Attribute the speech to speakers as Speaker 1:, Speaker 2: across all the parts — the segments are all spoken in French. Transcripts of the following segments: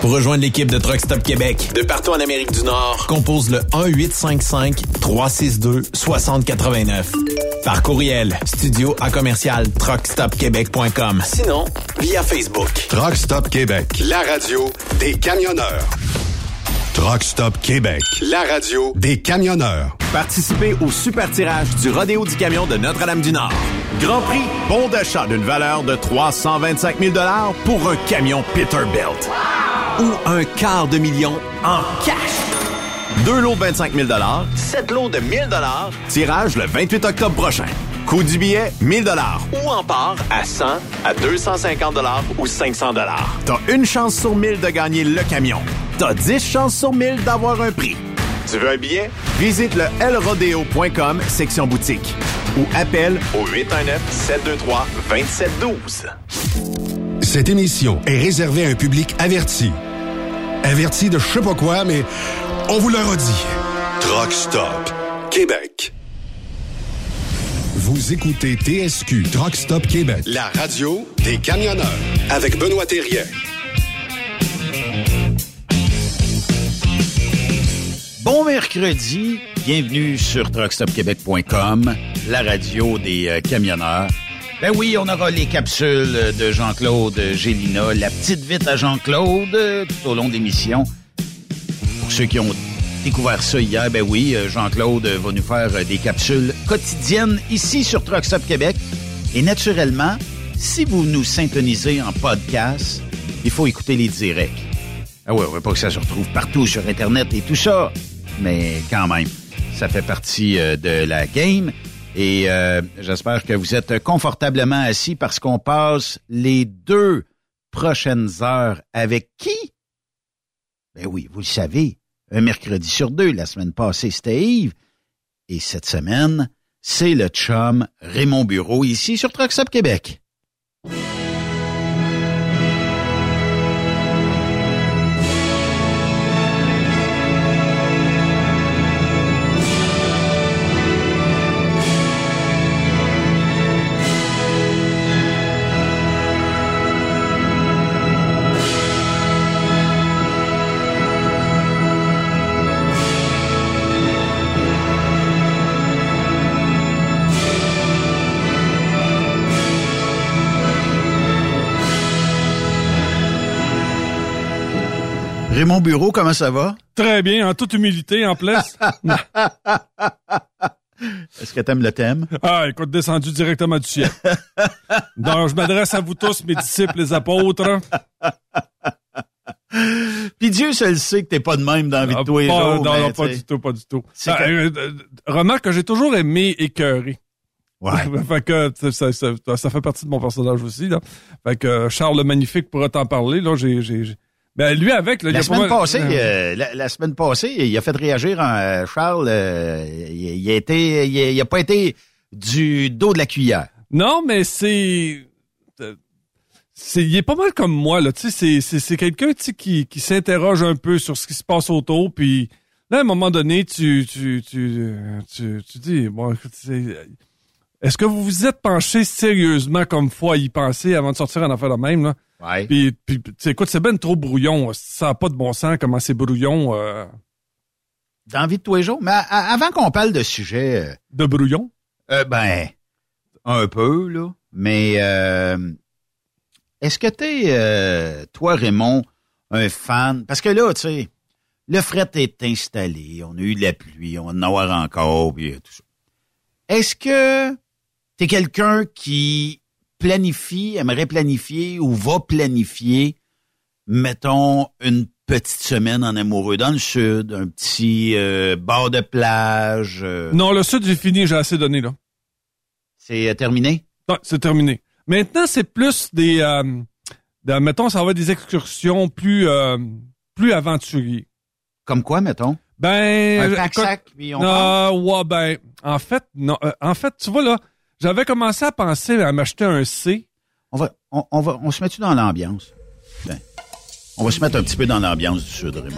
Speaker 1: Pour rejoindre l'équipe de Truck Stop Québec, de partout en Amérique du Nord, compose le 1-855-362-6089. Par courriel, studio à commercial truckstopquebec.com. Sinon, via Facebook.
Speaker 2: Truck Stop Québec. La radio des camionneurs. Truck Stop Québec. La radio des camionneurs.
Speaker 1: Participez au super tirage du Rodéo du Camion de Notre-Dame-du-Nord. Grand prix, bon d'achat d'une valeur de 325 000 pour un camion Peterbilt. Ou un quart de million en cash. Deux lots de 25 000 sept lots de 1000 tirage le 28 octobre prochain. Coût du billet, 1000 Ou en part à 100, à 250 ou 500 T'as une chance sur 1000 de gagner le camion. T'as 10 chances sur 1000 d'avoir un prix. Tu veux un billet? Visite le lrodeo.com, section boutique. Ou appelle au 819-723-2712.
Speaker 2: Cette émission est réservée à un public averti. Averti de je sais pas quoi, mais on vous le redit. Truck Stop Québec. Vous écoutez TSQ Truck Stop Québec. La radio des camionneurs avec Benoît Thérien.
Speaker 3: Bon mercredi, bienvenue sur truckstopquebec.com, la radio des euh, camionneurs. Ben oui, on aura les capsules de Jean-Claude Gélina, la petite vite à Jean-Claude tout au long de l'émission. Pour ceux qui ont découvert ça hier, ben oui, euh, Jean-Claude va nous faire euh, des capsules quotidiennes ici sur Truck Stop Québec. Et naturellement, si vous nous syntonisez en podcast, il faut écouter les directs. Ah ouais, on veut pas que ça se retrouve partout sur Internet et tout ça, mais quand même, ça fait partie euh, de la game. Et euh, j'espère que vous êtes confortablement assis parce qu'on passe les deux prochaines heures avec qui? Ben oui, vous le savez, un mercredi sur deux. La semaine passée, c'était Yves. Et cette semaine, c'est le chum Raymond Bureau ici sur Truck Québec. Raymond Bureau, comment ça va?
Speaker 4: Très bien, en toute humilité, en plus.
Speaker 3: Est-ce que t'aimes le thème?
Speaker 4: Ah, écoute, descendu directement du ciel. Donc, je m'adresse à vous tous, mes disciples, les apôtres.
Speaker 3: Puis Dieu seul sait que t'es pas de même dans la vie de
Speaker 4: Ah,
Speaker 3: tous les
Speaker 4: pas-. Non,
Speaker 3: mais
Speaker 4: non, pas du tout, pas du tout. Ah,
Speaker 3: que-
Speaker 4: euh, euh, remarque que j'ai toujours aimé écœurer.
Speaker 3: Ouais.
Speaker 4: fait que ça, ça, ça- ça fait partie de mon personnage aussi. Là. Fait que euh, Charles le Magnifique pourra t'en parler. Là, j'ai- Ben, lui avec, là, il
Speaker 3: La
Speaker 4: a
Speaker 3: semaine,
Speaker 4: pas
Speaker 3: passée,
Speaker 4: Euh,
Speaker 3: la, la semaine passée, il a fait réagir en, euh, Charles. euh, il, il a été, il, a- il a pas été du dos de la cuillère.
Speaker 4: Non, mais c'est. c'est il est pas mal comme moi, là. Tu sais, c'est- c'est quelqu'un qui, qui s'interroge un peu sur ce qui se passe autour, puis là, à un moment donné, tu, tu, tu, tu, tu dis, bon, est-ce que vous vous êtes penché sérieusement comme foi à y penser avant de sortir en affaire de même, là?
Speaker 3: Ouais.
Speaker 4: Puis, puis tu écoute, c'est ben trop brouillon. Ça n'a pas de bon sens comment c'est brouillon euh,
Speaker 3: Dans vie de tous les jours. Mais avant qu'on parle de sujet,
Speaker 4: de brouillon?
Speaker 3: euh, ben, un peu, là. Mais euh, est-ce que t'es, euh, toi, Raymond, un fan? Parce que là, tu sais, le fret est installé, on a eu de la pluie, on en avoir encore, puis euh, tout ça. Est-ce que t'es quelqu'un qui planifie, aimerait planifier ou va planifier, mettons, une petite semaine en amoureux dans le sud, un petit euh, bord de plage? euh,
Speaker 4: Non, le sud, j'ai fini, j'ai assez donné, là.
Speaker 3: C'est euh, terminé?
Speaker 4: Non, c'est terminé. Maintenant, c'est plus des, de- mettons, ça va être des excursions plus, plus aventuriers.
Speaker 3: Comme quoi, mettons?
Speaker 4: Ben,
Speaker 3: Un
Speaker 4: euh,
Speaker 3: pack-sac, puis on
Speaker 4: non, ouais, ben, en fait, non, en fait, tu vois là, j'avais commencé à penser à m'acheter un C.
Speaker 3: On va, on, on va, on se met-tu dans l'ambiance? Ben, on va se mettre un petit peu dans l'ambiance du Sud, Raymond.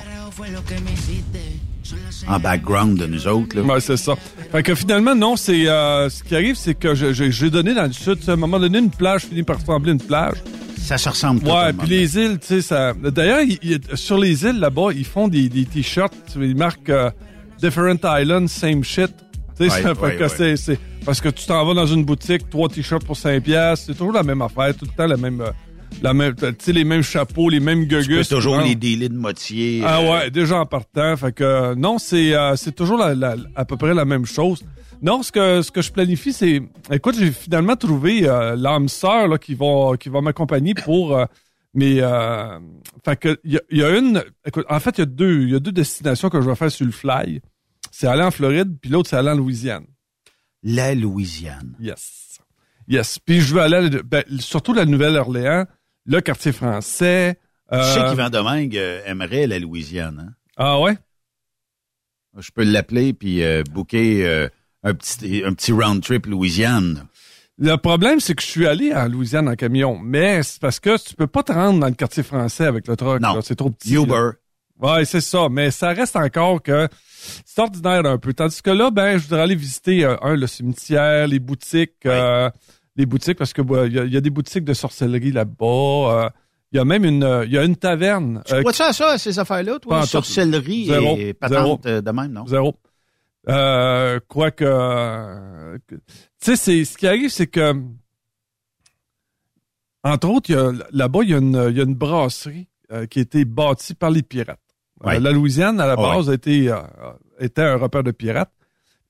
Speaker 3: En background de nous autres, là.
Speaker 4: Ouais, c'est ça. Fait que finalement, non, c'est, euh, ce qui arrive, c'est que j'ai donné dans le sud, à un moment donné, une plage finit par ressembler à une plage.
Speaker 3: Ça se ressemble tout
Speaker 4: Ouais, puis les îles, tu sais, ça. D'ailleurs, il- il- sur les îles là-bas, ils font des, des t-shirts, ils marquent euh, Different Islands, same shit. Tu sais,
Speaker 3: Ouais, ouais, ouais.
Speaker 4: parce que tu t'en vas dans une boutique, trois t-shirts pour 5 piastres, c'est toujours la même affaire, tout le temps la même, euh, la même, tu sais, les mêmes chapeaux, les mêmes
Speaker 3: Tu
Speaker 4: gugus.
Speaker 3: toujours
Speaker 4: hein.
Speaker 3: les délais de moitié.
Speaker 4: Ah
Speaker 3: euh,
Speaker 4: ouais, déjà en partant. Fait que euh, non, c'est euh, c'est toujours la, la- à peu près la même chose. Non, ce que ce que je planifie, c'est écoute, j'ai finalement trouvé euh, l'âme sœur là, qui va qui va m'accompagner pour mes euh, fait que il y y a une écoute, en fait, il y a deux il y a deux destinations que je vais faire sur le fly. C'est aller en Floride, puis l'autre c'est aller en Louisiane.
Speaker 3: La Louisiane.
Speaker 4: Yes. Yes. Puis je veux aller à- ben, surtout la Nouvelle-Orléans, le quartier français.
Speaker 3: Tu sais
Speaker 4: euh,
Speaker 3: qu'Yvan Domingue euh, aimerait la Louisiane, hein?
Speaker 4: Ah ouais?
Speaker 3: Je peux l'appeler puis euh, booker euh, un petit un petit round trip Louisiane.
Speaker 4: Le problème, c'est que je suis allé en Louisiane en camion, mais c'est parce que tu peux pas te rendre dans le quartier français avec le truck.
Speaker 3: Non.
Speaker 4: là, C'est trop petit. là.
Speaker 3: Uber.
Speaker 4: Ouais, c'est ça. Mais ça reste encore que c'est ordinaire un peu. Tandis que là, ben, je voudrais aller visiter euh, un le cimetière, les boutiques, euh, les boutiques parce que bah, il y, a- il y a des boutiques de sorcellerie là-bas. euh, Il y a même une, il y a une taverne.
Speaker 3: Tu vois ça, ça, ces affaires-là, toi? Sorcellerie
Speaker 4: Zéro.
Speaker 3: et patente de même, non?
Speaker 4: Zéro. Euh, quoique, euh, que- tu sais, c'est ce qui arrive, c'est que, entre autres, là-bas, il y a une, il y a une brasserie euh, qui a été bâtie par les pirates. Euh, la Louisiane, à la
Speaker 3: ouais.
Speaker 4: base, été, euh, était un repère de pirates.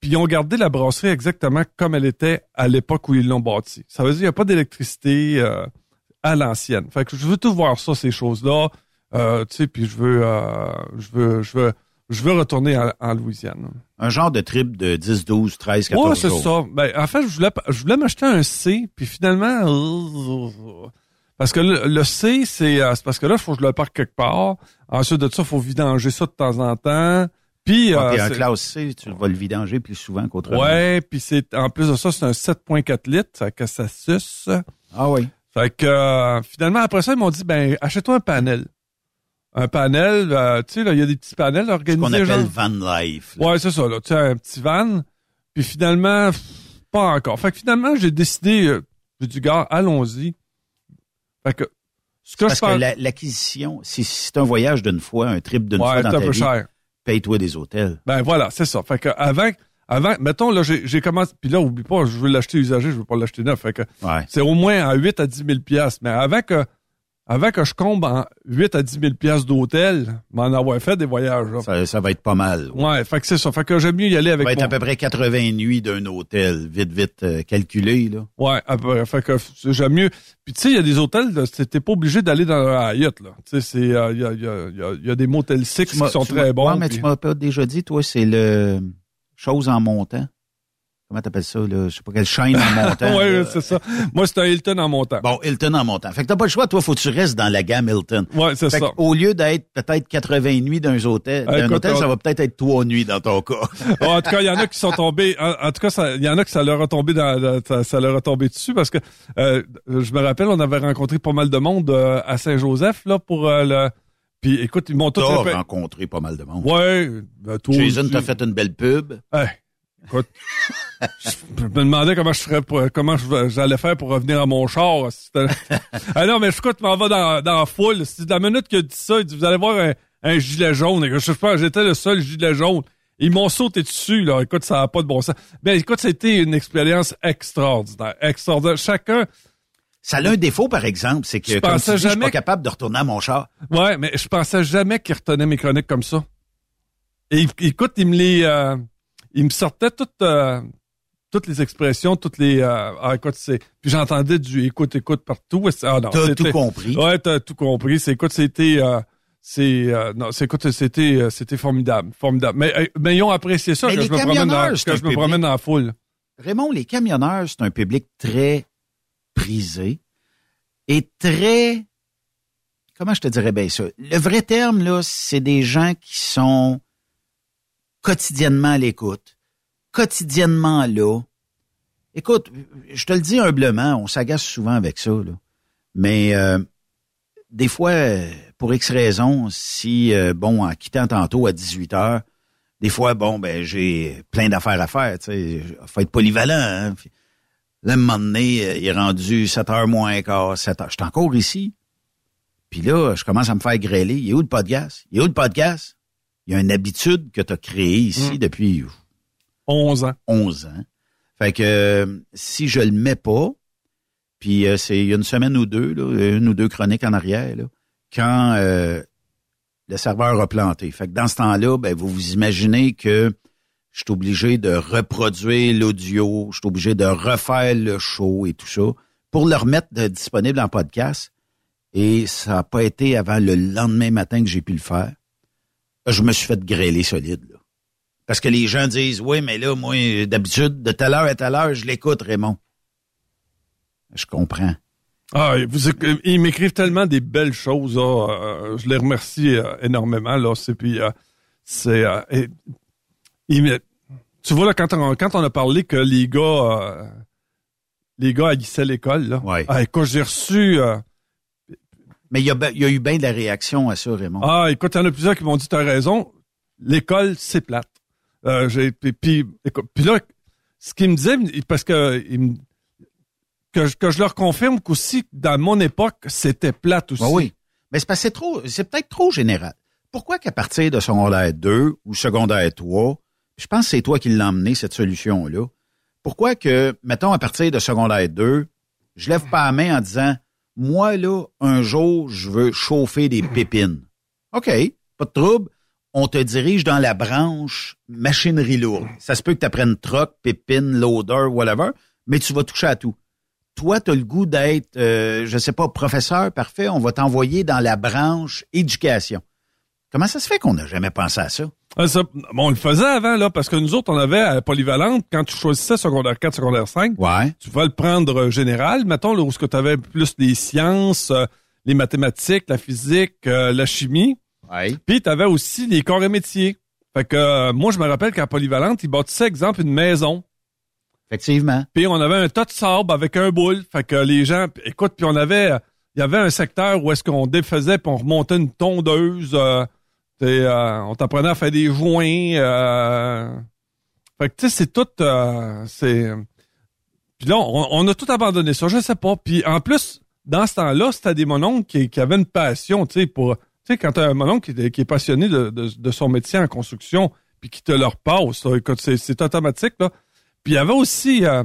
Speaker 4: Puis ils ont gardé la brasserie exactement comme elle était à l'époque où ils l'ont bâtie. Ça veut dire qu'il n'y a pas d'électricité euh, à l'ancienne. Fait que je veux tout voir ça, ces choses-là. Tu sais, puis je veux, je veux, je veux, je veux retourner en, en Louisiane.
Speaker 3: Un genre de trip de 10, 12, 13, 14
Speaker 4: Ouais, c'est ça. Ben, en fait, je voulais, je voulais m'acheter un C, puis finalement, Parce que le, le C, c'est euh, parce que là, il faut que je le parque quelque part. Ensuite de ça, il faut vidanger ça de temps en temps. Puis,
Speaker 3: Ah,
Speaker 4: euh,
Speaker 3: puis un classe C, tu vas le vidanger plus souvent qu'autrement.
Speaker 4: ouais, puis c'est en plus de ça, c'est un 7.4 litres, ça que ça suce.
Speaker 3: Ah oui.
Speaker 4: Fait que euh, finalement, après ça, ils m'ont dit, ben, achète-toi un panel. Un panel, euh, tu sais, là, il y a des petits panels
Speaker 3: Ce
Speaker 4: organisés.
Speaker 3: qu'on appelle
Speaker 4: genre.
Speaker 3: van life. là.
Speaker 4: Ouais, c'est ça, là. Tu sais, un petit van. Puis finalement, pff, pas encore. Fait que finalement, j'ai décidé, euh, j'ai dit, gars, allons-y. Fait que, ce que
Speaker 3: Parce
Speaker 4: je
Speaker 3: que
Speaker 4: pense.
Speaker 3: la- l'acquisition, si c'est un voyage d'une fois, un trip d'une
Speaker 4: ouais,
Speaker 3: fois dans
Speaker 4: un
Speaker 3: ta
Speaker 4: peu
Speaker 3: vie,
Speaker 4: cher.
Speaker 3: paye-toi des hôtels.
Speaker 4: Ben voilà, c'est ça. Fait que avant, avant, mettons, là, j'ai commencé. Puis là, oublie pas, je veux l'acheter usagé, je veux pas l'acheter neuf. Fait que
Speaker 3: Ouais.
Speaker 4: c'est au moins à 8 à 10 000 piastres. Mais avant que, avant que je combe en 8 à 10 000 piastres d'hôtel, m'en avoir fait des voyages, là.
Speaker 3: Ça, ça va être pas mal.
Speaker 4: Ouais, fait que c'est ça. Fait que j'aime mieux y aller
Speaker 3: Ça
Speaker 4: avec
Speaker 3: va être
Speaker 4: mon-
Speaker 3: à peu près 80 nuits d'un hôtel, vite, vite euh, calculé. Là.
Speaker 4: Ouais, à peu près. Fait que j'aime mieux. Puis tu sais, il y a des hôtels, t'es pas obligé d'aller dans un Hyatt, là. Tu sais, c'est, euh, il y, a, il y, a, il y a- il y a des motels six qui sont très bons.
Speaker 3: Ouais, mais
Speaker 4: puis-
Speaker 3: tu m'as pas déjà dit, toi, c'est le chose en montant. Comment t'appelles ça, là? Je sais pas quelle chaîne en montant.
Speaker 4: ouais,
Speaker 3: là.
Speaker 4: c'est ça. Moi, c'est un Hilton en montant.
Speaker 3: Bon, Hilton en montant. Fait que t'as pas le choix, toi, faut que tu restes dans la gamme Hilton.
Speaker 4: Ouais, c'est ça.
Speaker 3: au lieu d'être peut-être 80 nuits d'un hôtel, d'un hôtel, ça va peut-être être trois nuits dans ton cas.
Speaker 4: En tout cas, il y en a qui sont tombés. En, en tout cas, il y en a qui ça leur a tombé dans, ça, ça leur a tombé dessus parce que euh, je me rappelle, on avait rencontré pas mal de monde euh, à Saint-Joseph là pour euh, le. Puis écoute, ils m'ont tous
Speaker 3: rencontré pas mal de monde.
Speaker 4: Ouais, ben, toi
Speaker 3: Jason t'a fait une belle pub.
Speaker 4: Hey, écoute, je me demandais comment je ferais pour, comment j'allais faire pour revenir à mon char. Ah non, mais écoute, tu m'en vas dans, dans la foule. C'est la minute qu'il a dit ça, il dit, vous allez voir un, un gilet jaune. Et je sais pas, j'étais le seul gilet jaune. Ils m'ont sauté dessus, là. Écoute, ça n'a pas de bon sens. Mais écoute, c'était une expérience extraordinaire. Extraordinaire. Chacun,
Speaker 3: Ça a un défaut, par exemple, c'est que
Speaker 4: Je
Speaker 3: comme tu
Speaker 4: pensais
Speaker 3: je suis
Speaker 4: jamais
Speaker 3: pas capable de retourner à mon char.
Speaker 4: ouais, mais je pensais jamais qu'il retenait mes chroniques comme ça. Et écoute, il me les, euh, il me sortait toutes, euh, toutes les expressions, toutes les, euh, ah, écoute, c'est, puis j'entendais du écoute, écoute partout. Ah non,
Speaker 3: T'as tout compris.
Speaker 4: Ouais, t'as tout compris. C'est, écoute, c'était, euh, c'est, euh, non, c'est, écoute, c'était, c'était formidable, formidable. Mais, euh, mais ils ont apprécié ça
Speaker 3: Mais
Speaker 4: que je me promène dans, que je me promène dans la foule.
Speaker 3: Raymond, les camionneurs, c'est un public très prisé et très... Comment je te dirais bien ça? Le vrai terme, là, c'est des gens qui sont quotidiennement à l'écoute, quotidiennement là. Écoute, je te le dis humblement, on s'agace souvent avec ça, là. Mais euh, des fois, pour X raisons, si, euh, bon, en quittant tantôt à 18 heures, des fois, bon, ben j'ai plein d'affaires à faire, tu sais. Faut être polyvalent, hein. Puis Là, un moment donné, il est rendu 7 heures moins quart, 7 heures. Je suis encore ici. Puis là, je commence à me faire grêler. Il est où le podcast? Il est où le podcast? Il y a une habitude que tu as créée ici
Speaker 4: Mm.
Speaker 3: depuis
Speaker 4: 11 ans.
Speaker 3: 11 ans. Fait que euh, si je le mets pas, puis euh, c'est il y a une semaine ou deux, là, une ou deux chroniques en arrière, là, quand euh, le serveur a planté. Fait que dans ce temps-là, ben, vous vous imaginez que je suis obligé de reproduire l'audio, je suis obligé de refaire le show et tout ça pour le remettre de- disponible en podcast. Et ça n'a pas été avant le lendemain matin que j'ai pu le faire. Je me suis fait grêler solide. Là. Parce que les gens disent, oui, mais là, moi, d'habitude, de telle heure à telle heure, je l'écoute, Raymond. Je comprends.
Speaker 4: Ah, vous, ils m'écrivent tellement des belles choses. là. Euh, je les remercie euh, énormément. Là, c'est puis euh, c'est. euh, et- tu vois là quand on, quand on a parlé que les gars, euh, les gars haïssaient l'école là.
Speaker 3: Ouais.
Speaker 4: Ah, écoute, j'ai reçu.
Speaker 3: Mais il y, a, ben- il y a eu bien de la réaction à ça, Raymond.
Speaker 4: ah, écoute, il y en a plusieurs qui m'ont dit t'as raison. L'école c'est plate. Euh, j'ai puis, puis, écoute, puis là, ce qu'ils me disaient, parce que ils me- que, je- que je leur confirme qu'aussi dans mon époque c'était plate aussi.
Speaker 3: Ah oui. Mais c'est parce que c'est trop, c'est peut-être trop général. Pourquoi qu'à partir de secondaire 2 ou secondaire 3, je pense que c'est toi qui l'as emmené, cette solution-là. Pourquoi que, mettons, à partir de secondaire 2, je lève pas la main en disant, moi, là, un jour, je veux chauffer des pépines. OK, pas de trouble. On te dirige dans la branche machinerie lourde. Ça se peut que tu apprennes troc, pépines, loader, whatever, mais tu vas toucher à tout toi, tu as le goût d'être, euh, je sais pas, professeur, parfait, on va t'envoyer dans la branche éducation. Comment ça se fait qu'on n'a jamais pensé à ça?
Speaker 4: Ah, ça, bon, on le faisait avant, là, parce que nous autres, on avait à la polyvalente, quand tu choisissais secondaire 4, secondaire 5,
Speaker 3: Ouais.
Speaker 4: tu vas le prendre euh, général, mettons, là, où tu avais plus les sciences, euh, les mathématiques, la physique, euh, la chimie.
Speaker 3: Ouais.
Speaker 4: Puis tu avais aussi les corps et métiers. Fait que euh, moi, je me rappelle qu'à Polyvalente, ils bâtissaient, exemple, une maison.
Speaker 3: Effectivement.
Speaker 4: Puis on avait un tas de sable avec un boule. Fait que les gens, écoute, puis on avait, euh, il y avait un secteur où est-ce qu'on défaisait puis on remontait une tondeuse. Euh, on t'apprenait à faire des joints. euh, fait que tu sais, c'est tout, euh, c'est. Puis là, on, a tout abandonné ça. Je sais pas. Puis en plus, dans ce temps-là, c'était des mononcles qui, qui avaient une passion, tu sais, pour. Tu sais, quand t'as un mononcle qui, qui est passionné de, son métier en construction, puis qui te le repasse, là, écoute, c'est, automatique, là. Puis il y avait aussi, là,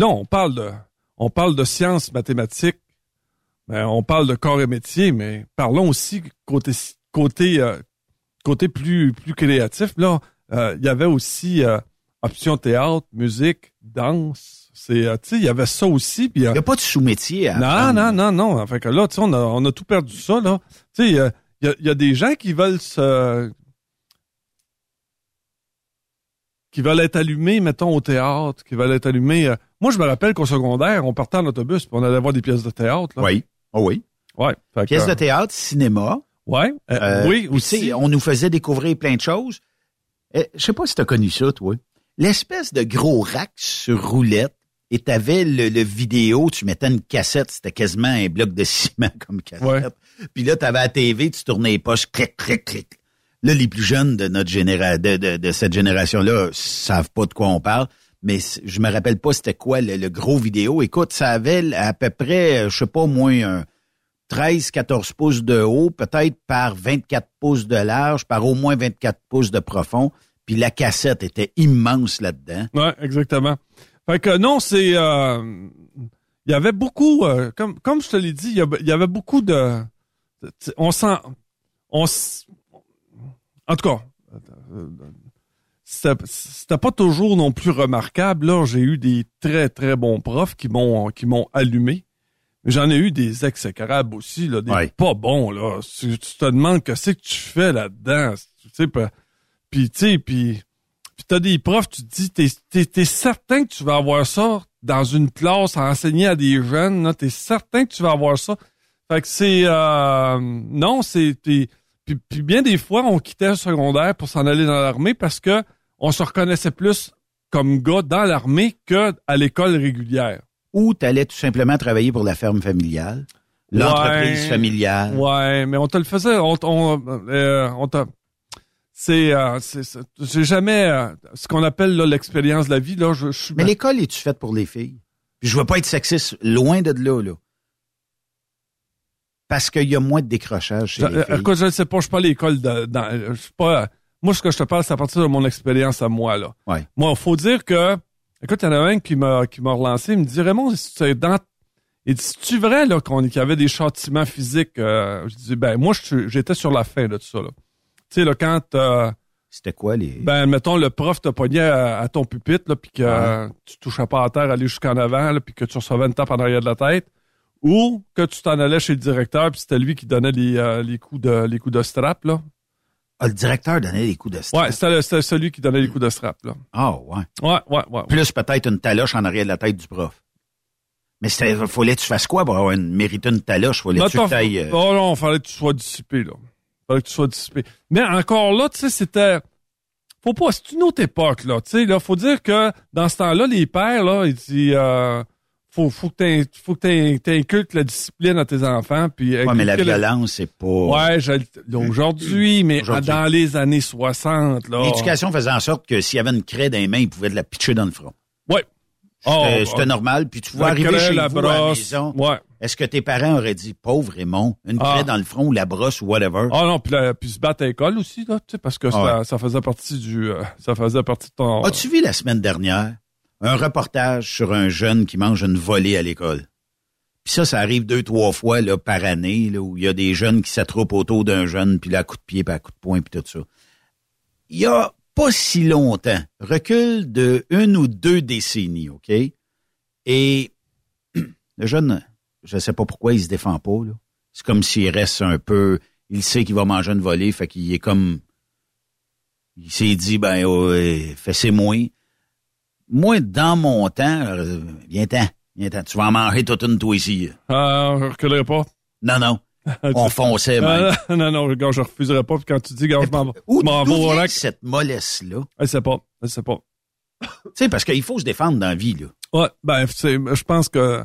Speaker 4: on parle de, on parle de sciences mathématiques, mais on parle de corps et métier, mais parlons aussi côté, côté, euh, côté plus, plus créatif. Là, euh, il y avait aussi euh, option théâtre, musique, danse. C'est, tu sais, il y avait ça aussi. Puis,
Speaker 3: Il n'y a pas de sous-métier à
Speaker 4: non,
Speaker 3: apprendre.
Speaker 4: non, non, non. Fait que là, tu sais, on a, on a tout perdu ça, là. Tu sais, il y a, y a- il y a des gens qui veulent se... qui veulent être allumés, mettons, au théâtre, qui veulent être allumés... Moi, je me rappelle qu'au secondaire, on partait en autobus, puis on allait voir des pièces de théâtre, là.
Speaker 3: Oui. Oh oui.
Speaker 4: Ouais. Que,
Speaker 3: Pièces de théâtre, cinéma.
Speaker 4: Ouais. euh,
Speaker 3: Euh,
Speaker 4: oui,
Speaker 3: tu
Speaker 4: aussi.
Speaker 3: on nous faisait découvrir plein de choses. Euh, je sais pas si tu as connu ça, toi. L'espèce de gros rack sur roulette, et t'avais le, le vidéo, tu mettais une cassette, c'était quasiment un bloc de ciment comme cassette.
Speaker 4: Ouais.
Speaker 3: Puis là, t'avais la TV, tu tournais les poches, clic, clic, clic. Là, les plus jeunes de notre génération, de, de, de cette génération-là, savent pas de quoi on parle. Mais je me rappelle pas c'était quoi le, le gros vidéo. Écoute, ça avait à peu près, euh, je sais pas, moins un 13, 14 pouces de haut, peut-être par 24 pouces de large, par au moins 24 pouces de profond. Puis la cassette était immense là-dedans.
Speaker 4: Ouais, exactement. Fait que non, c'est... euh, Il y avait beaucoup... euh, comme, je te l'ai dit, il y, avait beaucoup de... On sent... On, en tout cas, c'était pas toujours non plus remarquable. Là, j'ai eu des très, très bons profs qui m'ont allumé. J'en ai eu des exécrables aussi, là, des
Speaker 3: Ouais.
Speaker 4: pas bons, là. Tu, tu te demandes qu'est-ce que tu fais là-dedans. Tu sais, puis- puis, tu sais, puis... Puis t'as des profs, tu te dis, t'es, t'es, t'es certain que tu vas avoir ça dans une classe à enseigner à des jeunes, là, t'es certain que tu vas avoir ça. Fait que c'est... euh, non, c'est... Puis, puis, puis bien des fois, on quittait le secondaire pour s'en aller dans l'armée parce que on se reconnaissait plus comme gars dans l'armée que à l'école régulière.
Speaker 3: Ou tu allais tout simplement travailler pour la ferme familiale, l'entreprise
Speaker 4: Ouais.
Speaker 3: familiale?
Speaker 4: Ouais, mais on te le faisait, on, on, euh, on t'a... C'est, euh, c'est, j'ai jamais euh, ce qu'on appelle l'expérience de la vie là. Je,
Speaker 3: Mais l'école est-tu faite pour les filles? Puis je veux pas être sexiste, loin de là, là. Parce qu'il y a moins de décrochage chez
Speaker 4: Je-
Speaker 3: les filles.
Speaker 4: écoute, je ne sais pas, je suis pas à l'école de, dans, je suis pas, moi, ce que je te parle, c'est à partir de mon expérience à moi, là.
Speaker 3: Ouais.
Speaker 4: Moi, faut dire que, écoute, il y en a un qui m'a, qui m'a relancé, il me dit, Raymond, c'est dans, il dit, c'est-tu vrai, là, qu'on, qu'il y avait des châtiments physiques, euh, je dis, ben, moi, j'étais sur la fin de tout ça, là. Tu sais, là, quand, euh,
Speaker 3: C'était quoi les...
Speaker 4: ben, mettons, le prof te pognait à, à ton pupitre, là, puis que euh, tu touchais pas à terre, aller jusqu'en avant, là, puis que tu recevais une tape en arrière de la tête, ou que tu t'en allais chez le directeur, puis c'était lui qui donnait les, euh, les coups de les coups de strap, là.
Speaker 3: Ah, le directeur donnait des coups de strap.
Speaker 4: Ouais, c'était, celui qui donnait les coups de strap, là.
Speaker 3: Ah, ouais.
Speaker 4: Ouais, ouais, ouais.
Speaker 3: Plus peut-être une taloche en arrière de la tête du prof. Mais c'était, fallait que tu fasses quoi pour avoir une, mériter une taloche? Fallait que tu tailles, euh,
Speaker 4: Oh non, fallait que tu sois dissipé, là. Fallait que tu sois dissipé. Mais encore là, tu sais, c'était... Faut pas... C'est une autre époque, là. Tu sais, là, faut dire que dans ce temps-là, les pères, là, ils disent... Euh, faut, faut que t'in- faut que t'in- t'inculques la discipline à tes enfants, puis...
Speaker 3: ouais, mais la violence, c'est pas...
Speaker 4: Ouais, je- aujourd'hui, mais dans les années 60, là...
Speaker 3: L'éducation faisait en sorte que s'il y avait une craie dans les mains, il pouvait te la pitcher dans le front.
Speaker 4: Ouais.
Speaker 3: C'était,
Speaker 4: Oh,
Speaker 3: c'était
Speaker 4: oh.
Speaker 3: normal. Puis tu
Speaker 4: La
Speaker 3: arriver
Speaker 4: craie,
Speaker 3: chez
Speaker 4: la
Speaker 3: vous à la
Speaker 4: brosse.
Speaker 3: maison.
Speaker 4: Ouais.
Speaker 3: Est-ce que tes parents auraient dit, pauvre Raymond, une
Speaker 4: Ah.
Speaker 3: craie dans le front ou la brosse ou whatever?
Speaker 4: Ah non, puis, puis se battre à l'école aussi, là, tu parce que ça,
Speaker 3: Ah ouais.
Speaker 4: ça faisait partie du... euh, ça faisait partie de ton...
Speaker 3: As-tu vu la semaine dernière? Un reportage sur un jeune qui mange une volée à l'école? Puis ça, ça arrive deux, trois fois là, par année, là, où il y a des jeunes qui s'attroupent autour d'un jeune, puis là, coup de pied, puis à coup de poing, puis tout ça. Il y a pas si longtemps, recul de une ou deux décennies, OK? Et le jeune, je sais pas pourquoi il se défend pas, là. C'est comme s'il reste un peu, il sait qu'il va manger une volée, fait qu'il est comme Il s'est dit, ben, ouais, fais-c'est moi. Moi, dans mon temps, euh, viens-t'en, viens-t'en, tu vas en manger toute une toi ici.
Speaker 4: Ah, je reculerai pas.
Speaker 3: Non, non. On fonçait, même.
Speaker 4: Ah, non, non, gars, je refuserai pas. Puis quand tu dis, gars, je m'en vais- au lac.
Speaker 3: cette mollesse-là?
Speaker 4: Je sais pas. Je sais pas.
Speaker 3: Tu sais, parce qu'il faut se défendre dans la vie, là.
Speaker 4: Ouais, ben, je pense que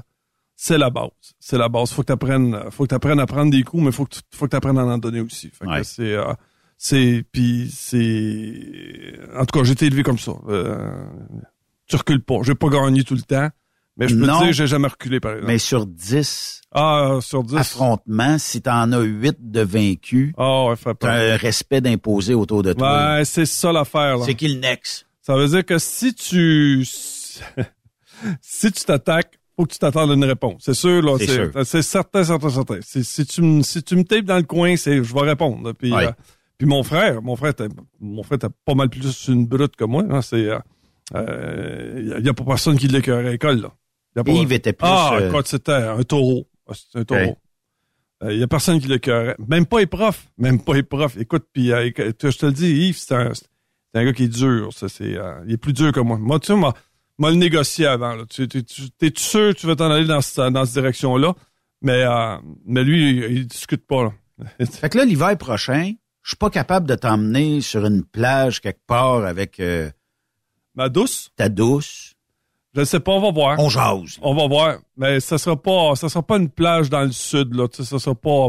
Speaker 4: c'est la base. C'est la base. Faut que t'apprennes, faut que t'apprennes à prendre des coups, mais faut que tu, faut que t'apprennes à en donner aussi. Fait que
Speaker 3: Ouais.
Speaker 4: c'est, euh, c'est, puis c'est, en tout cas, j'ai été élevé comme ça. Euh, tu recules pas. J'ai pas gagné tout le temps, mais je peux
Speaker 3: Non.
Speaker 4: te dire, j'ai jamais reculé par exemple.
Speaker 3: Mais sur 10
Speaker 4: ah, sur 10.
Speaker 3: affrontements, si t'en as 8 de vaincus,
Speaker 4: Ah, ouais, fait
Speaker 3: t'as un respect d'imposer autour de toi.
Speaker 4: Ouais, c'est ça l'affaire, là.
Speaker 3: C'est qui le next?
Speaker 4: Ça veut dire que si tu si tu t'attaques, faut que tu t'attendes à une réponse. C'est sûr, là.
Speaker 3: C'est sûr.
Speaker 4: C'est certain, certain, certain. Si, si tu me si tu me tapes dans le coin, c'est je vais répondre. Puis,
Speaker 3: Ouais.
Speaker 4: euh, puis mon frère, mon frère, t'as- mon frère, t'as pas mal plus une brute que moi. hein. C'est euh, euh, y a pas personne qui l'écœurait à l'école, là. Y a pas-
Speaker 3: Yves était plus...
Speaker 4: ah,
Speaker 3: euh,
Speaker 4: écoute, c'était un taureau. Ah, C'était un taureau. Il y a personne qui le cœurait. Même pas les profs. Même pas les profs. Écoute, puis euh, je te le dis, Yves, c'est un, c'est un gars qui est dur. Ça, c'est, euh, il est plus dur que moi. Moi, tu sais, moi, moi le négocier avant. Là. Tu, tu, tu, t'es sûr que tu vas t'en aller dans, cette- dans cette direction-là? Mais, euh, mais lui, il, il discute pas. Là.
Speaker 3: Fait que là, l'hiver prochain, je suis pas capable de t'emmener sur une plage quelque part avec euh,
Speaker 4: Ma douce,
Speaker 3: ta douce.
Speaker 4: je ne sais pas, on va voir.
Speaker 3: On jase.
Speaker 4: On va voir. Mais ça sera pas, ça sera pas une plage dans le sud, là. Tu sais, ça sera pas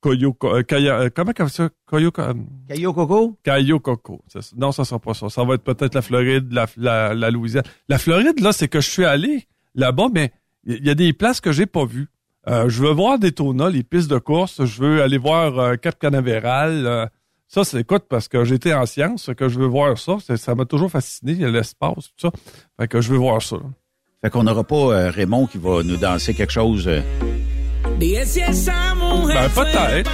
Speaker 4: Coyo, euh, Kaya- euh, comment comme ça? Coyo, euh,
Speaker 3: Caillou Coco?
Speaker 4: Cayo Coco. Non, ça sera pas ça. Ça va être peut-être la Floride, la, la, la Louisiane. La Floride, là, c'est que je suis allé là-bas, mais il y a des places que j'ai pas vues. Euh, je veux voir Daytona, les pistes de course. Je veux aller voir euh, Cap Canaveral. Ça, c'est écoute, parce que j'étais en sciences, que je veux voir ça. Ça m'a toujours fasciné, l'espace, tout ça. Fait que je veux voir ça. là.
Speaker 3: Fait qu'on n'aura pas euh, Raymond qui va nous danser quelque chose. euh,
Speaker 4: Ben, peut-être.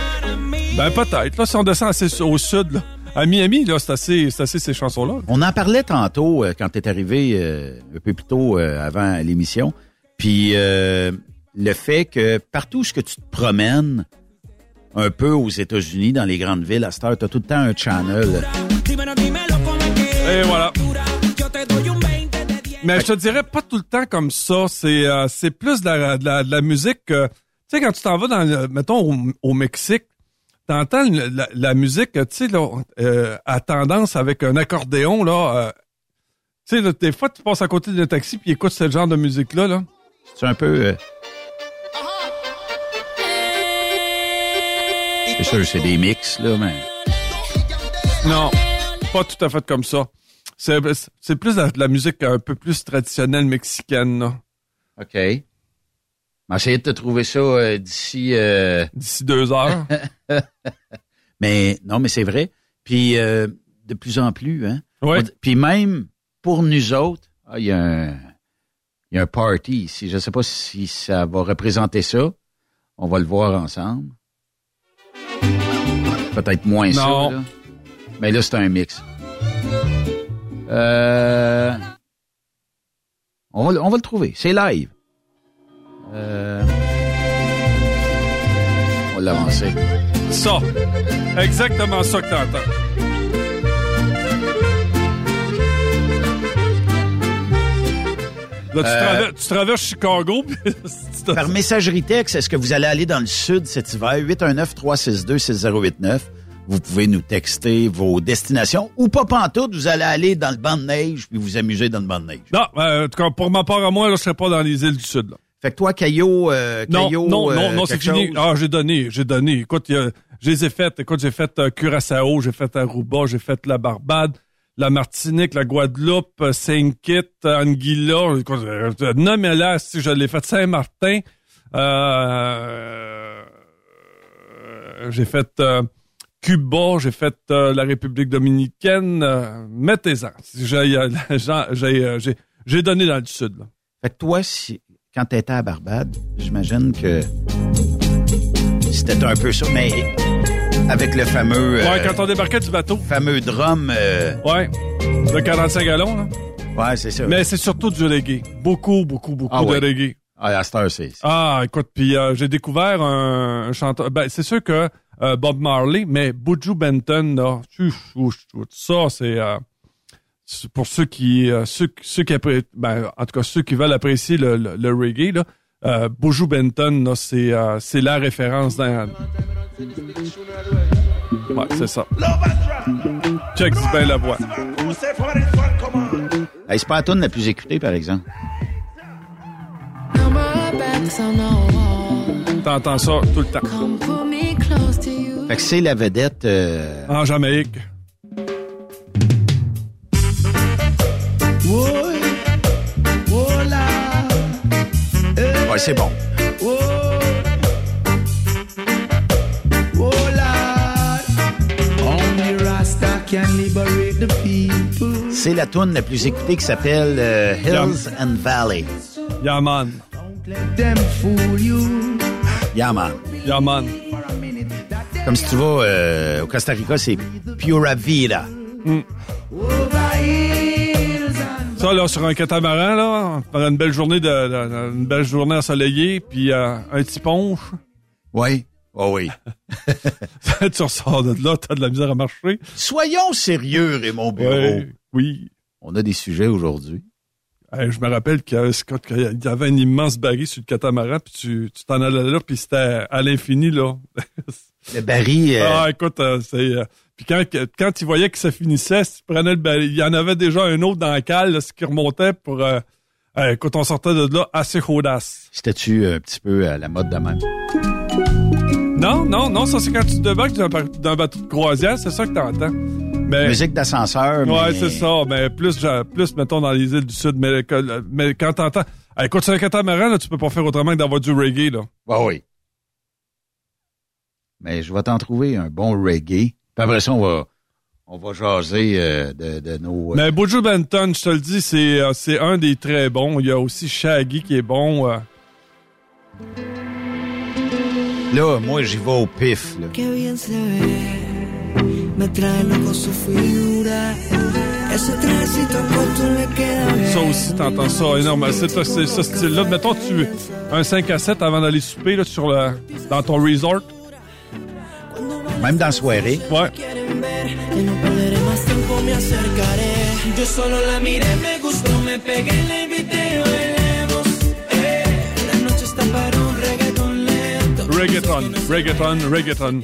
Speaker 4: Ben, peut-être. Là, si on descend assez au sud, là, à Miami, là, c'est assez, c'est assez ces chansons-là.
Speaker 3: On en parlait tantôt euh, quand t'es arrivé euh, un peu plus tôt euh, avant l'émission. Puis euh, le fait que partout où ce que tu te promènes, un peu aux États-Unis, dans les grandes villes, à cette heure, t'as tout le temps un channel.
Speaker 4: Et voilà. Mais je te dirais pas tout le temps comme ça. C'est euh, c'est plus de la, de la, de la musique. que- tu sais, quand tu t'en vas dans, le- mettons, au, au Mexique, t'entends la, la musique, tu sais, là, euh, à tendance avec un accordéon, là. euh, tu sais, là, des fois, tu passes à côté d'un taxi puis écoutes ce genre de musique-là, là.
Speaker 3: C'est un peu... C'est sûr, c'est des mix, là, mais...
Speaker 4: Non, pas tout à fait comme ça. C'est plus de la, musique un peu plus traditionnelle mexicaine, là.
Speaker 3: OK. On va essayer de te trouver ça euh, d'ici... euh,
Speaker 4: D'ici deux heures.
Speaker 3: Mais non, mais c'est vrai. Puis euh, de plus en plus, hein.
Speaker 4: Ouais.
Speaker 3: Puis même pour nous autres, ah, il y a un il y a un party ici. Je sais pas si ça va représenter ça. On va le voir ensemble. Peut-être moins ça.
Speaker 4: Non.
Speaker 3: Là. Mais là, c'est un mix. Euh, on, va, le- on va le trouver. C'est live. Euh, on va l'avancer.
Speaker 4: Ça. Exactement ça que t'entends. Là, tu,
Speaker 3: Euh,
Speaker 4: traverses, tu traverses Chicago,
Speaker 3: Par messagerie texte, est-ce que vous allez aller dans le sud cet hiver? 819-362-6089. Vous pouvez nous texter vos destinations ou pas pantoute, vous allez aller dans le banc de neige puis vous amuser dans le banc de neige.
Speaker 4: Non, euh, en tout cas, pour ma part à moi, là, je serais pas dans les îles du Sud. Là.
Speaker 3: Fait que toi, Caillot, euh,
Speaker 4: Non,
Speaker 3: Caillot,
Speaker 4: non,
Speaker 3: euh,
Speaker 4: non, non, c'est
Speaker 3: quelque
Speaker 4: fini. Ah, j'ai donné, j'ai donné. Écoute, je les ai faites. Écoute, j'ai fait euh, Curaçao, j'ai fait Aruba, j'ai fait la Barbade, la Martinique, la Guadeloupe, euh, Saint-Kitts, euh, Anguilla. Euh, nommez-la, si je l'ai fait Saint-Martin. J'ai fait Cuba, j'ai fait la République dominicaine. Mettez-en. J'ai, donné dans le Sud.
Speaker 3: Fait que toi, si, quand tu à Barbade, j'imagine que c'était un peu ça, avec le fameux, euh,
Speaker 4: Ouais, quand on débarquait du bateau.
Speaker 3: fameux drum, euh,
Speaker 4: Ouais. De 45 gallons, là.
Speaker 3: ouais, c'est ça.
Speaker 4: Mais c'est surtout du reggae. Beaucoup, beaucoup, beaucoup
Speaker 3: Ah
Speaker 4: de
Speaker 3: ouais.
Speaker 4: reggae.
Speaker 3: Ah, à cette heure, c'est...
Speaker 4: Ah, écoute, puis euh, j'ai découvert un, un chanteur. Ben, c'est sûr que euh, Bob Marley, mais Buju Benton, là, ça, c'est euh, pour ceux qui, euh, ceux, ceux qui appré- ben, en tout cas, ceux qui veulent apprécier le, le, le reggae, là, euh, Benton, c'est, euh, c'est la référence dans... Ouais, c'est ça. Check bien la voix.
Speaker 3: Hey, c'est pas la tune la plus écoutée, par exemple.
Speaker 4: T'entends ça tout le temps.
Speaker 3: Fait que c'est la vedette. euh,
Speaker 4: En Jamaïque.
Speaker 3: C'est bon. C'est la tune la plus écoutée qui s'appelle euh, Hills and Valley.
Speaker 4: Yeah, man.
Speaker 3: Yeah, man.
Speaker 4: Yeah, man.
Speaker 3: Comme si tu vas euh, au Costa Rica, c'est Pura Vida.
Speaker 4: Ça, là, sur un catamaran, là, pendant une belle journée de, de- une belle journée ensoleillée, puis euh, un petit ponche,
Speaker 3: Oui. Oh oui.
Speaker 4: tu ressors de là, t'as de la misère à marcher.
Speaker 3: Soyons sérieux, Raymond Bureau.
Speaker 4: Ouais, oui.
Speaker 3: On a des sujets aujourd'hui.
Speaker 4: Hey, je me rappelle qu'il y avait, Scott, qu'il y avait un immense baril sur le catamaran, puis tu tu t'en allais là, puis c'était à l'infini, là.
Speaker 3: Le baril, euh,
Speaker 4: Ah, écoute, euh, c'est... euh, puis quand, quand tu voyais que ça finissait, si tu prenais le il y en avait déjà un autre dans la cale, là, ce qui remontait pour... Euh, euh, écoute, on sortait de là assez chaudasse.
Speaker 3: c'était-tu un petit peu à la mode de même?
Speaker 4: Non, non, non, ça c'est quand tu te débarques d'un ba- d'un bateau de croisière, c'est ça que t'entends. Mais,
Speaker 3: Musique d'ascenseur,
Speaker 4: ouais,
Speaker 3: mais...
Speaker 4: c'est ça, mais plus, plus, mettons, dans les îles du Sud, mais, mais quand t'entends... Écoute, sur un catamaran, là, tu peux pas faire autrement que d'avoir du reggae, là.
Speaker 3: Ah oui. Mais je vais t'en trouver un bon reggae. Puis après ça, on va, on va jaser euh, de, de nos... euh,
Speaker 4: Mais Buju Benton, je te le dis, c'est euh, c'est un des très bons. Il y a aussi Shaggy qui est bon. euh.
Speaker 3: Là, moi, j'y vais au pif. Là.
Speaker 4: Ça aussi, t'entends ça énormément. C'est c'est ce style-là. Mettons, tu un 5 à 7 avant d'aller souper là, sur le, dans ton resort.
Speaker 3: Même dans la soirée.
Speaker 4: Ouais.
Speaker 5: Eh, reggaeton.
Speaker 4: Reggaeton, reggaeton, reggaeton.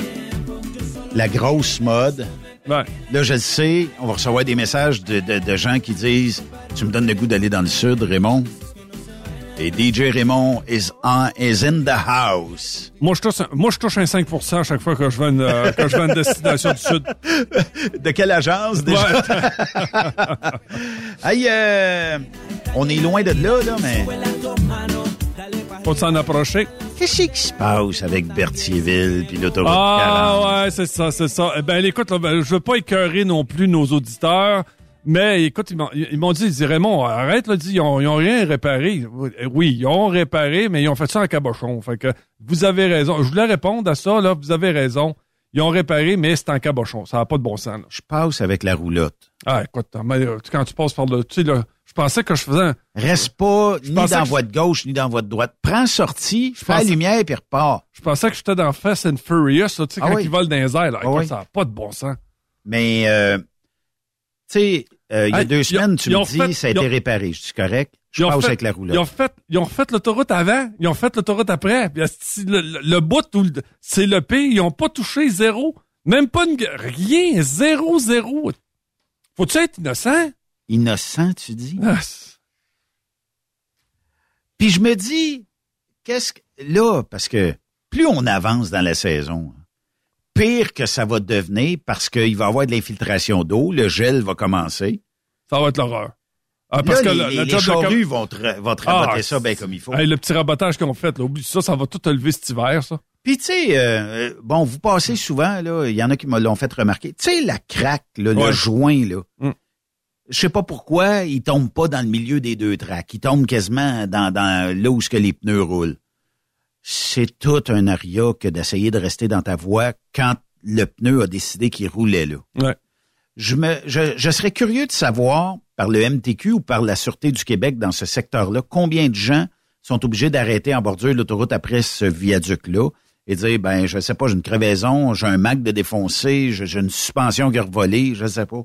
Speaker 3: La grosse mode.
Speaker 4: Ouais.
Speaker 3: Là, je le sais, on va recevoir des messages de, de, de gens qui disent « Tu me donnes le goût d'aller dans le sud, Raymond. » Et DJ Raymond is, on, is in the house.
Speaker 4: Moi, je touche, un- moi, je touche un 5 à chaque fois que je vais une, euh, que je vais une destination du Sud.
Speaker 3: De quelle agence, déjà?
Speaker 4: Ouais.
Speaker 3: Hey, euh, on est loin de là, là, mais
Speaker 4: Faut s'en approcher.
Speaker 3: qu'est-ce qui se passe avec Berthierville puis l'autoroute 40?
Speaker 4: Ah ouais, c'est ça, c'est ça. Eh ben écoute, là, ben, je veux pas écœurer non plus nos auditeurs, mais écoute, ils m'ont, dit, ils disaient, Raymond, arrête, là, ils ont, ils ont rien réparé. Oui, ils ont réparé, mais ils ont fait ça en cabochon. Fait que vous avez raison. Je voulais répondre à ça, là, vous avez raison. Ils ont réparé, mais c'est en cabochon. Ça n'a pas de bon sens. là.
Speaker 3: Je passe avec la roulotte.
Speaker 4: Ah, écoute, quand tu passes par le, tu sais, là, je pensais que je faisais un,
Speaker 3: Reste pas ni dans
Speaker 4: que-
Speaker 3: votre gauche ni dans votre droite. Prends sortie, fais la lumière puis repars.
Speaker 4: je pensais que j'étais dans Fast and Furious, là, tu sais,
Speaker 3: Ah
Speaker 4: quand
Speaker 3: oui.
Speaker 4: ils volent dans les airs, là.
Speaker 3: Ah oui.
Speaker 4: ça n'a pas de bon sens.
Speaker 3: Mais, euh, tu sais, euh, il y a
Speaker 4: Hey,
Speaker 3: deux semaines, tu me dis,
Speaker 4: fait-
Speaker 3: ça a été réparé. Je suis correct? Je passe
Speaker 4: fait-
Speaker 3: avec la
Speaker 4: Ils ont fait, ils ont fait l'autoroute avant, ils ont fait l'autoroute après. Puis, le, le, le bout c'est le pire, ils ont pas touché zéro. Même pas une, rien, zéro, zéro. Faut-tu être innocent?
Speaker 3: Innocent, tu dis?
Speaker 4: Ah,
Speaker 3: Puis je me dis, qu'est-ce que... Là, parce que plus on avance dans la saison, pire que ça va devenir parce qu'il va y avoir de l'infiltration d'eau, le gel va commencer.
Speaker 4: ça va être l'horreur. Ah, parce
Speaker 3: là,
Speaker 4: que
Speaker 3: les,
Speaker 4: le,
Speaker 3: les-
Speaker 4: le
Speaker 3: les
Speaker 4: job de
Speaker 3: charrues
Speaker 4: com-
Speaker 3: vont, te, vont
Speaker 4: Ah,
Speaker 3: ça bien comme il faut.
Speaker 4: Hey, le petit rabotage qu'on fait, là, oublie ça, ça va tout te lever cet hiver, ça.
Speaker 3: Puis tu sais, euh, bon, vous passez souvent, là, il y en a qui me l'ont fait remarquer. Tu sais, la craque, là, le joint, là.
Speaker 4: Mm.
Speaker 3: Je sais pas pourquoi, il tombe pas dans le milieu des deux tracks. Il tombe quasiment dans, dans là où ce que les pneus roulent. C'est tout un aria que d'essayer de rester dans ta voie quand le pneu a décidé qu'il roulait là.
Speaker 4: Ouais.
Speaker 3: Je, me, je, je serais curieux de savoir, par le MTQ ou par la Sûreté du Québec dans ce secteur-là, combien de gens sont obligés d'arrêter en bordure de l'autoroute après ce viaduc-là. et dire, ben, je sais pas, j'ai une crevaison, j'ai un Mac de défoncé, j'ai une suspension qui a revolé, je sais pas.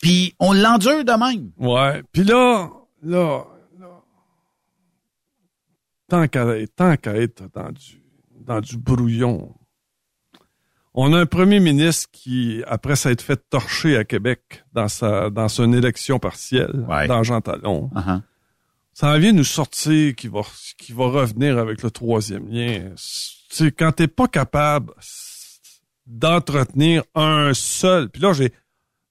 Speaker 3: Puis on l'endure de même.
Speaker 4: Ouais. Puis là, là, tant qu'à être, dans du, dans du brouillon, on a un premier ministre qui, après s'être fait torcher à Québec dans sa, dans son élection partielle,
Speaker 3: Ouais.
Speaker 4: dans Jean Talon,
Speaker 3: Uh-huh.
Speaker 4: ça vient nous sortir qui va, qui va revenir avec le troisième lien. C'est quand t'es pas capable d'entretenir un seul. Puis là, j'ai.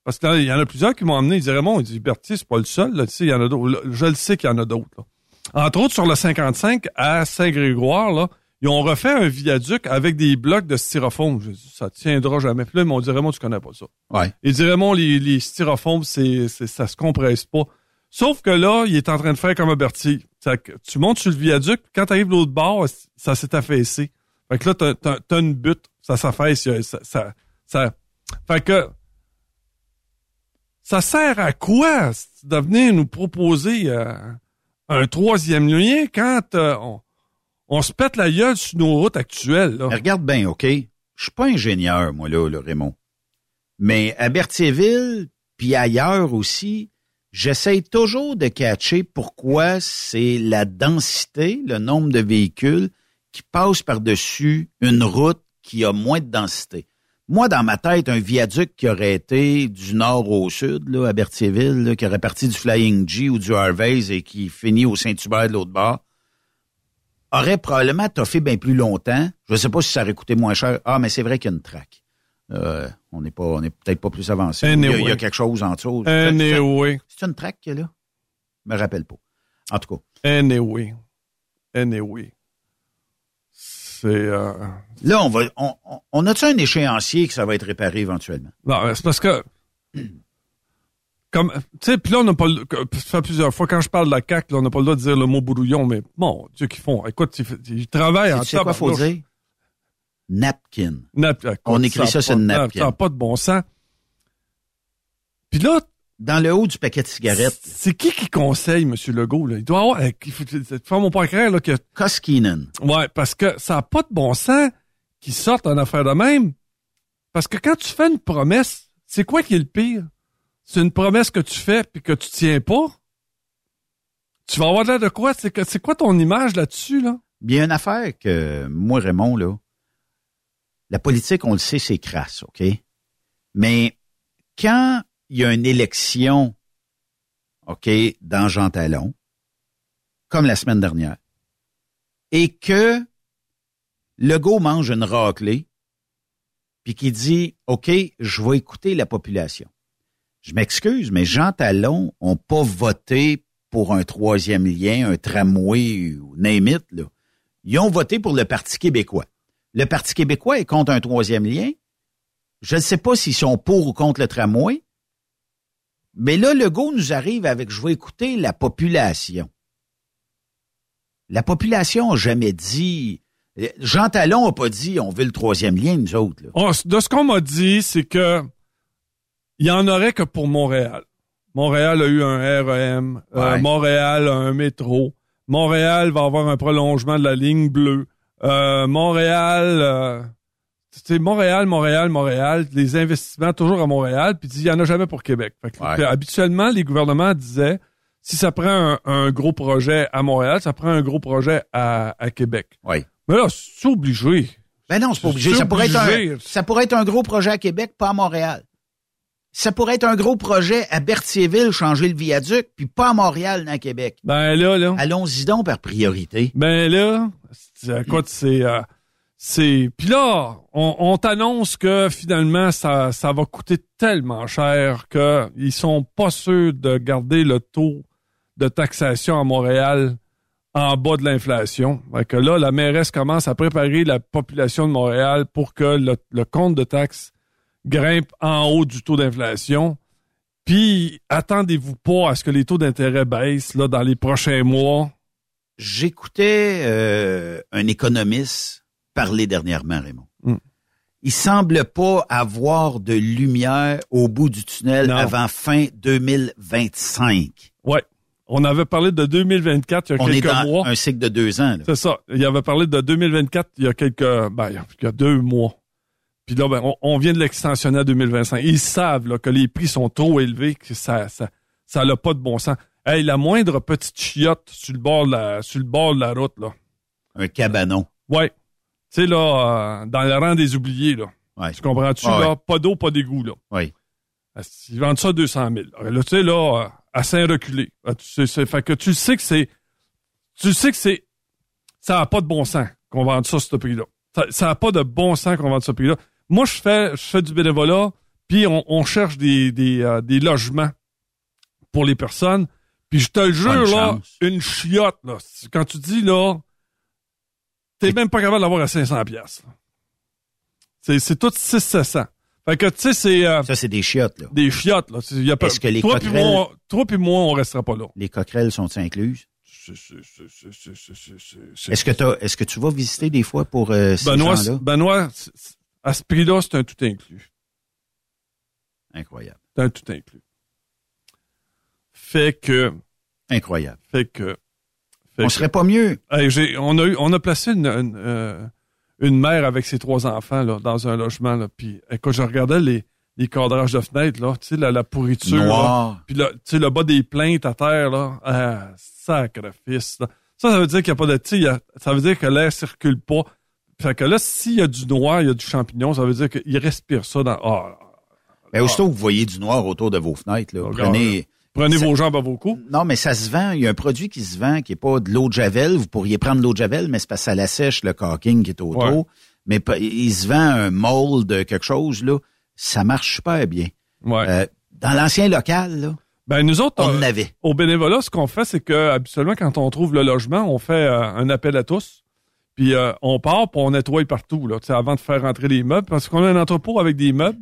Speaker 4: Parce qu'il y en a plusieurs qui m'ont amené. Ils disaient Raymond, il dit Berthier, c'est pas le seul. Là, tu sais, il y en a d'autres. Je le sais qu'il y en a d'autres. Entre autres, sur le 55 à Saint-Grégoire, là, ils ont refait un viaduc avec des blocs de styrofoam. Je dis, ça tiendra jamais. Puis là, ils m'ont dit Raymond, tu connais pas ça.
Speaker 3: Ouais.
Speaker 4: Il dit Raymond, les, les styrofoams, c'est, c'est, ça se compresse pas. Sauf que là, il est en train de faire comme un que tu montes sur le viaduc, quand tu arrives de l'autre bord, ça s'est affaissé. Fait que là, t'as, t'as, t'as une butte, ça s'affaisse, a- ça, ça, ça- Fait que ça sert à quoi de venir nous proposer euh, un troisième lien quand euh, on, se pète la gueule sur nos routes actuelles?
Speaker 3: Regarde bien, OK? Je suis pas ingénieur, moi, là, là, Raymond. Mais à Berthierville, puis ailleurs aussi, j'essaie toujours de catcher pourquoi c'est la densité, le nombre de véhicules qui passent par-dessus une route qui a moins de densité. Moi, dans ma tête, un viaduc qui aurait été du nord au sud, là, à Berthierville, là, qui aurait parti du Flying G ou du Harvey's et qui finit au Saint-Hubert de l'autre bord, aurait probablement toffé bien plus longtemps. Je ne sais pas si ça aurait coûté moins cher. Ah, mais c'est vrai qu'il y a une traque. Euh, on n'est pas, on n'est peut-être pas plus avancé. Il y, a,
Speaker 4: Anyway.
Speaker 3: il y a quelque chose en dessous.
Speaker 4: Anyway.
Speaker 3: C'est une traque qu'il y a là? Je me rappelle pas. En tout cas.
Speaker 4: Anyway. Anyway. C'est. Euh...
Speaker 3: Là, on va. On, on, a-tu un échéancier que ça va être réparé éventuellement?
Speaker 4: Non, c'est parce que. Comme, tu sais, puis là, on n'a pas le, que- ça fait plusieurs fois, quand je parle de la CAQ, là, on n'a pas le droit de dire le mot brouillon, mais bon, Dieu qu'ils font. Écoute, ils, ils travaillent en
Speaker 3: Tu sais quoi faut dire? Napkin.
Speaker 4: Nap- écoute,
Speaker 3: On écrit ça sur une napkin.
Speaker 4: Ça n'a pas de bon sens. Puis là,
Speaker 3: Dans le haut du paquet de cigarettes,
Speaker 4: c'est qui qui conseille, M. Legault, là? Il doit avoir, il faut, faire mon pas clair, là, que,
Speaker 3: Koskinen.
Speaker 4: ouais, parce que ça n'a pas de bon sens qu'ils sortent en affaire de même. Parce que quand tu fais une promesse, c'est quoi qui est le pire? C'est une promesse que tu fais puis que tu tiens pas? Tu vas avoir l'air de quoi? C'est c'est quoi ton image là-dessus, là?
Speaker 3: Bien une affaire que moi, Raymond, là, la politique, on le sait, c'est crasse, OK? Mais quand il y a une élection, OK, dans Jean Talon, comme la semaine dernière, et que Legault mange une raclée, puis qui dit, OK, je vais écouter la population. Je m'excuse, mais Jean Talon ont pas voté pour un troisième lien, un tramway ou name it, là. Ils ont voté pour le Parti québécois. Le Parti québécois est contre un troisième lien. Je ne sais pas s'ils sont pour ou contre le tramway. Mais là, Legault nous arrive avec je vais écouter la population. La population n'a jamais dit. Jean Talon n'a pas dit on veut le troisième lien, nous autres. là.
Speaker 4: De ce qu'on m'a dit, c'est que il y en aurait que pour Montréal. Montréal a eu un REM. euh. Montréal a un métro. Montréal va avoir un prolongement de la ligne bleue. Euh, Montréal, euh, c'est Montréal, Montréal, Montréal. Les investissements toujours à Montréal. Puis il y en a jamais pour Québec. Fait que,
Speaker 3: Ouais.
Speaker 4: puis habituellement, les gouvernements disaient si ça prend un, un gros projet à Montréal, ça prend un gros projet à, à Québec.
Speaker 3: Oui.
Speaker 4: Mais là, c'est obligé.
Speaker 3: Ben non, c'est pas obligé. Ça pourrait, être un, ça pourrait être un gros projet à Québec, pas à Montréal. Ça pourrait être un gros projet à Berthierville, changer le viaduc, puis pas à Montréal, dans Québec.
Speaker 4: Ben là, là.
Speaker 3: Allons-y donc par priorité.
Speaker 4: Ben là, c'est- écoute, c'est euh, c'est puis là, on, on t'annonce que finalement ça ça va coûter tellement cher que ils sont pas sûrs de garder le taux de taxation à Montréal en bas de l'inflation. Fait que là, la mairesse commence à préparer la population de Montréal pour que le, le compte de taxes grimpe en haut du taux d'inflation. Puis attendez-vous pas à ce que les taux d'intérêt baissent là dans les prochains mois?
Speaker 3: J'écoutais euh, un économiste parler dernièrement, Raymond.
Speaker 4: Mm.
Speaker 3: Il semble pas avoir de lumière au bout du tunnel
Speaker 4: Non.
Speaker 3: avant fin 2025.
Speaker 4: Ouais. On avait parlé de 2024 il y a
Speaker 3: On est
Speaker 4: quelques
Speaker 3: dans
Speaker 4: mois.
Speaker 3: un cycle de deux ans. là.
Speaker 4: C'est ça. Il avait parlé de 2024 il y a quelques, ben, il y a- deux mois. Puis là, ben, on, on vient de l'extensionner à 2025. Ils savent là, que les prix sont trop élevés, que ça, ça, ça n'a pas de bon sens. Hey, la moindre petite chiotte sur le bord de la, sur le bord de la route, là.
Speaker 3: Un cabanon.
Speaker 4: Ouais. Tu sais, là, euh, dans le rang des oubliés, là.
Speaker 3: Ouais.
Speaker 4: Tu comprends-tu,
Speaker 3: Ah ouais.
Speaker 4: là? Pas d'eau, pas d'égout, là.
Speaker 3: Oui.
Speaker 4: Ils vendent ça 200 000. Là, tu sais, là, euh, à Saint-Reculé. Ah, tu sais, c'est- fait que tu sais que c'est, tu sais que c'est, ça n'a pas de bon sens qu'on vende ça à ce prix-là. Ça- n'a pas de bon sens qu'on vende ce prix-là. Moi, je fais, je fais du bénévolat, puis on, on cherche des, des, euh, des logements pour les personnes. Puis je te le jure, là,
Speaker 3: chance.
Speaker 4: une chiotte, là. Quand tu dis, là, t'es même pas capable d'avoir à 500 pièces. C'est, c'est tout 6 700. Fait que, tu sais, c'est... Euh,
Speaker 3: ça, c'est des chiottes, là.
Speaker 4: Des chiottes, là. Y a pas,
Speaker 3: Est-ce que les
Speaker 4: toi
Speaker 3: coquerelles...
Speaker 4: Moi, toi puis moi, on restera pas là.
Speaker 3: Les coquerelles sont-ils incluses? Est-ce que, est-ce que tu vas visiter des fois pour euh, ces
Speaker 4: Benoît,
Speaker 3: gens-là?
Speaker 4: Benoît, à ce prix-là, c'est un tout inclus.
Speaker 3: Incroyable.
Speaker 4: C'est un tout inclus. Fait que...
Speaker 3: Incroyable.
Speaker 4: Fait que...
Speaker 3: On
Speaker 4: que,
Speaker 3: serait pas mieux.
Speaker 4: Hey, j'ai, on, a eu, on a placé une, une, euh, une mère avec ses trois enfants là, dans un logement. Là, puis écoute, je regardais les, les cadrages de fenêtres, là, tu sais, la, la pourriture. là. Puis là, tu sais, le bas des plaintes à terre, là, ah, sacrifice. là. Ça, ça veut dire qu'il n'y a pas de, tu sais, ça veut dire que l'air circule pas. Fait que là, s'il y a du noir, il y a du champignon, ça veut dire qu'il respire ça dans, ah,
Speaker 3: Ben, aussitôt que vous voyez du noir autour de vos fenêtres, là, prenez...
Speaker 4: prenez
Speaker 3: Ça-
Speaker 4: vos jambes à vos coups.
Speaker 3: Non, mais ça se vend. Il y a un produit qui se vend qui est pas de l'eau de Javel. Vous pourriez prendre de l'eau de Javel, mais c'est parce que ça la sèche le caulking qui est autour.
Speaker 4: Ouais.
Speaker 3: Mais il se vend un mold quelque chose, là. Ça marche super bien.
Speaker 4: Ouais.
Speaker 3: Euh, dans l'ancien local, là,
Speaker 4: ben, nous autres,
Speaker 3: on
Speaker 4: euh,
Speaker 3: avait.
Speaker 4: Au bénévolat, ce qu'on fait, c'est que habituellement, quand on trouve le logement, on fait euh, un appel à tous. Puis euh, on part, puis on nettoie partout, là, avant de faire rentrer les meubles, parce qu'on a un entrepôt avec des meubles.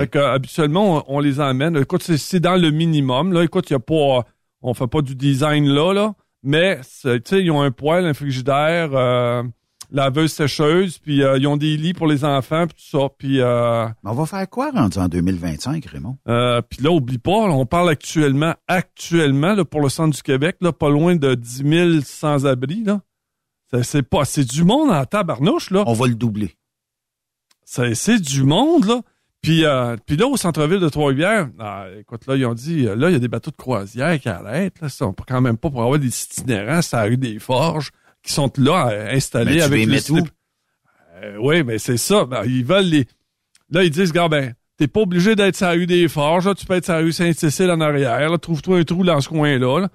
Speaker 4: Fait que, euh, habituellement, on, on les emmène. Écoute, c'est- dans le minimum. Là, écoute, il y a pas, on fait pas du design là, là, mais c'est- tu sais, ils ont un poêle, un frigidaire, euh, laveuse sécheuse, puis euh, ils ont des lits pour les enfants, puis tout ça. Puis euh,
Speaker 3: Mais on va faire quoi rendu en 2025, Raymond?
Speaker 4: euh, puis là, oublie pas, là, on parle actuellement, actuellement, là, pour le centre du Québec, là, pas loin de 10 000 sans-abri, là. C'est- pas, c'est du monde en tabarnouche, là.
Speaker 3: On va le doubler.
Speaker 4: C'est du monde, là. Puis, euh, puis là, au centre-ville de Trois-Rivières, ah, écoute, là, ils ont dit, là, il y a des bateaux de croisière qui arrêtent, là. Ça, on peut quand même pas pour avoir des itinérants, ça a eu des forges qui sont là, euh, installés avec
Speaker 3: les
Speaker 4: slip. Euh, oui, mais c'est ça. Ben, ils veulent les. Là, ils disent, gars, ben, t'es pas obligé d'être sur la rue des Forges, là. Tu peux être sur la rue Saint-Cécile en arrière, là. Trouve-toi un trou dans ce coin-là, là.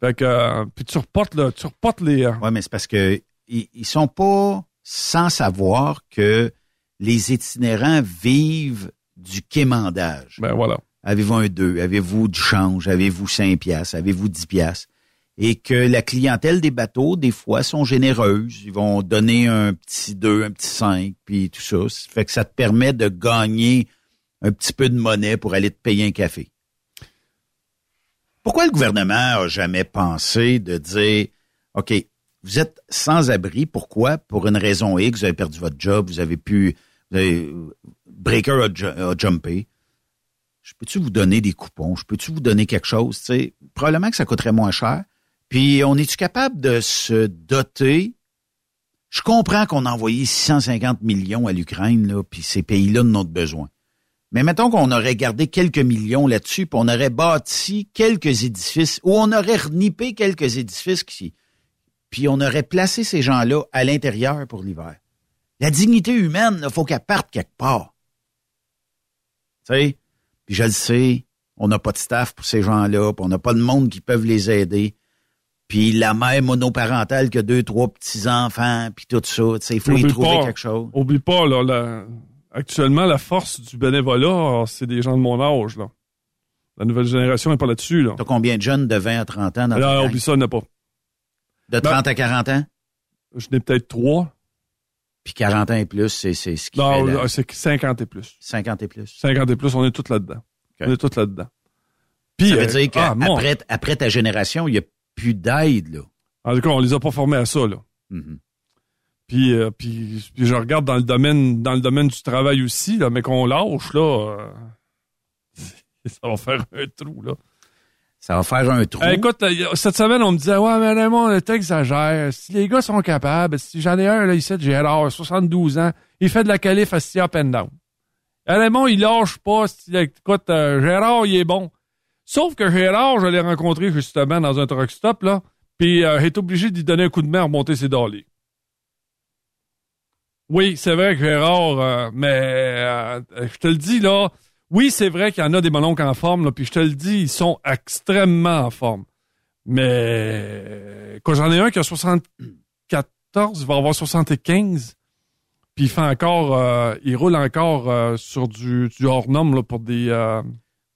Speaker 4: Fait que, euh, puis tu reportes, là, tu reportes les. euh,
Speaker 3: Oui, mais c'est parce que ils, ils sont pas sans savoir que les itinérants vivent du quémandage.
Speaker 4: ben, voilà.
Speaker 3: Avez-vous un 2? Avez-vous du change? Avez-vous 5 piastres? Avez-vous 10 piastres? Et que la clientèle des bateaux, des fois, sont généreuses. Ils vont donner un petit 2, un petit 5, puis tout ça. Ça fait que ça te permet de gagner un petit peu de monnaie pour aller te payer un café. Pourquoi le gouvernement a jamais pensé de dire, OK, vous êtes sans abri. Pourquoi? Pour une raison X, vous avez perdu votre job, vous avez pu, vous Breaker a, ju- a jumpé. Je peux-tu vous donner des coupons? Je peux-tu vous donner quelque chose? Tu sais, probablement que ça coûterait moins cher. Puis, on est-tu capable de se doter? Je comprends qu'on a envoyé 650 millions à l'Ukraine, puis ces pays-là en ont besoin. Mais mettons qu'on aurait gardé quelques millions là-dessus, puis on aurait bâti quelques édifices, ou on aurait renippé quelques édifices qui, puis on aurait placé ces gens-là à l'intérieur pour l'hiver. La dignité humaine, il faut qu'elle parte quelque part. Tu sais? Puis je le sais, on n'a pas de staff pour ces gens-là, puis on n'a pas de monde qui peuvent les aider. Puis la mère monoparentale qui a deux, trois petits-enfants, puis tout ça, tu sais, il faut y trouver
Speaker 4: pas.
Speaker 3: quelque chose.
Speaker 4: Oublie pas, là, la- actuellement, la force du bénévolat, c'est des gens de mon âge, là. La nouvelle génération n'est pas là-dessus, là.
Speaker 3: T'as combien de jeunes de 20 à 30 ans dans
Speaker 4: Là, oublie ça, il n'y en a pas.
Speaker 3: De 30 à 40 ans?
Speaker 4: Je n'ai peut-être trois.
Speaker 3: Puis 40 ans et plus, c'est ce qui
Speaker 4: Non,
Speaker 3: fait la-
Speaker 4: c'est 50 et plus.
Speaker 3: 50 et plus.
Speaker 4: 50 et plus, on est tous là-dedans. On est tous là-dedans. Puis,
Speaker 3: Ça veut
Speaker 4: euh,
Speaker 3: dire
Speaker 4: ah, mon-
Speaker 3: qu'après après ta génération, il n'y a plus d'aide, là.
Speaker 4: En tout cas, on les a pas formés à ça, là.
Speaker 3: Mhm.
Speaker 4: Puis, euh, puis, puis je regarde dans le domaine dans le domaine du travail aussi, là, mais qu'on lâche, là, euh, ça va faire un trou, là.
Speaker 3: Ça va faire un trou.
Speaker 4: Eh, écoute, euh, cette semaine, on me disait, ouais, mais Raymond, t'exagères. Si les gars sont capables, si j'en ai un, là, ici, Gérard, 72 ans, il fait de la qualif assis up and down. Raymond, il lâche pas. Écoute, euh, Gérard, il est bon. Sauf que Gérard, je l'ai rencontré justement dans un truck stop, là, puis euh, il est obligé d'y donner un coup de main à remonter ses dollies. Oui, c'est vrai que Gérard, euh, mais euh, je te le dis, là, oui, c'est vrai qu'il y en a des mononcles en forme, puis je te le dis, ils sont extrêmement en forme. Mais quand j'en ai un qui a 74, il va avoir 75, puis il fait encore, euh, il roule encore euh, sur du, du hors norme là, pour des euh,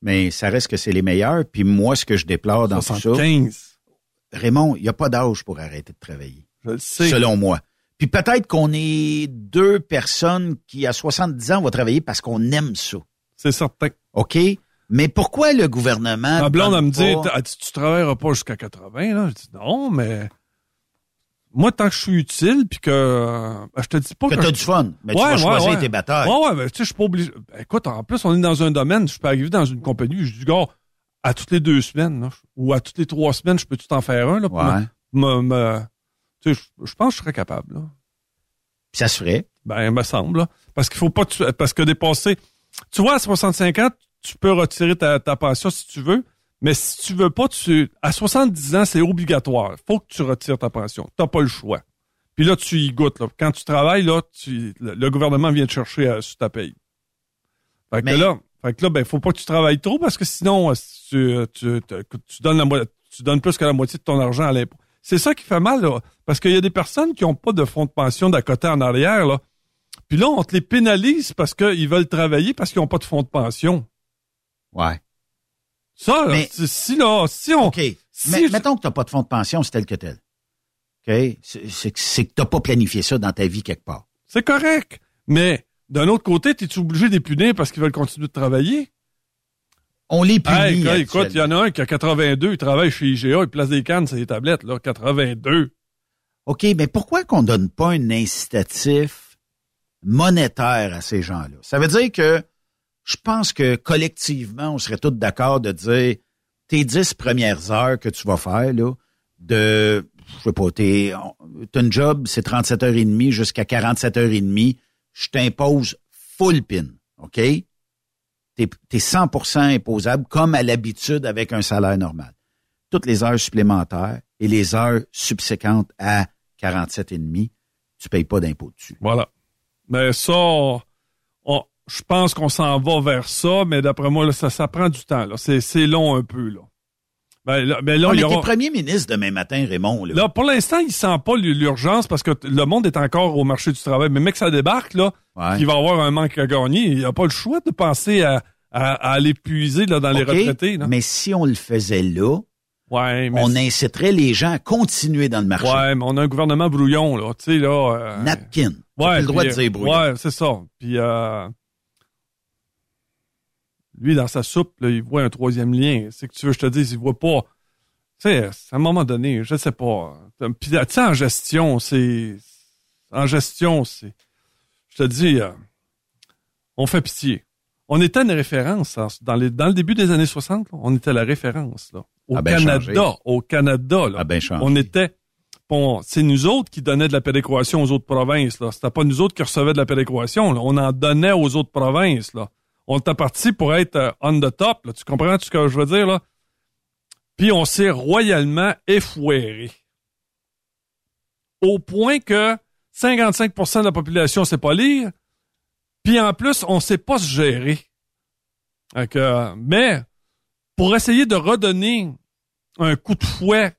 Speaker 3: Mais ça reste que c'est les meilleurs. Puis moi, ce que je déplore dans tout ça,
Speaker 4: 75.
Speaker 3: Raymond, il n'y a pas d'âge pour arrêter de travailler.
Speaker 4: Je le sais.
Speaker 3: selon moi. Puis peut-être qu'on est deux personnes qui, à 70 ans, vont travailler parce qu'on aime ça.
Speaker 4: C'est certain.
Speaker 3: OK? Mais pourquoi le gouvernement...
Speaker 4: Ma blonde, elle me dit,
Speaker 3: pas-
Speaker 4: tu travailleras pas jusqu'à 80, là? Je dis, non, mais moi, tant que je suis utile, puis que, euh, ben, je te dis pas
Speaker 3: que
Speaker 4: que...
Speaker 3: t'as du fun, mais tu
Speaker 4: Ouais,
Speaker 3: vas
Speaker 4: ouais,
Speaker 3: choisir
Speaker 4: ouais.
Speaker 3: tes batailles.
Speaker 4: Ouais, ouais, mais tu sais, je suis pas obligé. Ben, écoute, en plus, on est dans un domaine, je peux arriver dans une compagnie, je dis, gars, à toutes les deux semaines, là, ou à toutes les trois semaines, je peux-tu t'en faire un, là, pour
Speaker 3: Ouais.
Speaker 4: me, me- me- tu sais, je, je pense que je serais capable, là.
Speaker 3: Ça se ferait.
Speaker 4: Ben, il me semble, là. Parce qu'il faut pas, tu- parce que dépasser, tu vois, à 65 ans, tu peux retirer ta, ta pension si tu veux, mais si tu veux pas, tu, à 70 ans, c'est obligatoire. Faut que tu retires ta pension. T'as pas le choix. Puis là, tu y goûtes, là. Quand tu travailles, là, tu, le, le gouvernement vient te chercher euh, sur ta paye. Fait que
Speaker 3: Mais-
Speaker 4: là, fait que là, ben, faut pas que tu travailles trop parce que sinon, euh, tu, tu, donnes la mo- tu donnes plus que la moitié de ton argent à l'impôt. C'est ça qui fait mal, là. Parce qu'il y a des personnes qui ont pas de fonds de pension d'à côté en arrière, là. Puis là, on te les pénalise parce qu'ils veulent travailler parce qu'ils n'ont pas de fonds de pension.
Speaker 3: Ouais.
Speaker 4: Ça, là,
Speaker 3: Mais-
Speaker 4: si là, si on.
Speaker 3: OK.
Speaker 4: si
Speaker 3: Mais
Speaker 4: je-
Speaker 3: mettons que tu n'as pas de fonds de pension, c'est tel que tel. OK? C'est- que- tu n'as pas planifié ça dans ta vie quelque part.
Speaker 4: C'est correct. Mais d'un autre côté, es-tu obligé de les punir parce qu'ils veulent continuer de travailler?
Speaker 3: On les punit.
Speaker 4: Hey, écoute, il y en a un qui a 82, il travaille chez IGA, il place des cannes sur les tablettes, là, 82.
Speaker 3: OK, mais pourquoi qu'on donne pas un incitatif monétaire à ces gens-là? Ça veut dire que je pense que collectivement, on serait tous d'accord de dire tes dix premières heures que tu vas faire, là, de, je sais pas, t'es, une job, c'est 37h30 jusqu'à 47h30, je t'impose full pin, OK? T'es, t'es 100% imposable comme à l'habitude avec un salaire normal. Toutes les heures supplémentaires et les heures subséquentes à 47,5, tu payes pas d'impôt dessus.
Speaker 4: Voilà. Mais ça, on- on- je pense qu'on s'en va vers ça, mais d'après moi, là, ça, ça prend du temps. Là. C'est, c'est long un peu. Là. Ben, là, ben là,
Speaker 3: on
Speaker 4: il y
Speaker 3: était
Speaker 4: aura-
Speaker 3: premier ministre demain matin, Raymond. Là.
Speaker 4: Là, pour l'instant, il sent pas l'urgence parce que le monde est encore au marché du travail. Mais mec, ça débarque, là,
Speaker 3: Ouais.
Speaker 4: qu'il va avoir un manque à gagner. Il a pas le choix de penser à, à, à aller puiser là, dans les retraités.
Speaker 3: Mais si on le faisait là,
Speaker 4: ouais, mais
Speaker 3: on inciterait les gens à continuer dans le marché.
Speaker 4: ouais, mais on a un gouvernement brouillon, là. Tu sais, là. euh,
Speaker 3: Napkin.
Speaker 4: Ouais,
Speaker 3: plus le droit
Speaker 4: puis,
Speaker 3: de dire.
Speaker 4: Ouais, c'est ça. Puis, euh, lui, dans sa soupe, là, il voit un troisième lien. C'est que tu veux que je te dise, il voit pas. Tu sais, à un moment donné, je sais pas. Puis, tu sais, en gestion, c'est. En gestion, c'est. Je te dis, euh, on fait pitié. On était une référence en- dans, les, dans le début des années 60. là, on était la référence. Là, au
Speaker 3: Ah ben,
Speaker 4: Canada. Au Canada. Là.
Speaker 3: Ah ben.
Speaker 4: On était. C'est nous autres qui donnaient de la péréquation aux autres provinces. Là. C'était pas nous autres qui recevaient de la péréquation. Là. On en donnait aux autres provinces. Là. On était parti pour être euh, on the top. Là. Tu comprends ce que je veux dire? là? Puis on s'est royalement effouéré. Au point que 55% de la population sait pas lire. Puis en plus, on sait pas se gérer. Euh, mais pour essayer de redonner un coup de fouet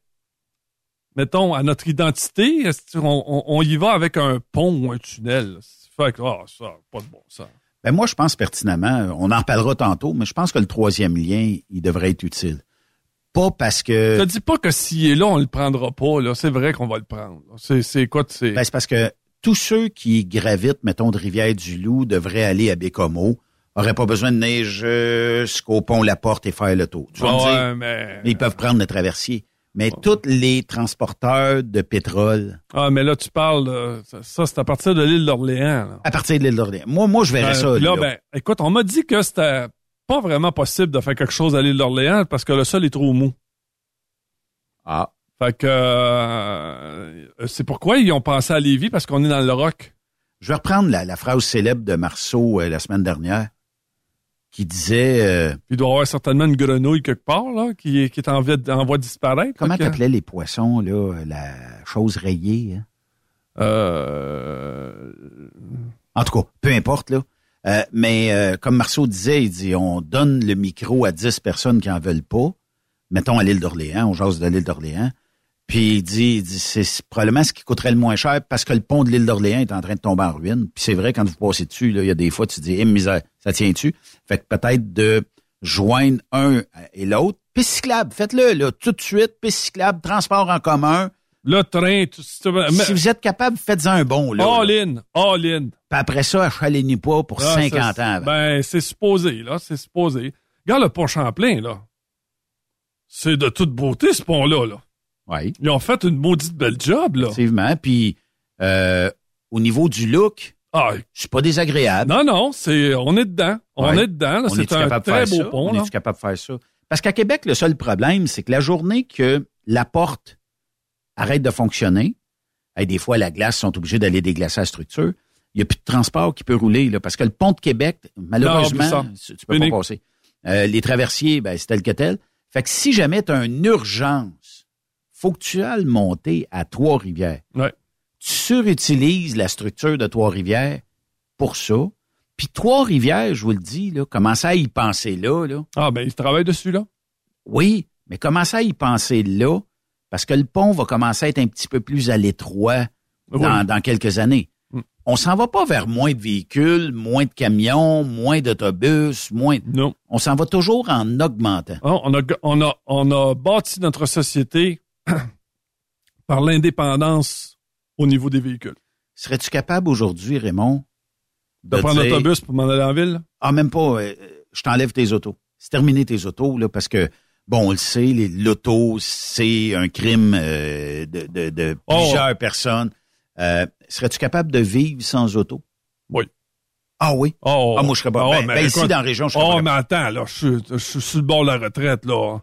Speaker 4: mettons, à notre identité, on, on- on y va avec un pont ou un tunnel? Fait que, ah, ça, pas de bon sens.
Speaker 3: Ben moi, je pense pertinemment, on en reparlera tantôt, mais je pense que le troisième lien, il devrait être utile. Pas parce
Speaker 4: Je
Speaker 3: que...
Speaker 4: te dis pas que s'il est là, on le prendra pas, là. C'est vrai qu'on va le prendre. C'est, quoi, c'est?
Speaker 3: Ben, c'est parce que tous ceux qui gravitent, mettons, de Rivière-du-Loup devraient aller à Bécomo, auraient pas besoin de venir jusqu'au pont La Porte et faire le tour. Tu vas me
Speaker 4: Ah
Speaker 3: dire,
Speaker 4: ouais, mais...
Speaker 3: mais ils peuvent prendre le traversier. Mais tous les transporteurs de pétrole,
Speaker 4: Ah, mais là, tu parles, ça, c'est à partir de l'île d'Orléans, là.
Speaker 3: à partir de l'île d'Orléans. Moi, moi, je verrais
Speaker 4: Ben,
Speaker 3: ça.
Speaker 4: là,
Speaker 3: là.
Speaker 4: ben, écoute, on m'a dit que c'était pas vraiment possible de faire quelque chose à l'île d'Orléans parce que le sol est trop mou.
Speaker 3: Ah.
Speaker 4: Fait que euh, c'est pourquoi ils ont pensé à Lévis parce qu'on est dans le rock.
Speaker 3: Je vais reprendre la, la phrase célèbre de Marceau euh, la semaine dernière qui disait euh,
Speaker 4: Il doit y avoir certainement une grenouille quelque part là, qui, est- qui est en, voie de- en voie de disparaître.
Speaker 3: comment
Speaker 4: que,
Speaker 3: t'appelais les poissons là la chose rayée hein?
Speaker 4: euh,
Speaker 3: En tout cas, peu importe là. Euh, mais euh, comme Marceau disait, il dit on donne le micro à 10 personnes qui en veulent pas. Mettons à l'île d'Orléans, on jase de l'île d'Orléans. Puis il dit, il dit c'est probablement ce qui coûterait le moins cher parce que le pont de l'île d'Orléans est en train de tomber en ruine. Puis c'est vrai, quand vous passez dessus, là, il y a des fois, tu te dis, eh, misère, ça tient-tu? Fait que peut-être de joindre un et l'autre. Piste cyclable, faites-le, là, tout de suite. Piste cyclable, transport en commun.
Speaker 4: le train, tout, mais-
Speaker 3: si vous êtes capable, faites-en un bon, là.
Speaker 4: all
Speaker 3: là.
Speaker 4: in, all in.
Speaker 3: Puis après ça, achalenez pas pour
Speaker 4: Ah,
Speaker 3: 50
Speaker 4: ça,
Speaker 3: ans avant.
Speaker 4: Ben, c'est supposé, là, c'est supposé. Regarde le pont Champlain, là. C'est de toute beauté, ce pont-là, là.
Speaker 3: Oui.
Speaker 4: Ils ont fait une maudite belle job, là.
Speaker 3: Effectivement. Puis euh, au niveau du look,
Speaker 4: Ah,
Speaker 3: c'est pas désagréable.
Speaker 4: non, non, c'est, on est dedans. On
Speaker 3: Ouais.
Speaker 4: est dedans, là.
Speaker 3: On est
Speaker 4: C'est un
Speaker 3: capable de
Speaker 4: très
Speaker 3: faire
Speaker 4: beau
Speaker 3: ça?
Speaker 4: pont,
Speaker 3: On
Speaker 4: là.
Speaker 3: est capable de faire ça? Parce qu'à Québec, le seul problème, c'est que la journée que la porte arrête de fonctionner, et des fois, la glace sont obligés d'aller déglacer la structure, il n'y a plus de transport qui peut rouler, là, parce que le pont de Québec, malheureusement,
Speaker 4: oublie
Speaker 3: tu peux pas passer. Euh, les traversiers, ben, c'est tel que tel. Fait que si jamais tu as une urgence, faut que tu ailles monter à Trois-Rivières.
Speaker 4: Ouais.
Speaker 3: Tu surutilises la structure de Trois-Rivières pour ça. Puis Trois-Rivières, je vous le dis, là, commencez à y penser là, là?
Speaker 4: Ah, ben, ils travaillent dessus, là.
Speaker 3: Oui, mais commencez à y penser là, parce que le pont va commencer à être un petit peu plus à l'étroit dans,
Speaker 4: Oui.
Speaker 3: dans quelques années.
Speaker 4: Mm.
Speaker 3: On s'en va pas vers moins de véhicules, moins de camions, moins d'autobus, moins.
Speaker 4: Non.
Speaker 3: On s'en va toujours en augmentant.
Speaker 4: Ah, On a, on a, on a bâti notre société par l'indépendance au niveau des véhicules.
Speaker 3: Serais-tu capable aujourd'hui, Raymond,
Speaker 4: De,
Speaker 3: de
Speaker 4: prendre
Speaker 3: dire-
Speaker 4: l'autobus pour m'en aller en ville?
Speaker 3: Ah, même pas. euh, je t'enlève tes autos. C'est terminé tes autos, là, parce que, bon, on le sait, les- l'auto, c'est un crime euh, de, de, de
Speaker 4: Oh.
Speaker 3: plusieurs personnes. Euh, Serais-tu capable de vivre sans auto?
Speaker 4: Oui.
Speaker 3: Ah oui?
Speaker 4: Oh,
Speaker 3: Ah, moi, je serais pas.
Speaker 4: Ah,
Speaker 3: ben,
Speaker 4: mais
Speaker 3: ben, ici, dans la région, je serais
Speaker 4: Oh,
Speaker 3: pas
Speaker 4: mais
Speaker 3: capable.
Speaker 4: attends, là, je suis, je suis sur le bord de la retraite, là.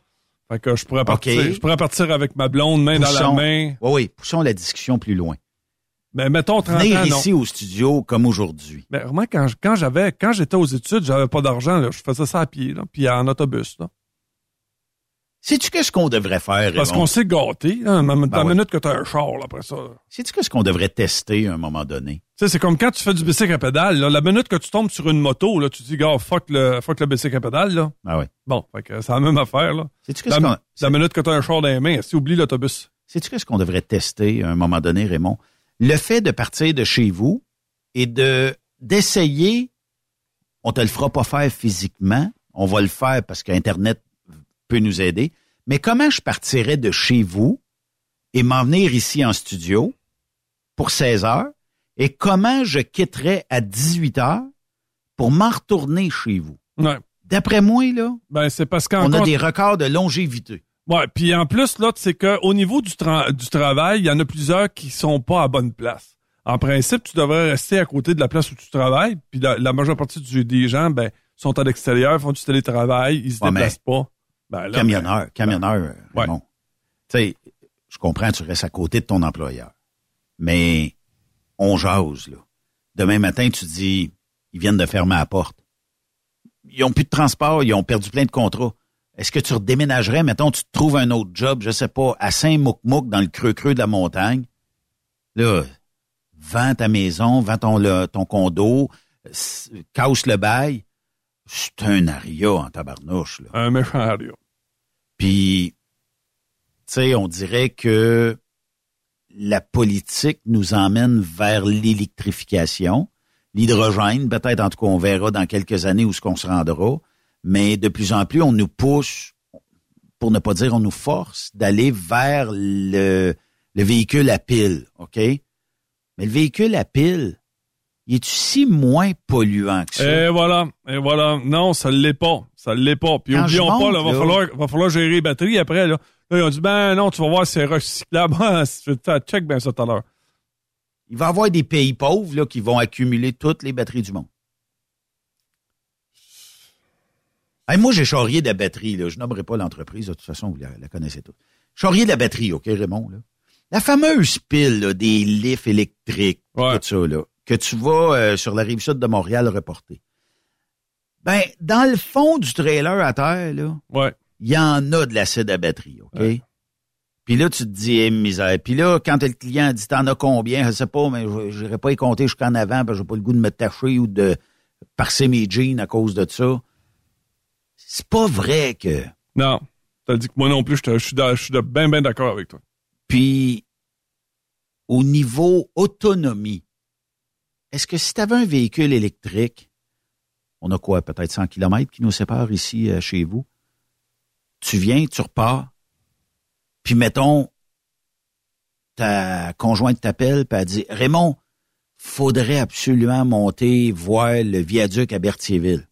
Speaker 4: Fait que je pourrais partir, je pourrais partir avec ma blonde, main dans la main.
Speaker 3: Oui, oui, poussons la discussion plus loin.
Speaker 4: Mais mettons 30
Speaker 3: Venir
Speaker 4: ans, non.
Speaker 3: ici au studio comme aujourd'hui.
Speaker 4: Mais vraiment, quand, quand j'avais, quand j'étais aux études, j'avais pas d'argent, là. Je faisais ça à pied, là, puis en autobus, là.
Speaker 3: Sais-tu qu'est-ce qu'on devrait faire,
Speaker 4: Parce qu'on s'est gâté. La
Speaker 3: Ben ouais.
Speaker 4: minute que t'as un char, là, après ça.
Speaker 3: Sais-tu qu'est-ce qu'on devrait tester à un moment donné?
Speaker 4: Tu sais, c'est comme quand tu fais du bicycle à pédale, là. La minute que tu tombes sur une moto, là, tu te dis, gars, fuck le, fuck le bicycle à pédale, là.
Speaker 3: Ah oui.
Speaker 4: Bon, fait que c'est la même affaire, là.
Speaker 3: Qu'est-ce
Speaker 4: La, minute que t'as un char dans les mains, si oublie l'autobus?
Speaker 3: Sais-tu qu'est-ce qu'on devrait tester à un moment donné, Raymond? Le fait de partir de chez vous et de d'essayer, on te le fera pas faire physiquement, on va le faire parce qu'Internet peut nous aider, mais comment je partirais de chez vous et m'en venir ici en studio pour 16 heures et comment je quitterais à 18 heures pour m'en retourner chez vous?
Speaker 4: Ouais.
Speaker 3: D'après moi, là,
Speaker 4: Ben, c'est parce
Speaker 3: on a des records de longévité.
Speaker 4: Ouais, puis en plus là, c'est que au niveau du, tra- du travail, il y en a plusieurs qui sont pas à bonne place. En principe, tu devrais rester à côté de la place où tu travailles, puis la, la majeure partie du- des gens ben sont à l'extérieur, font du télétravail, ils se
Speaker 3: Ouais,
Speaker 4: déplacent pas. Ben, là,
Speaker 3: camionneur, camionneur,
Speaker 4: Ouais.
Speaker 3: Tu sais, je comprends, tu restes à côté de ton employeur. Mais on jase, là. Demain matin, tu dis, ils viennent de fermer la porte. Ils ont plus de transport, ils ont perdu plein de contrats. Est-ce que tu redéménagerais, mettons, tu te trouves un autre job, je sais pas, à Saint-Mouc-Mouc, dans le creux-creux de la montagne. Là, vends ta maison, vends ton, le- ton condo, casse le bail. C'est un aria en tabarnouche, là.
Speaker 4: un méchant aria.
Speaker 3: Puis, tu sais, on dirait que la politique nous emmène vers l'électrification, l'hydrogène, peut-être en tout cas on verra dans quelques années où ce qu'on se rendra, mais de plus en plus on nous pousse, pour ne pas dire on nous force, d'aller vers le, le véhicule à pile, OK? Mais le véhicule à pile, il est si moins polluant que ça?
Speaker 4: Et voilà, et voilà. Non, ça l'est pas. Ça l'est pas. Puis oublions pas, là, va,
Speaker 3: là-
Speaker 4: falloir, va falloir gérer les batteries après. Là. Là, ils ont dit, ben non, tu vas voir, c'est recyclable. Ah, Check bien ça tout à l'heure.
Speaker 3: Il va y avoir des pays pauvres là, qui vont accumuler toutes les batteries du monde. Hey, moi, j'ai charrié de la batterie. Là. Je nommerai pas l'entreprise. De toute façon, vous la, la connaissez tous. Charrier de la batterie, OK, Raymond? Là. La fameuse pile là, des lifts électriques,
Speaker 4: Ouais.
Speaker 3: tout ça, là, que tu vas euh, sur la rive sud de Montréal reporter. Ben, dans le fond du trailer à terre, là,
Speaker 4: Ouais.
Speaker 3: il y en a de l'acide à batterie, OK?
Speaker 4: Ouais.
Speaker 3: Puis là, tu te dis, eh, misère. Puis là, quand le client dit, t'en as combien? Je sais pas, mais je n'irai pas y compter jusqu'en avant, parce que j'ai pas le goût de me tacher ou de parser mes jeans à cause de ça. C'est pas vrai que...
Speaker 4: Non. T'as dit que moi non plus, je te- je suis da- je suis de- bien, bien d'accord avec toi.
Speaker 3: Puis, au niveau autonomie, est-ce que si tu avais un véhicule électrique, on a quoi, peut-être 100 km qui nous séparent ici euh, chez vous, tu viens, tu repars, puis mettons, ta conjointe t'appelle, puis elle dit, Raymond, faudrait absolument monter voir le viaduc à Berthierville.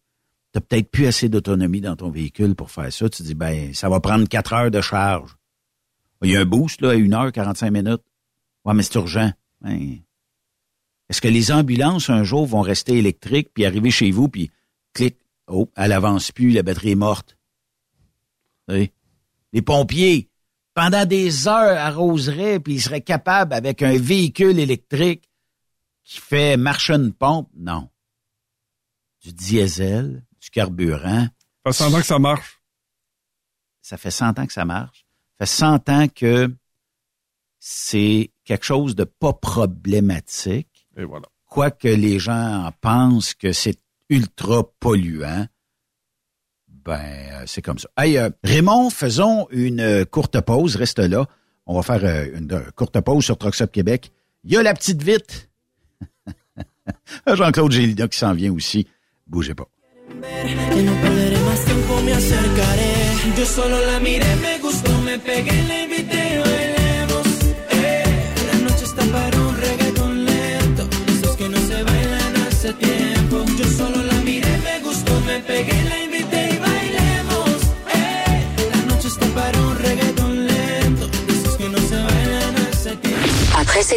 Speaker 3: T'as peut-être plus assez d'autonomie dans ton véhicule pour faire ça. Tu dis, ben, ça va prendre quatre heures de charge. Il y a un boost, là, à 1h45 minutes. Ouais, mais c'est urgent. Ben, Est-ce que les ambulances, un jour, vont rester électriques, puis arriver chez vous, puis clic, oh, elle avance plus, la batterie est morte. Oui. Les pompiers, pendant des heures, arroseraient, puis ils seraient capables, avec un véhicule électrique qui fait marcher une pompe, non. Du diesel, du carburant,
Speaker 4: Ça fait 100 ans que ça marche.
Speaker 3: ça fait 100 ans que ça marche. Ça fait 100 ans que c'est quelque chose de pas problématique.
Speaker 4: Et voilà.
Speaker 3: Quoique les gens en pensent que c'est ultra polluant, ben, euh, c'est comme ça. Hey, euh, Raymond, faisons une euh, courte pause. Reste là. On va faire euh, une courte pause sur Trucks Québec. Il y a la petite vite. Jean-Claude Gélina qui s'en vient aussi. Bougez pas.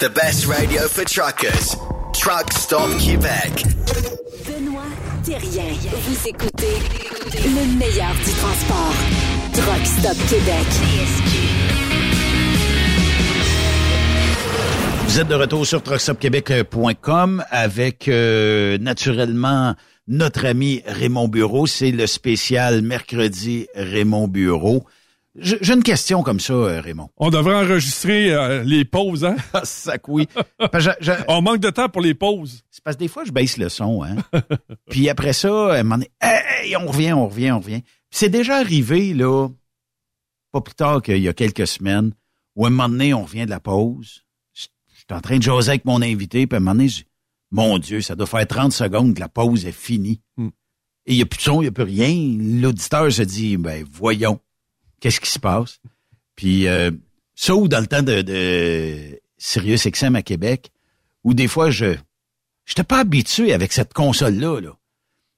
Speaker 6: The best radio for truckers. Truck Stop Québec.
Speaker 7: Benoît Thérien. Vous écoutez le meilleur du transport. Truck Stop Québec.
Speaker 3: Vous êtes de retour sur truckstopquebec.com avec euh, naturellement notre ami Raymond Bureau. C'est le spécial mercredi Raymond Bureau. J'ai une question comme ça, euh, Raymond.
Speaker 4: On devrait enregistrer euh, les pauses, hein?
Speaker 3: oui. Que je- je-
Speaker 4: On manque de temps pour les pauses.
Speaker 3: C'est parce que des fois, je baisse le son, hein. Puis après ça, à un moment donné, hey, on revient, on revient, on revient. Puis c'est déjà arrivé, là, pas plus tard qu'il y a quelques semaines, où à un moment donné, on revient de la pause. Je suis en train de jaser avec mon invité, puis à un moment donné, je dis, mon Dieu, ça doit faire 30 secondes que la pause est finie.
Speaker 4: Hmm.
Speaker 3: Et il n'y a plus de son, il n'y a plus rien. L'auditeur se dit, ben, voyons, qu'est-ce qui se passe? Puis, euh, ça ou dans le temps de, de Sirius XM à Québec, où des fois, je j'étais pas habitué avec cette console-là. Là.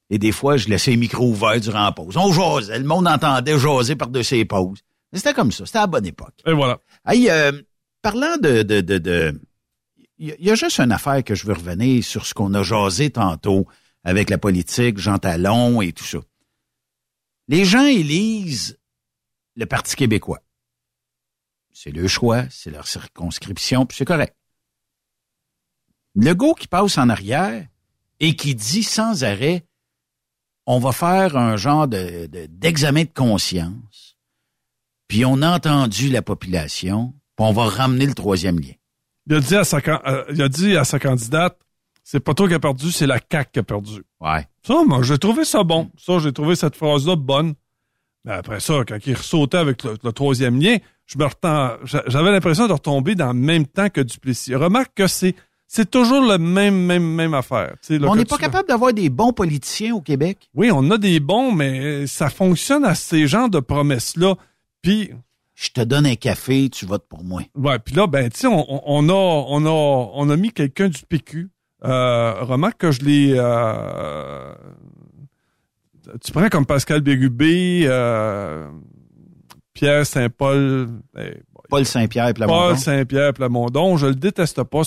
Speaker 3: Et des fois, je laissais les micros ouverts durant la pause. On jasait, le monde entendait jaser par-dessus les pauses. Mais C'était comme ça, c'était à la bonne époque.
Speaker 4: Et voilà.
Speaker 3: Hey, euh, parlant de... de, de, de il y a- il y a juste une affaire que je veux revenir sur ce qu'on a jasé tantôt avec la politique, Jean Talon et tout ça. Les gens élisent le Parti québécois. C'est le choix, c'est leur circonscription, puis c'est correct. Le go qui passe en arrière et qui dit sans arrêt, on va faire un genre de, de- d'examen de conscience, puis on a entendu la population, puis on va ramener le troisième lien.
Speaker 4: Il a dit à sa, euh, il a dit à sa candidate, c'est pas toi qui a perdu, c'est la CAQ qui a perdu.
Speaker 3: Ouais.
Speaker 4: Ça, moi, j'ai trouvé ça bon. Ça, j'ai trouvé cette phrase-là bonne. Mais après ça, quand il ressautait avec le, le troisième lien, je me retens, j'a- j'avais l'impression de retomber dans le même temps que Duplessis. Remarque que c'est, c'est toujours le même, même, même affaire. Tu sais, là,
Speaker 3: on n'est pas capable d'avoir des bons politiciens au Québec.
Speaker 4: Oui, on a des bons, mais ça fonctionne à ces genres de promesses-là. Puis,
Speaker 3: Je te donne un café, tu votes pour moi.
Speaker 4: Ouais, puis là, ben, tu sais, on, on- on a, on a, on a mis quelqu'un du PQ. Euh, remarque que je l'ai. euh, tu prends comme Pascal Bérubé, euh, Pierre Saint-Paul, eh,
Speaker 3: Paul Saint-Pierre, Plamondon.
Speaker 4: Paul Saint-Pierre Plamondon. Je le déteste pas.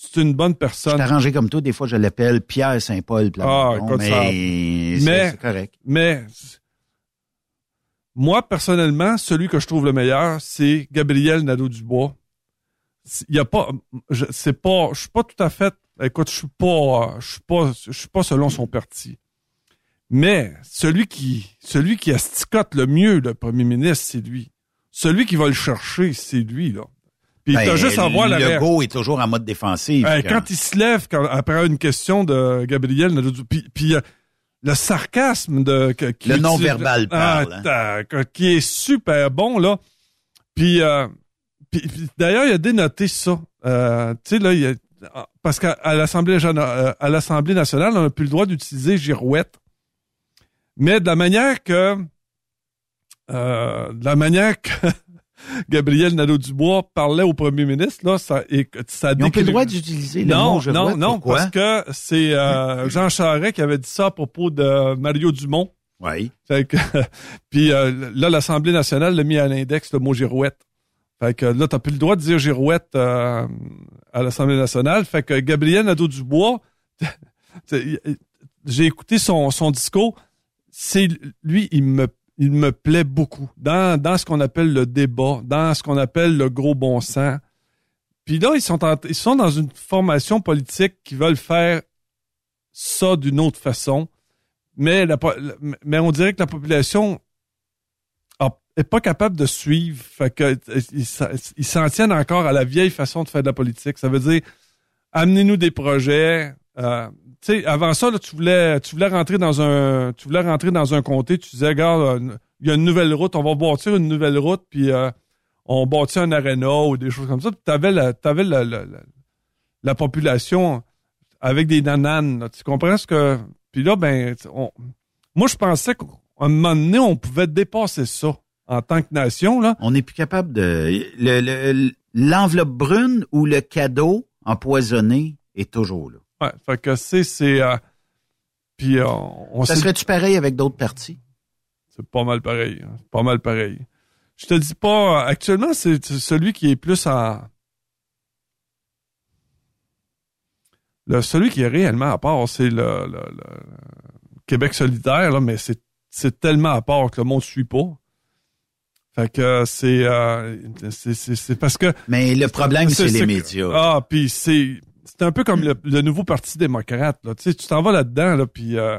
Speaker 4: C'est une, bonne
Speaker 3: Je
Speaker 4: personne.
Speaker 3: suis arrangé comme toi, des fois je l'appelle Pierre Saint-Paul Plamondon,
Speaker 4: Ah,
Speaker 3: mais, c'est-
Speaker 4: mais-
Speaker 3: c'est correct.
Speaker 4: Mais moi, personnellement, celui que je trouve le meilleur, c'est Gabriel Nadeau-Dubois. Il y a pas, je, c'est pas, je suis pas tout à fait, écoute, je suis pas, je suis pas, je suis pas selon son parti. Mais celui qui, celui qui asticote le mieux le premier ministre, c'est lui. Celui qui va le chercher, c'est lui, là. Puis
Speaker 3: Ben,
Speaker 4: t'as juste à voir la réaction.
Speaker 3: Legault est toujours en mode défensif. Quand-
Speaker 4: quand il se lève quand- après une question de Gabriel puis, puis euh, le sarcasme de qui
Speaker 3: Le non-verbal parle, hein.
Speaker 4: Ah, t'as- qui est super bon là. Puis, euh, puis- puis d'ailleurs il a dénoté ça. Euh, tu sais là, il y a- parce qu'à l'Assemblée euh, à l'Assemblée nationale, on n'a plus le droit d'utiliser girouette, mais de la manière que euh, de la manière que Gabriel Nadeau-Dubois parlait au premier ministre, là, ça, et, ça
Speaker 3: Ils n'ont plus le droit d'utiliser le
Speaker 4: non,
Speaker 3: mot je
Speaker 4: non,
Speaker 3: vois.
Speaker 4: non,
Speaker 3: Pourquoi?
Speaker 4: parce que c'est euh, Jean Charest qui avait dit ça à propos de Mario Dumont.
Speaker 3: Oui.
Speaker 4: Fait que, puis euh, là, l'Assemblée nationale l'a mis à l'index le mot girouette. Fait que là, t'as plus le droit de dire girouette euh, à l'Assemblée nationale. Fait que Gabriel Nadeau-Dubois, j'ai écouté son, son discours. C'est lui, il me il me plaît beaucoup dans, dans ce qu'on appelle le débat, dans ce qu'on appelle le gros bon sens. Puis là, ils sont, ils sont dans une formation politique qui veulent faire ça d'une autre façon. Mais, mais on dirait que la population a- est pas capable de suivre. Fait que, ils s'en tiennent encore à la vieille façon de faire de la politique. Ça veut dire, amenez-nous des projets. Euh, tu sais, avant ça, là, tu voulais, tu voulais rentrer dans un, tu voulais rentrer dans un comté, tu disais, regarde, euh, il y a une nouvelle route, on va bâtir une nouvelle route, puis euh, on bâtit un aréna ou des choses comme ça. Puis t'avais la, la, la, la- la population avec des nananes. là. tu comprends ce que. Puis là, ben, on- moi, je pensais qu'à un moment donné, on pouvait dépasser ça en tant que nation. Là.
Speaker 3: On n'est plus capable de... le- le- L'enveloppe brune ou le cadeau empoisonné est toujours là.
Speaker 4: Ouais, fait que c'est. c'est euh, puis euh, on
Speaker 3: Ça serait-tu pareil avec d'autres partis?
Speaker 4: C'est pas mal pareil. hein. Pas mal pareil. Je te dis pas. euh, Actuellement, c'est celui qui est plus en. Le, celui qui est réellement à part, c'est le, le- le Québec solidaire, là, mais c'est c'est tellement à part que le monde ne suit pas. Fait que c'est euh, c'est- c'est c'est parce que
Speaker 3: Mais le problème, c'est les médias.
Speaker 4: Ah, puis c'est c'est un peu comme le, le nouveau parti démocrate. Là. Tu t'en vas là-dedans, là, puis euh,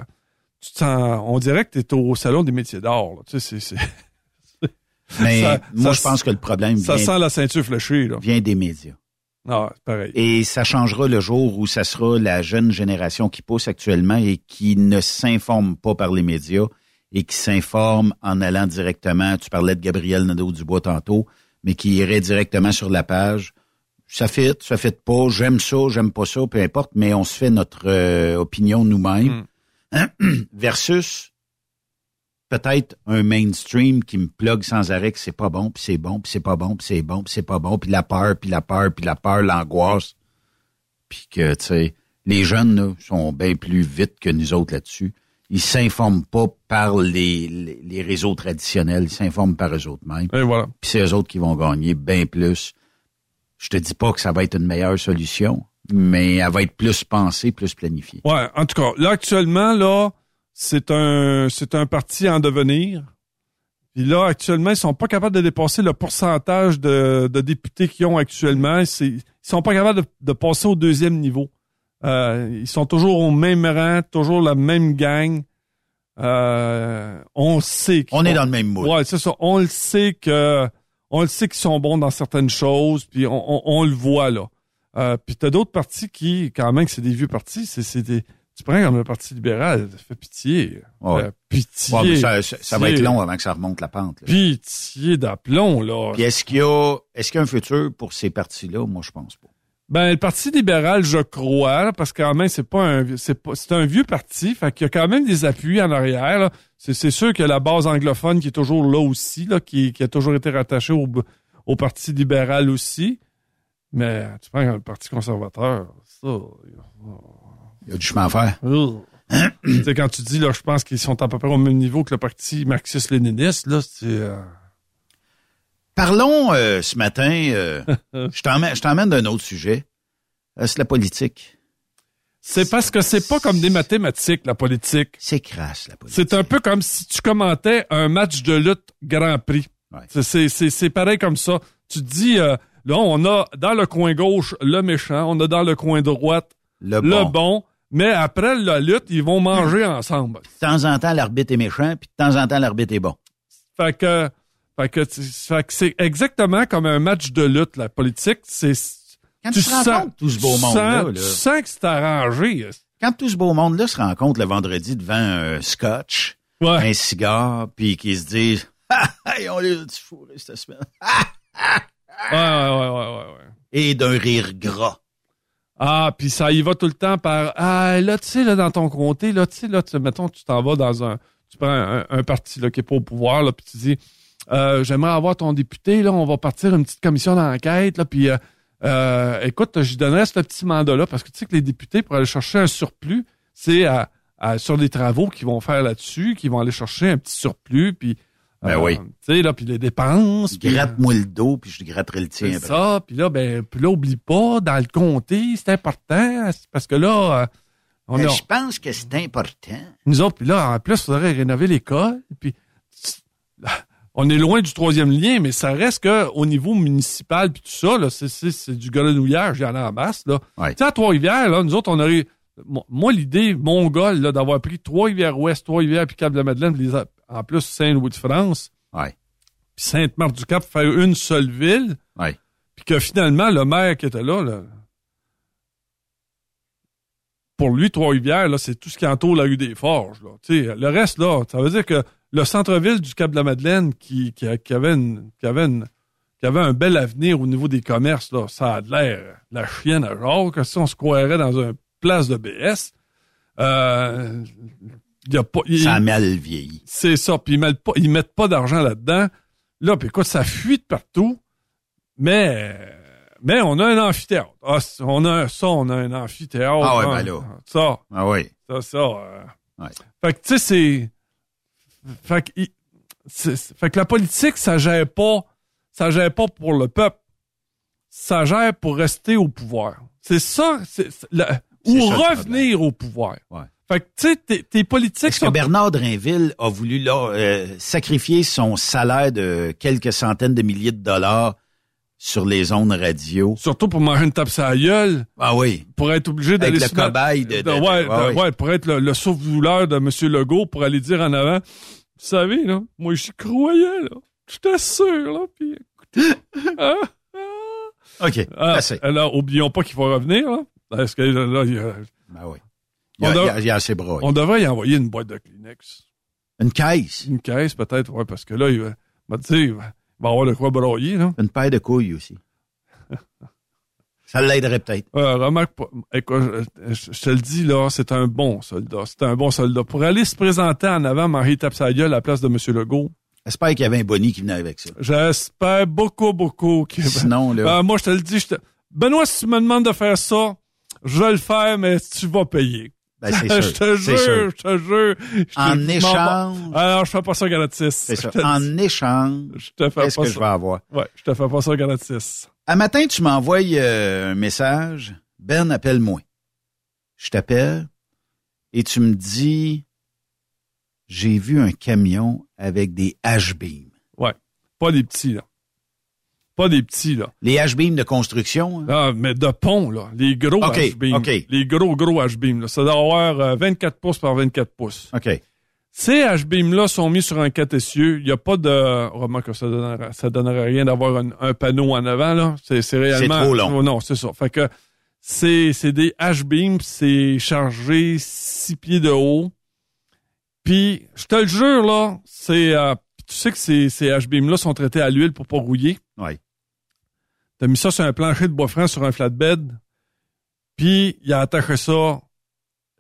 Speaker 4: tu te sens- on dirait que tu es au salon des métiers d'or. là. Tu sais, c'est-
Speaker 3: Mais
Speaker 4: ça-
Speaker 3: moi,
Speaker 4: ça-
Speaker 3: je pense que le problème
Speaker 4: ça
Speaker 3: vient,
Speaker 4: sent la ceinture fléchée. Là.
Speaker 3: vient des médias.
Speaker 4: Ah, pareil.
Speaker 3: Et ça changera le jour où ça sera la jeune génération qui pousse actuellement et qui ne s'informe pas par les médias et qui s'informe en allant directement, tu parlais de Gabriel Nadeau-Dubois tantôt, mais qui irait directement sur la page. Ça fit, ça fit pas, j'aime ça, j'aime pas ça, peu importe, mais on se fait notre euh, opinion nous-mêmes. Hein? Versus peut-être un mainstream qui me plug sans arrêt que c'est pas bon, puis c'est bon, puis c'est pas bon, puis c'est bon, puis c'est pas bon, puis la peur, puis la peur, puis la peur, l'angoisse. Puis que, tu sais, les jeunes là, sont bien plus vite que nous autres là-dessus. Ils s'informent pas par les, les, les réseaux traditionnels, ils s'informent par eux autres mêmes.
Speaker 4: Et voilà.
Speaker 3: Puis c'est eux autres qui vont gagner bien plus. Je te dis pas que ça va être une meilleure solution, mais elle va être plus pensée, plus planifiée.
Speaker 4: Ouais, en tout cas, là, actuellement, là, c'est un, c'est un parti en devenir. Puis là, actuellement, ils sont pas capables de dépasser le pourcentage de, de députés qu'ils ont actuellement. Ils sont pas capables de, de passer au deuxième niveau. Euh, ils sont toujours au même rang, toujours la même gang. Euh, on sait.
Speaker 3: On est dans le même moule.
Speaker 4: Ouais, c'est ça. On le sait que, on le sait qu'ils sont bons dans certaines choses, puis on, on- on le voit là. Euh, puis t'as d'autres partis qui, quand même, que c'est des vieux partis, c'est, c'est des, tu prends comme le Parti libéral, ça fait pitié.
Speaker 3: Ouais.
Speaker 4: Euh, pitié.
Speaker 3: Ouais, mais ça, ça- ça va être long avant que ça remonte la pente. là.
Speaker 4: Pitié d'aplomb, là.
Speaker 3: Puis est-ce qu'il y a est-ce qu'il y a un futur pour ces partis-là? Moi, je pense pas.
Speaker 4: Ben, le Parti libéral, je crois, là, parce que quand même, c'est pas un, c'est pas, c'est un vieux parti, fait qu'il y a quand même des appuis en arrière. C'est, c'est sûr que la base anglophone qui est toujours là aussi, là, qui, qui a toujours été rattachée au, au Parti libéral aussi. Mais, tu prends le Parti conservateur, ça,
Speaker 3: Il y a du chemin à faire.
Speaker 4: sais, quand tu dis, là, je pense qu'ils sont à peu près au même niveau que le Parti marxiste-léniniste, là, c'est, euh,
Speaker 3: Parlons euh, ce matin, euh, je t'emmène d'un autre sujet. Euh, c'est la politique.
Speaker 4: c'est parce que c'est pas comme des mathématiques, la politique.
Speaker 3: C'est crasse, la politique.
Speaker 4: C'est un peu comme si tu commentais un match de lutte Grand Prix.
Speaker 3: Ouais.
Speaker 4: C'est- pareil comme ça. Tu te dis, là, on a dans le coin gauche le méchant, on a dans le coin droite
Speaker 3: Le
Speaker 4: le
Speaker 3: bon.
Speaker 4: bon, mais après la lutte, ils vont manger ensemble.
Speaker 3: De temps en temps, l'arbitre est méchant, puis de temps en temps, l'arbitre est bon.
Speaker 4: Fait que, fait que, tu- fait que c'est exactement comme un match de lutte, la politique. C'est,
Speaker 3: Quand tu, te rencontres tout ce beau monde-là,
Speaker 4: sens,
Speaker 3: là,
Speaker 4: tu sens que c'est arrangé.
Speaker 3: quand tout ce beau monde-là se rencontre le vendredi devant un scotch,
Speaker 4: Ouais.
Speaker 3: un cigare, puis qu'ils se disent Ah, hey, on les a fourré cette semaine.
Speaker 4: Ouais, ouais, ouais, ouais, ouais, ouais.
Speaker 3: Et d'un rire gras.
Speaker 4: Ah, puis ça y va tout le temps par ah là tu sais là dans ton comté là tu sais là tu mettons tu t'en vas dans un tu prends un, un parti là qui est pas au pouvoir là puis tu dis euh, j'aimerais avoir ton député là on va partir une petite commission d'enquête là puis euh, euh, écoute j'y donnerais ce petit mandat là parce que tu sais que les députés pour aller chercher un surplus c'est à- à- sur des travaux qu'ils vont faire là-dessus qu'ils vont aller chercher un petit surplus puis
Speaker 3: Ben oui.
Speaker 4: tu sais là puis les dépenses
Speaker 3: Gratte-moi le dos, puis je te gratterai le tien.
Speaker 4: c'est ça. Puis là, ben, puis là, oublie pas, dans le comté, c'est important. Parce que là, euh, on a,
Speaker 3: Ben, Je pense que c'est important.
Speaker 4: nous autres, puis là, en plus, il faudrait rénover l'école. Puis on est loin du troisième lien, mais ça reste que au niveau municipal puis tout ça, là, c'est, c'est, c'est du grenouillage, il y en a en masse, là.
Speaker 3: Ouais.
Speaker 4: Tu sais, à Trois-Rivières, là, nous autres, on aurait, moi, l'idée mongole, là, d'avoir pris Trois-Rivières-Ouest, Trois-Rivières puis Cap-de-la-Madeleine, puis les en plus Saint-Louis-de-France,
Speaker 3: Ouais.
Speaker 4: puis Sainte-Marthe-du-Cap, faire une seule ville.
Speaker 3: Ouais.
Speaker 4: Puis que finalement, le maire qui était là, là, pour lui, Trois-Rivières, là, c'est tout ce qui entoure la rue des Forges. Là. Le reste, là, ça veut dire que le centre-ville du Cap-de-la-Madeleine qui, qui, qui avait une, qui avait une- qui avait un bel avenir au niveau des commerces, là, ça a de l'air la chienne à genre, que si on se croirait dans un place de BS. Euh, y a pas,
Speaker 3: Ça a mal vieilli.
Speaker 4: c'est ça. Puis ils mettent pas, ils mettent pas d'argent là-dedans. Là, puis écoute, ça fuit de partout. Mais, mais on a un amphithéâtre. Ah, on a ça, on a un amphithéâtre.
Speaker 3: Ah ouais,
Speaker 4: hein.
Speaker 3: ben là.
Speaker 4: Ça,
Speaker 3: Ah oui.
Speaker 4: ça, ça. euh.
Speaker 3: Ouais.
Speaker 4: Fait que tu sais, c'est, fait que, fait la politique, ça gère pas, ça gère pas pour le peuple. Ça gère pour rester au pouvoir. C'est ça, c'est, la- ou
Speaker 3: ça,
Speaker 4: revenir au pouvoir.
Speaker 3: Ouais.
Speaker 4: Fait que tu sais, tes, tes politiques
Speaker 3: Est-ce que Bernard Drinville a voulu là, euh, sacrifier son salaire de quelques centaines de milliers de dollars sur les ondes radio?
Speaker 4: surtout pour manger une tape sur la gueule,
Speaker 3: Ah oui.
Speaker 4: pour être obligé d'aller
Speaker 3: le cobaye de- de- de-
Speaker 4: ouais,
Speaker 3: ouais,
Speaker 4: de-
Speaker 3: ouais.
Speaker 4: ouais, pour être le, le sauve-douleur de M. Legault, pour aller dire en avant, vous savez, là, moi, j'y croyais, là. J'étais sûr, là, puis ah, ah.
Speaker 3: OK.
Speaker 4: Ah,
Speaker 3: assez.
Speaker 4: alors, oublions pas qu'il faut revenir, là. Parce que là, là, il y a-
Speaker 3: Ben oui. Il y a,
Speaker 4: On a-
Speaker 3: il y a- il y a ses bras.
Speaker 4: on devrait y envoyer une boîte de Kleenex.
Speaker 3: Une caisse?
Speaker 4: Une caisse, peut-être, ouais, parce que là, il va, il va il va avoir de quoi broyer, là.
Speaker 3: Une paire de couilles aussi. Ça l'aiderait peut-être.
Speaker 4: Euh, remarque pas. Écoute, je, je- te le dis, là, c'est un bon soldat. C'est un bon soldat. Pour aller se présenter en avant, Marie tape sa gueule à la place de M. Legault,
Speaker 3: J'espère qu'il y avait un boni qui venait avec ça.
Speaker 4: j'espère beaucoup, beaucoup qu'il
Speaker 3: Sinon, là.
Speaker 4: Euh, moi, je te le dis, je te... Benoît, si tu me demandes de faire ça, je vais le faire, mais tu vas payer.
Speaker 3: Ben, c'est
Speaker 4: je
Speaker 3: sûr.
Speaker 4: te
Speaker 3: C'est
Speaker 4: jure,
Speaker 3: sûr.
Speaker 4: je te jure. Je te-
Speaker 3: En
Speaker 4: je m'en
Speaker 3: échange.
Speaker 4: Alors, je fais pas ça gratis.
Speaker 3: C'est ça.
Speaker 4: te.
Speaker 3: En échange,
Speaker 4: Je te fais
Speaker 3: qu'est-ce
Speaker 4: pas
Speaker 3: que
Speaker 4: ça.
Speaker 3: je vais avoir?
Speaker 4: Ouais, je te fais pas ça gratis.
Speaker 3: Un matin, tu m'envoies euh, un message. Ben, appelle-moi. Je t'appelle et tu me dis, j'ai vu un camion avec des H-beams.
Speaker 4: Ouais. Pas des petits, là. Pas des petits, là.
Speaker 3: Les H-beams de construction, hein?
Speaker 4: Ah, mais de pont, là. Les gros
Speaker 3: OK,
Speaker 4: H-beams. Les gros, gros H-beams, là. Ça doit avoir euh, 24 pouces par 24 pouces.
Speaker 3: OK.
Speaker 4: Ces H-beams-là sont mis sur un 4 essieux. Il n'y a pas de... Remarque que ça donnerait, ça donnerait rien d'avoir un, un panneau en avant, là. C'est, c'est réellement...
Speaker 3: trop long.
Speaker 4: Oh, non, c'est ça. Fait que c'est, c'est des H-beams, c'est chargé 6 pieds de haut. Puis, je te le jure, là, c'est... euh, tu sais que ces, ces H-beams-là sont traités à l'huile pour pas rouiller.
Speaker 3: Oui.
Speaker 4: T'as mis ça sur un plancher de bois franc sur un flatbed. Puis, il a attaché ça.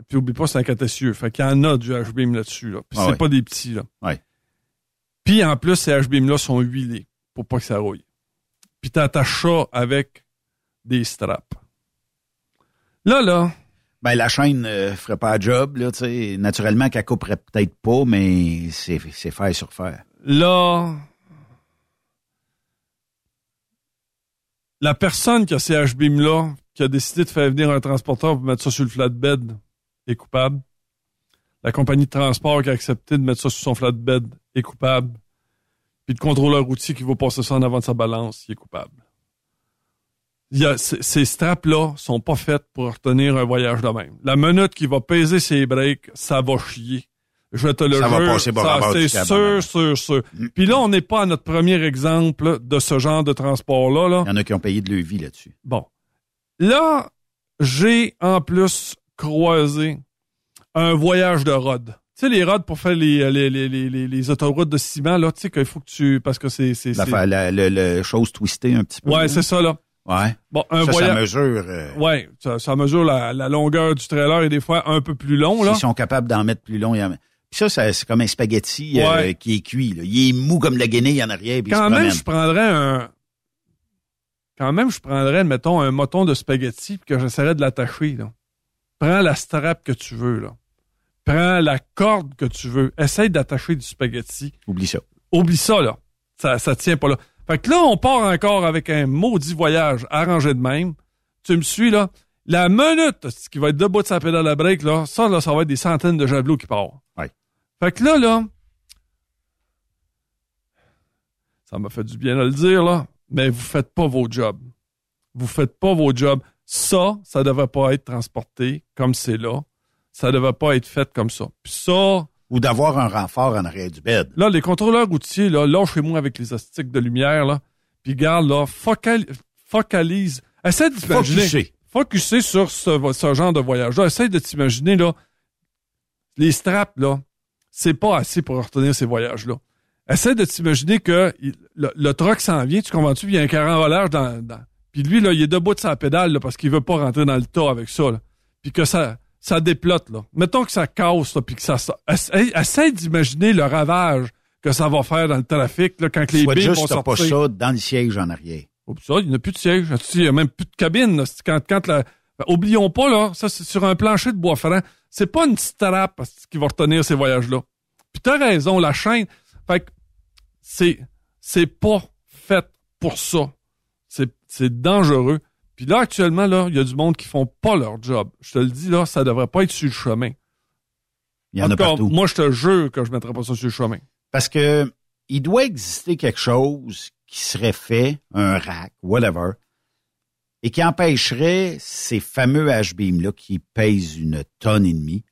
Speaker 4: Puis, oublie pas, c'est un 4 essieux. Fait qu'il y en a du H-beam là-dessus, là. Puis,
Speaker 3: Ah
Speaker 4: c'est
Speaker 3: ouais.
Speaker 4: pas des petits, là.
Speaker 3: Ouais.
Speaker 4: Puis, en plus, ces H-beams-là sont huilés pour pas que ça rouille. Puis, t'attaches ça avec des straps. Là, là,
Speaker 3: Ben, la chaîne euh, ferait pas la job, là, tu sais. Naturellement, qu'elle couperait peut-être pas, mais c'est, c'est faire sur faire.
Speaker 4: là, la personne qui a ces H-beams-là, qui a décidé de faire venir un transporteur pour mettre ça sur le flatbed, est coupable. La compagnie de transport qui a accepté de mettre ça sur son flatbed est coupable. Puis le contrôleur routier qui va passer ça en avant de sa balance, il est coupable. Il y a, c- ces straps-là sont pas faites pour retenir un voyage de même. La minute qui va peser ses breaks, ça va chier. Je te le
Speaker 3: Ça va passer
Speaker 4: ça, c'est sûr, sûr, sûr. Puis là, on n'est pas à notre premier exemple de ce genre de transport-là. Là.
Speaker 3: Il y en a qui ont payé de leur vie là-dessus.
Speaker 4: Bon. Là, j'ai en plus croisé un voyage de rod. Tu sais, les rods pour faire les, les, les, les, les- autoroutes de ciment, là, tu sais qu'il faut que tu... Parce que c'est... c'est,
Speaker 3: La,
Speaker 4: c'est-
Speaker 3: la, le, le chose twistée un petit peu.
Speaker 4: Ouais, c'est ça, là.
Speaker 3: Ouais.
Speaker 4: Bon, un
Speaker 3: ça, ça
Speaker 4: voyage...
Speaker 3: mesure. euh,
Speaker 4: Ouais, ça, ça mesure la, la longueur du trailer et des fois un peu plus long, là.
Speaker 3: S'ils sont capables d'en mettre plus long, il y en a- Puis ça, ça, c'est comme un spaghetti euh, qui est cuit. Là. Il est mou comme la guenille en arrière. Puis il se
Speaker 4: Quand même,
Speaker 3: promène.
Speaker 4: je prendrais un... Quand même, je prendrais, mettons, un moton de spaghetti puis que j'essaierais de l'attacher, là. Prends la strap que tu veux, là. Prends la corde que tu veux. Essaye d'attacher du spaghetti.
Speaker 3: Oublie ça.
Speaker 4: Oublie ça, là. Ça, ça tient pas là. Fait que là, on part encore avec un maudit voyage arrangé de même. Tu me suis, là. La minute ce qui va être debout de sa pédale à break, là, ça, là, ça va être des centaines de javelots qui partent.
Speaker 3: Ouais.
Speaker 4: Fait que là, là, ça m'a fait du bien de le dire, là, mais vous faites pas vos jobs. Vous faites pas vos jobs. Ça, ça devrait pas être transporté comme c'est là. Ça devrait pas être fait comme ça. Puis ça,
Speaker 3: Ou d'avoir un renfort en arrière du bed.
Speaker 4: Là, les contrôleurs routiers, là, lâchez-moi avec les astiques de lumière, là. Puis garde, là, focal- focalise. Essaie de t'imaginer.
Speaker 3: Focusser.
Speaker 4: Focuser sur ce, ce genre de voyage-là. Essaie de t'imaginer, là, les straps, là, c'est pas assez pour retenir ces voyages-là. Essaie de t'imaginer que le, le truck s'en vient, tu comprends-tu? Il y a un carambolage dans, dans. Puis lui, là, il est debout de sa pédale, là, parce qu'il veut pas rentrer dans le tas avec ça, là. puis que ça, ça déplote, là. Mettons que ça casse, là, puis que ça... ça essaye, essaye d'imaginer le ravage que ça va faire dans le trafic, là, quand les
Speaker 3: Soit
Speaker 4: billes
Speaker 3: juste
Speaker 4: vont
Speaker 3: t'as pas
Speaker 4: sortir.
Speaker 3: ça dans le siège en arrière.
Speaker 4: Ça, il n'y a plus de siège. Il n'y a même plus de cabine. là. Quand, quand la... oublions pas, là, ça, c'est sur un plancher de bois franc. C'est pas une strap qui va retenir ces voyages-là. Puis t'as raison, la chaîne. Fait que c'est, c'est pas fait pour ça. C'est, dangereux. Puis là, actuellement, là, il y a du monde qui font pas leur job. Je te le dis, là, ça devrait pas être sur le chemin.
Speaker 3: Il y en a
Speaker 4: tout cas,
Speaker 3: partout.
Speaker 4: Moi, je te jure que je mettrais pas ça sur le chemin.
Speaker 3: Parce que il doit exister quelque chose qui serait fait, un rack, whatever, et qui empêcherait ces fameux H-beams-là qui pèsent une tonne et demie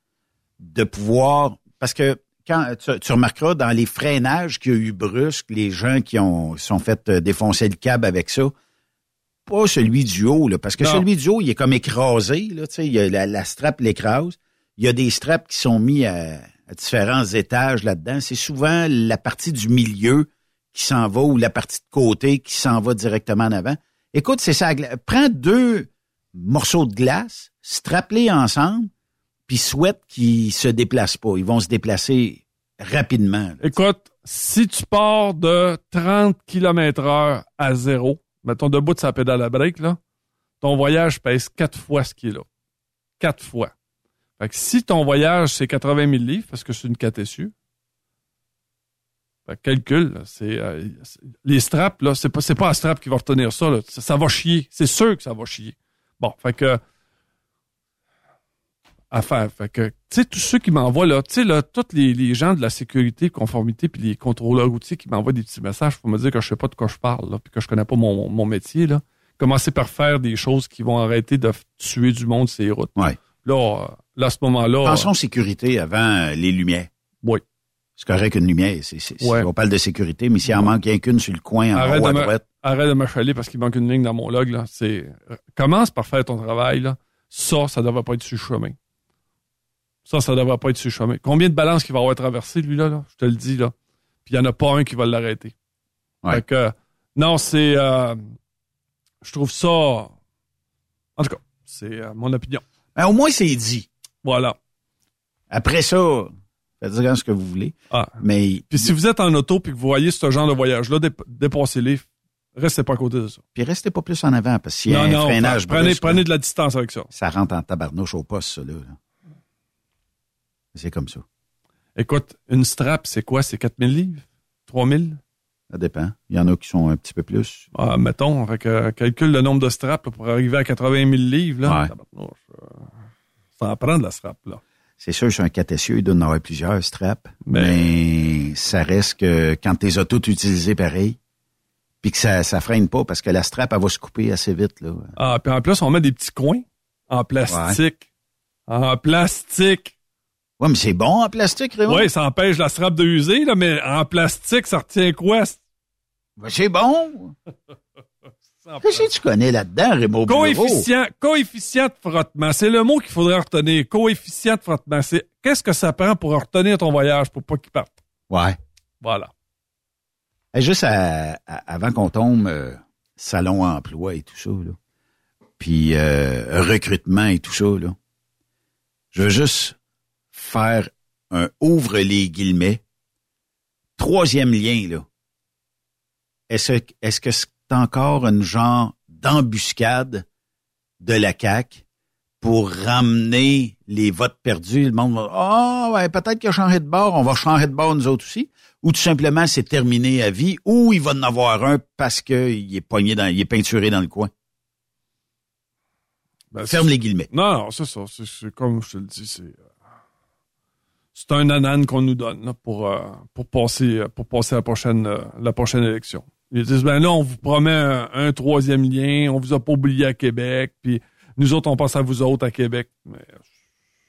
Speaker 3: de pouvoir... Parce que quand tu, tu remarqueras dans les freinages qu'il y a eu brusques, les gens qui ont sont fait euh, défoncer le câble avec ça, pas celui du haut, là, parce que
Speaker 4: Non.
Speaker 3: celui du haut, il est comme écrasé, là, tu sais, il y a la, la strap l'écrase. Il y a des straps qui sont mis à, à différents étages là-dedans. C'est souvent la partie du milieu qui s'en va ou la partie de côté qui s'en va directement en avant. Écoute, c'est ça. Prends deux morceaux de glace, strappe-les ensemble, puis souhaite qu'ils se déplacent pas. Ils vont se déplacer rapidement. là.
Speaker 4: Écoute, si tu pars de 30 km heure à zéro, mettons debout de sa pédale à break, là, ton voyage pèse quatre fois ce qu'il est là. Quatre fois. Fait que si ton voyage, c'est 80 000 livres, parce que c'est une 4 SU, fait calcul, euh, c'est- les straps, là, c'est pas, c'est pas strap qui va retenir ça. Ça, ça va chier. C'est sûr que ça va chier. Bon, fait que, à faire. Fait que, tu sais, tous ceux qui m'envoient, là, tu sais, là, tous les, les gens de la sécurité, conformité, puis les contrôleurs routiers qui m'envoient des petits messages pour me dire que je sais pas de quoi je parle, là, puis que je connais pas mon, mon métier, là. Commencez par faire des choses qui vont arrêter de tuer du monde sur les routes.
Speaker 3: Ouais.
Speaker 4: Là, euh, là, à ce moment-là.
Speaker 3: Pensons sécurité avant euh, les lumières.
Speaker 4: Oui.
Speaker 3: C'est correct qu'une lumière. C'est, c'est-
Speaker 4: Ouais.
Speaker 3: On parle de sécurité, mais s'il en manque rien qu'une sur le coin, en
Speaker 4: Arrête
Speaker 3: haut
Speaker 4: de,
Speaker 3: à
Speaker 4: me,
Speaker 3: droite.
Speaker 4: arrête de m'achaler parce qu'il manque une ligne dans mon log. Là. C'est, euh, commence par faire ton travail. Là. Ça, ça devrait pas être sur le chemin. Ça, ça devrait pas être sur le chemin. Combien de balances qu'il va avoir traversé, lui, là, là? Je te le dis, là. Puis il n'y en a pas un qui va l'arrêter.
Speaker 3: Ouais.
Speaker 4: Fait que, non, c'est... euh, je trouve ça... En tout cas, c'est euh, mon opinion.
Speaker 3: Ben, au moins, c'est dit.
Speaker 4: Voilà.
Speaker 3: Après ça, faites-en ce que vous voulez.
Speaker 4: Ah.
Speaker 3: Mais
Speaker 4: Puis si vous êtes en auto puis que vous voyez ce genre de voyage-là, dép- dépassez-les. Restez pas à côté de ça.
Speaker 3: puis restez pas plus en avant, parce qu'il y a un freinage
Speaker 4: prenez,
Speaker 3: brusque,
Speaker 4: prenez de la distance avec ça.
Speaker 3: ça rentre en tabarnouche au poste, ça, là. C'est comme ça.
Speaker 4: Écoute, une strap, c'est quoi? C'est 4000 livres? 3000?
Speaker 3: Ça dépend. Il y en a qui sont un petit peu plus.
Speaker 4: Ah, mettons, fait que, calcule le nombre de straps là, pour arriver à 80 000 livres. Là.
Speaker 3: Ouais.
Speaker 4: Euh, Ça en prend de la strap. Là.
Speaker 3: C'est sûr, sur un 4 essieux, il doit en avoir plusieurs straps.
Speaker 4: Mais-
Speaker 3: Mais, ça reste que quand tes autos utilisées pareil, puis que ça, ça freine pas, parce que la strap, elle va se couper assez vite, là.
Speaker 4: Ah, puis en plus, on met des petits coins en plastique. En plastique.
Speaker 3: Ouais, mais c'est bon en plastique, Raymond.
Speaker 4: Oui, ça empêche la strap de user, là, mais en plastique, ça retient quoi?
Speaker 3: Ben, c'est bon. Qu'est-ce que tu connais là-dedans, Raymond Bureau?
Speaker 4: Coefficient, coefficient de frottement. C'est le mot qu'il faudrait retenir. Coefficient de frottement. C'est qu'est-ce que ça prend pour retenir ton voyage pour pas qu'il parte?
Speaker 3: Ouais.
Speaker 4: Voilà.
Speaker 3: Juste à- à- avant qu'on tombe, euh, salon emploi et tout ça, là. Puis euh, recrutement et tout ça, là. Je veux juste faire un ouvre les guillemets. Troisième lien, là. Est-ce est-ce que c'est encore un genre d'embuscade de la CAQ pour ramener les votes perdus? Le monde va Ah ouais, peut-être qu'il a changé de bord, on va changer de bord nous autres aussi. Ou tout simplement c'est terminé à vie, ou il va en avoir un parce qu'il est pogné dans, il est peinturé dans le coin.
Speaker 4: Ben,
Speaker 3: Ferme les guillemets.
Speaker 4: Non, non, c'est ça. C'est, c'est comme je te le dis, c'est. C'est un anane qu'on nous donne là, pour, euh, pour passer euh, pour passer à la prochaine euh, la prochaine élection. Ils disent ben là, on vous promet un, un troisième lien, on vous a pas oublié à Québec, puis nous autres, on pense à vous autres à Québec. Mais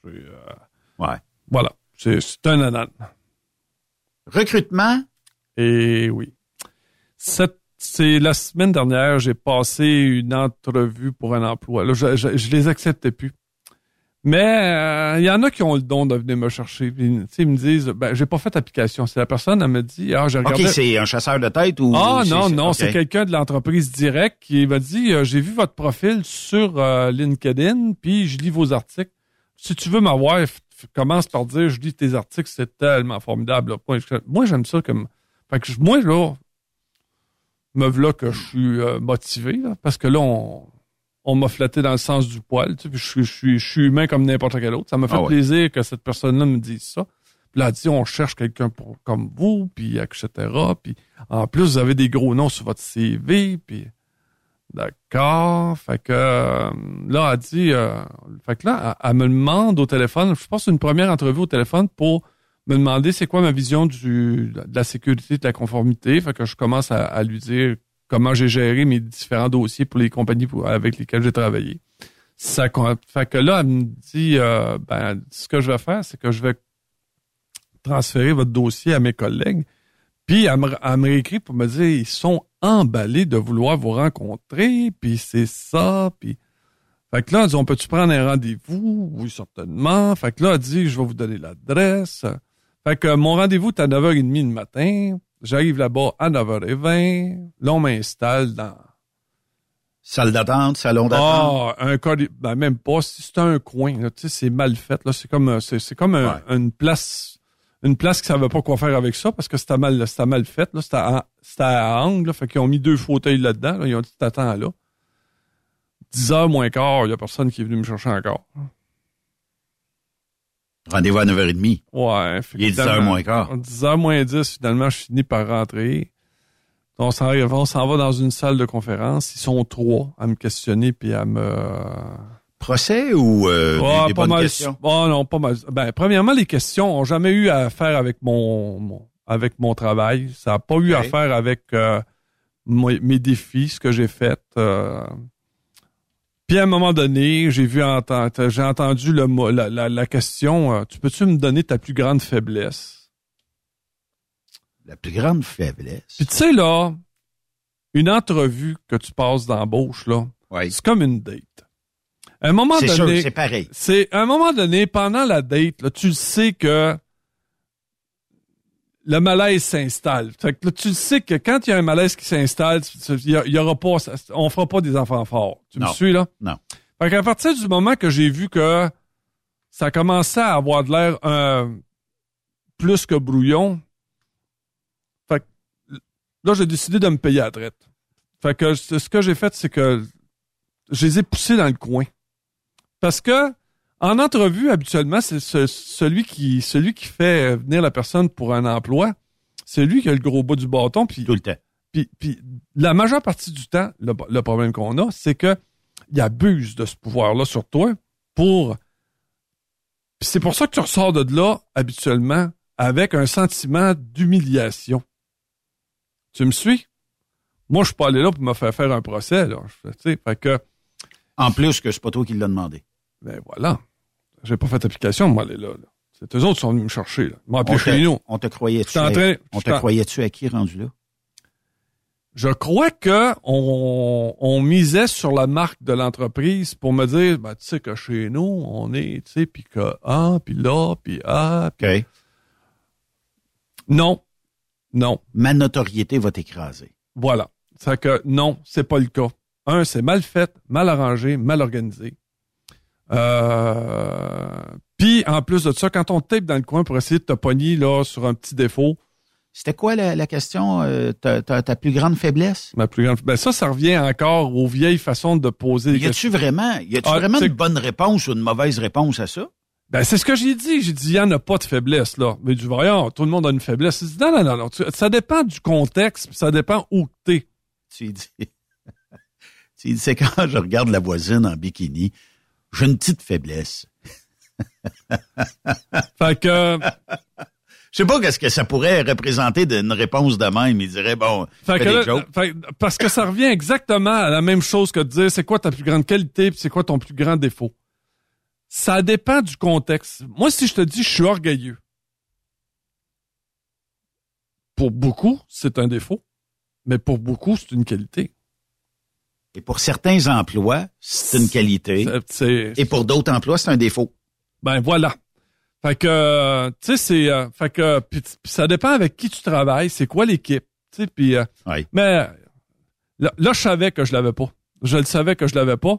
Speaker 4: c'est, euh,
Speaker 3: Ouais.
Speaker 4: voilà. C'est, c'est un anane.
Speaker 3: Recrutement,
Speaker 4: Et oui. Cette, c'est la semaine dernière, j'ai passé une entrevue pour un emploi. Là, je, je, je les acceptais plus. Mais euh, il y en a qui ont le don de venir me chercher. Puis, ils me disent, ben, j'ai pas fait d'application. C'est la personne, elle me dit, ah, j'ai regardé.
Speaker 3: OK, c'est un chasseur de tête ou...
Speaker 4: Ah non, non, c'est quelqu'un de l'entreprise direct qui m'a dit euh, j'ai vu votre profil sur euh, LinkedIn, puis je lis vos articles. Si tu veux m'avoir, commence par dire je lis tes articles, c'est tellement formidable. là. Moi, j'aime ça comme. Fait que moi, là, me voilà que je suis motivé, là, parce que là, on, on m'a flatté dans le sens du poil. Tu sais, puis je, suis- je, suis, je suis humain comme n'importe quel autre. Ça m'a fait
Speaker 3: Ah ouais.
Speaker 4: plaisir que cette personne-là me dise ça. Puis là, elle dit, on cherche quelqu'un pour comme vous, puis etc. Puis en plus, vous avez des gros noms sur votre CV, puis d'accord. Fait que euh, là, elle dit, euh, fait que là, elle, elle me demande au téléphone, je pense une première entrevue au téléphone pour me demander c'est quoi ma vision du, de la sécurité, de la conformité. Fait que je commence à, à lui dire comment j'ai géré mes différents dossiers pour les compagnies avec lesquelles j'ai travaillé. Ça, fait que là, elle me dit, euh, ben, ce que je vais faire, c'est que je vais transférer votre dossier à mes collègues. Puis elle me, elle me réécrit pour me dire, ils sont emballés de vouloir vous rencontrer, puis c'est ça, puis... Fait que là, elle dit, on peut-tu prendre un rendez-vous? Oui, certainement. Fait que là, elle dit, je vais vous donner l'adresse. Fait que mon rendez-vous est à 9h30 le matin. J'arrive là-bas à 9h20. Là, on m'installe dans...
Speaker 3: Salle d'attente, salon d'attente.
Speaker 4: Ah, un corri- ben même pas. Si c'est un coin, tu sais, c'est mal fait. Là, c'est comme, euh, c'est, c'est comme un- une place, une place qui savait pas quoi faire avec ça parce que c'était mal, c'était mal fait. Là, c'était à, c'était à angle. Là, fait qu'ils ont mis deux fauteuils là-dedans. là. ils ont dit t'attends là. 10 heures moins quart, il y a personne qui est venu me chercher encore.
Speaker 3: Rendez-vous à 9h30.
Speaker 4: Ouais.
Speaker 3: Il est 10 heures moins quart.
Speaker 4: 10 heures moins 10, finalement, je finis par rentrer. On s'en, va dans une salle de conférence. Ils sont trois à me questionner puis à me...
Speaker 3: Procès ou euh,
Speaker 4: Ouais,
Speaker 3: des, des
Speaker 4: pas
Speaker 3: bonnes
Speaker 4: mal.
Speaker 3: questions?
Speaker 4: Oh, non, pas mal. Ben, premièrement, les questions ont jamais eu à faire avec mon, mon- avec mon travail. Ça n'a pas eu à faire avec euh, mes défis, ce que j'ai fait. euh. Puis à un moment donné, j'ai vu j'ai entendu le mot, la, la, la question. euh, tu peux-tu me donner ta plus grande faiblesse?
Speaker 3: La plus grande faiblesse?
Speaker 4: Puis tu sais là, une entrevue que tu passes d'embauche là,
Speaker 3: Oui.
Speaker 4: c'est comme une date. À un moment donné,
Speaker 3: c'est pareil.
Speaker 4: c'est à un moment donné, pendant la date, là, tu le sais que le malaise s'installe. Fait que là, tu sais que quand il y a un malaise qui s'installe, il y, aura pas, on fera pas des enfants forts. Tu me suis là?
Speaker 3: Non.
Speaker 4: Fait qu'à partir du moment que j'ai vu que ça commençait à avoir de l'air euh, plus que brouillon, fait que là, j'ai décidé de me payer à la traite. Fait que ce ce que j'ai fait, c'est que je les ai poussés dans le coin. Parce que en entrevue, habituellement, c'est ce- celui qui celui qui fait venir la personne pour un emploi, c'est lui qui a le gros bout du bâton. Puis,
Speaker 3: Tout le temps.
Speaker 4: puis, puis la majeure partie du temps, le, le problème qu'on a, c'est que il abuse de ce pouvoir-là sur toi pour. C'est pour ça que tu ressors de là habituellement avec un sentiment d'humiliation. Tu me suis? Moi, je suis pas allé là pour me faire faire un procès. Là. Je- Tu sais, fait que,
Speaker 3: En plus que c'est pas toi qui l'as demandé.
Speaker 4: Ben voilà. J'ai pas fait application, moi, aller là. là. C'est eux autres qui sont venus me chercher. Là. Ils m'ont appelé
Speaker 3: On
Speaker 4: chez
Speaker 3: te,
Speaker 4: nous.
Speaker 3: on te croyait-tu à-
Speaker 4: train-
Speaker 3: on te croyais-tu à qui rendu là?
Speaker 4: Je crois que on, on misait sur la marque de l'entreprise pour me dire, ben, tu sais que chez nous, on est, tu sais, puis que ah, puis là, puis ah,
Speaker 3: OK.
Speaker 4: non, non,
Speaker 3: Ma notoriété va t'écraser.
Speaker 4: voilà. C'est que non, c'est pas le cas. Un, c'est mal fait, mal arrangé, mal organisé. Euh, puis en plus de ça, quand on tape dans le coin pour essayer de te pogner là sur un petit défaut,
Speaker 3: C'était quoi la, la question? euh, ta, ta- ta plus grande faiblesse?
Speaker 4: ma plus grande, ben ça, ça revient encore aux vieilles façons de poser des
Speaker 3: Y a-tu vraiment, y a-tu
Speaker 4: Ah,
Speaker 3: vraiment une bonne réponse ou une mauvaise réponse à ça?
Speaker 4: Ben, c'est ce que j'ai dit. J'ai dit, il n'y en a pas de faiblesse, là. Mais du voyons, tout le monde a une faiblesse. Dit, non, non, non, non. Ça dépend du contexte, ça dépend où t'es.
Speaker 3: Tu dis, tu dis, c'est quand je regarde la voisine en bikini, j'ai une petite faiblesse.
Speaker 4: Fait que,
Speaker 3: Je sais pas qu'est-ce que ça pourrait représenter d'une réponse de même. Il dirait, bon,
Speaker 4: fait
Speaker 3: fais
Speaker 4: que
Speaker 3: des
Speaker 4: là,
Speaker 3: jokes.
Speaker 4: fait- parce que ça revient exactement à la même chose que de dire, c'est quoi ta plus grande qualité, puis c'est quoi ton plus grand défaut. Ça dépend du contexte. Moi, si je te dis, je suis orgueilleux. Pour beaucoup, c'est un défaut. Mais pour beaucoup, c'est une qualité.
Speaker 3: Et pour certains emplois, c'est une qualité. Et pour d'autres emplois, c'est un défaut.
Speaker 4: Ben voilà. Fait que, euh, tu sais, c'est, euh, fait que, ça dépend avec qui tu travailles, c'est quoi l'équipe, tu sais, puis, euh,
Speaker 3: Oui.
Speaker 4: mais là, là, je savais que je l'avais pas. Je le savais que je l'avais pas.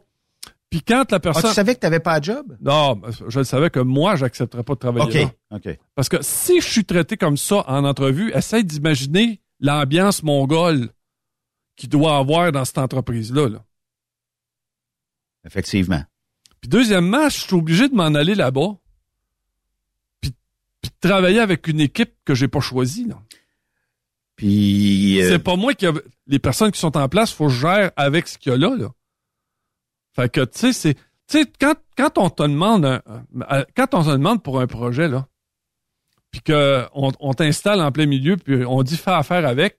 Speaker 4: Puis quand la
Speaker 3: Ah,
Speaker 4: personne,
Speaker 3: tu savais que tu n'avais pas de job?
Speaker 4: non, je le savais que moi, j'accepterais pas de travailler
Speaker 3: OK.
Speaker 4: là.
Speaker 3: OK.
Speaker 4: Parce que si je suis traité comme ça en entrevue, essaye d'imaginer l'ambiance mongole qu'il doit avoir dans cette entreprise-là. Là.
Speaker 3: Effectivement.
Speaker 4: Puis deuxièmement, je suis obligé de m'en aller là-bas. Puis, puis de travailler avec une équipe que j'ai pas choisie. Là.
Speaker 3: Puis, euh,
Speaker 4: C'est pas moi qui a... Les personnes qui sont en place, faut que je gère avec ce qu'il y a là. là. Fait que, tu sais, c'est... Tu sais, quand, quand on te demande un- quand on te demande pour un projet, là, puis que on, on t'installe en plein milieu, puis on dit fais affaire avec,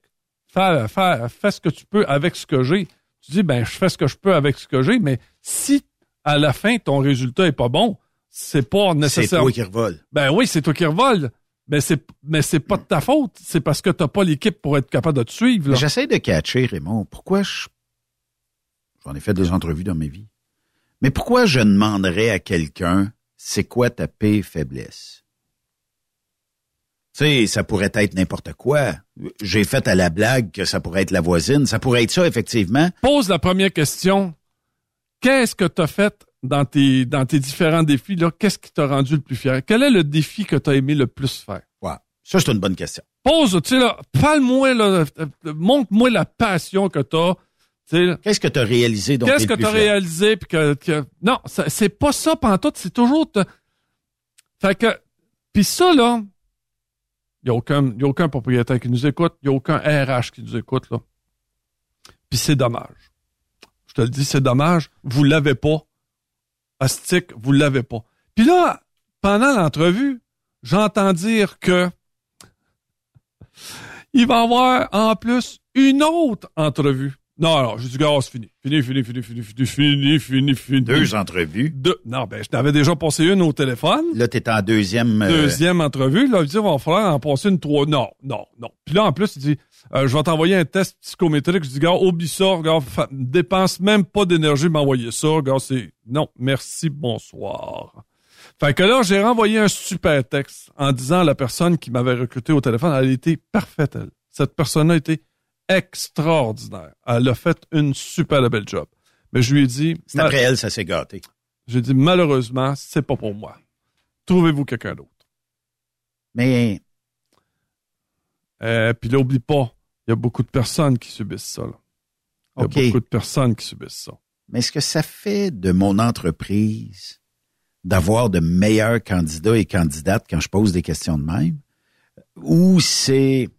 Speaker 4: fais, fais, fais ce que tu peux avec ce que j'ai. Tu dis, ben, je fais ce que je peux avec ce que j'ai, mais si à la fin, ton résultat est pas bon, c'est pas
Speaker 3: c'est
Speaker 4: nécessaire.
Speaker 3: toi qui revole.
Speaker 4: Ben oui, c'est toi qui revole. Mais c'est, mais c'est pas de ta faute. C'est parce que t'as pas l'équipe pour être capable de te suivre.
Speaker 3: J'essaie de catcher, Raymond. Pourquoi je... J'en ai fait des entrevues dans ma vie. Mais pourquoi je demanderais à quelqu'un, c'est quoi ta paix faiblesse? Tu sais, ça pourrait être n'importe quoi. J'ai fait à la blague que ça pourrait être la voisine. Ça pourrait être ça, effectivement.
Speaker 4: Pose la première question. Qu'est-ce que t'as fait dans tes, dans tes différents défis, là? Qu'est-ce qui t'a rendu le plus fier? Quel est le défi que t'as aimé le plus faire?
Speaker 3: Ouais. Ça, c'est une bonne question.
Speaker 4: Pose, tu sais, là, parle-moi, là, montre-moi la passion que t'as. Tu là.
Speaker 3: Qu'est-ce que tu as réalisé
Speaker 4: Qu'est-ce que t'as
Speaker 3: fier?
Speaker 4: réalisé puis que, que- non, c'est pas ça pantoute, c'est toujours te- fait que puis ça là, il y a aucun a aucun propriétaire qui nous écoute, il y a aucun RH qui nous écoute là. Puis c'est dommage. Je te le dis, c'est dommage, vous l'avez pas. Astic, vous l'avez pas. Puis là, pendant l'entrevue, j'entends dire que il va y avoir en plus une autre entrevue. Non, alors, j'ai dit, gars, c'est fini. Fini, fini, fini, fini, fini, fini, fini, fini.
Speaker 3: Deux entrevues.
Speaker 4: Deux. Non, ben, je t'avais déjà passé une au téléphone.
Speaker 3: Là, tu en deuxième. euh,
Speaker 4: Deuxième entrevue. Là, il dit, il va falloir en passer une trois. Non, non, non. Puis là, en plus, il dit, euh, je vais t'envoyer un test psychométrique. Je dis, gars, oublie ça, gars, dépense même pas d'énergie m'envoyer ça, gars, c'est, non, merci, bonsoir. Fait que là, j'ai renvoyé un super texte en disant à la personne qui m'avait recruté au téléphone, elle était parfaite, elle. Cette personne-là était extraordinaire. Elle a fait une super belle job. Mais je lui ai dit,
Speaker 3: C'est après elle, ça s'est gâté.
Speaker 4: j'ai dit, malheureusement, c'est pas pour moi. Trouvez-vous quelqu'un d'autre?
Speaker 3: Mais
Speaker 4: Euh, Puis là, oublie pas, il y a beaucoup de personnes qui subissent ça. Il y a beaucoup de personnes qui subissent ça.
Speaker 3: Mais est-ce que ça fait de mon entreprise d'avoir de meilleurs candidats et candidates quand je pose des questions de même? Ou c'est,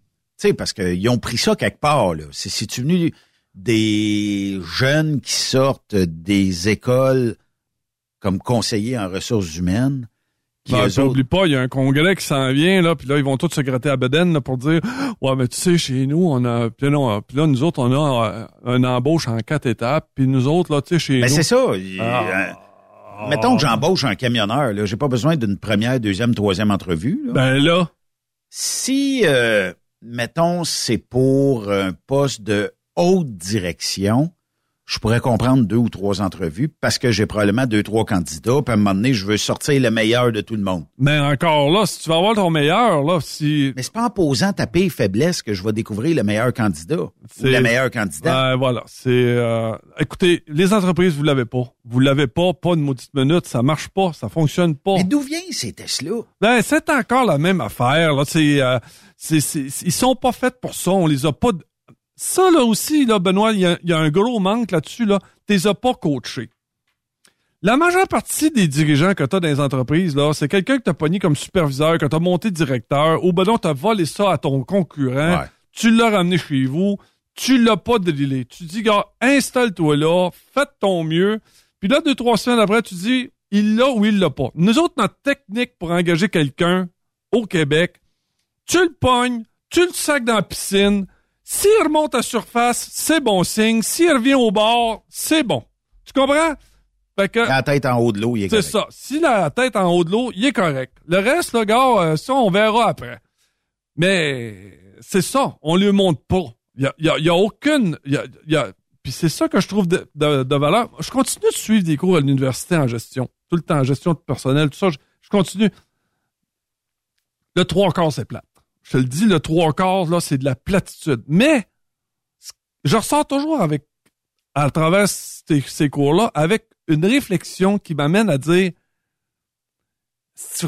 Speaker 3: tu sais, parce qu'ils ont pris ça quelque part, là. C'est, c'est venu des jeunes qui sortent des écoles comme conseillers en ressources humaines. Qui,
Speaker 4: Ben,
Speaker 3: autres-
Speaker 4: pas, il y a un congrès qui s'en vient, là, puis là, ils vont tous se gratter à là, pour dire Ouais, mais tu sais, chez nous, on a. Puis là, là, nous autres, on a euh, un embauche en quatre étapes, puis nous autres, là, tu sais, chez
Speaker 3: Ben,
Speaker 4: nous.
Speaker 3: c'est ça.
Speaker 4: Ah.
Speaker 3: euh, mettons que j'embauche un camionneur, là. J'ai pas besoin d'une première, deuxième, troisième entrevue, là.
Speaker 4: Ben là,
Speaker 3: Si, euh, mettons, c'est pour un poste de haute direction, je pourrais comprendre deux ou trois entrevues parce que j'ai probablement deux, trois candidats, puis à un moment donné, je veux sortir le meilleur de tout le monde.
Speaker 4: mais encore là, si tu vas avoir ton meilleur, là, si.
Speaker 3: Mais c'est pas en posant ta paix faiblesse que je vais découvrir le meilleur candidat ou la meilleure candidate.
Speaker 4: Ben, voilà, c'est. euh, écoutez, les entreprises, vous l'avez pas. Vous l'avez pas, pas une maudite minute, ça marche pas, ça fonctionne pas.
Speaker 3: Mais d'où vient ces tests-là?
Speaker 4: Ben, c'est encore la même affaire. Là. C'est, euh, c'est, c'est- ils sont pas faits pour ça. On les a pas. Ça, là aussi, là, Benoît, il y a, il y a un gros manque là-dessus. Là. Tu les as pas coachés. La majeure partie des dirigeants que tu as dans les entreprises, là, c'est quelqu'un que tu as pogné comme superviseur, que tu as monté directeur, ou ben non, tu as volé ça à ton concurrent,
Speaker 3: Ouais.
Speaker 4: tu l'as ramené chez vous, tu l'as pas drillé. Tu dis, gars, installe-toi là, fais ton mieux. Puis là, deux, trois semaines après, tu dis, il l'a ou il l'a pas. Nous autres, notre technique pour engager quelqu'un au Québec, tu le pognes, tu le sacs dans la piscine. S'il remonte à surface, c'est bon signe. S'il revient au bord, c'est bon. Tu comprends? Fait que,
Speaker 3: La tête en haut de l'eau, il est
Speaker 4: c'est
Speaker 3: correct.
Speaker 4: ça. S'il a la tête en haut de l'eau, il est correct. Le reste, le gars, euh, ça, on verra après. Mais c'est ça, on lui montre pas. Il y y y a aucune... Y a, a- puis c'est ça que je trouve de, de- de valeur. Je continue de suivre des cours à l'université en gestion. Tout le temps, en gestion de personnel, tout ça. Je, je continue. Le trois quarts, c'est plate. Je le dis, le trois quarts, là, c'est de la platitude. Mais, je ressors toujours avec, à travers ces, cours-là, avec une réflexion qui m'amène à dire,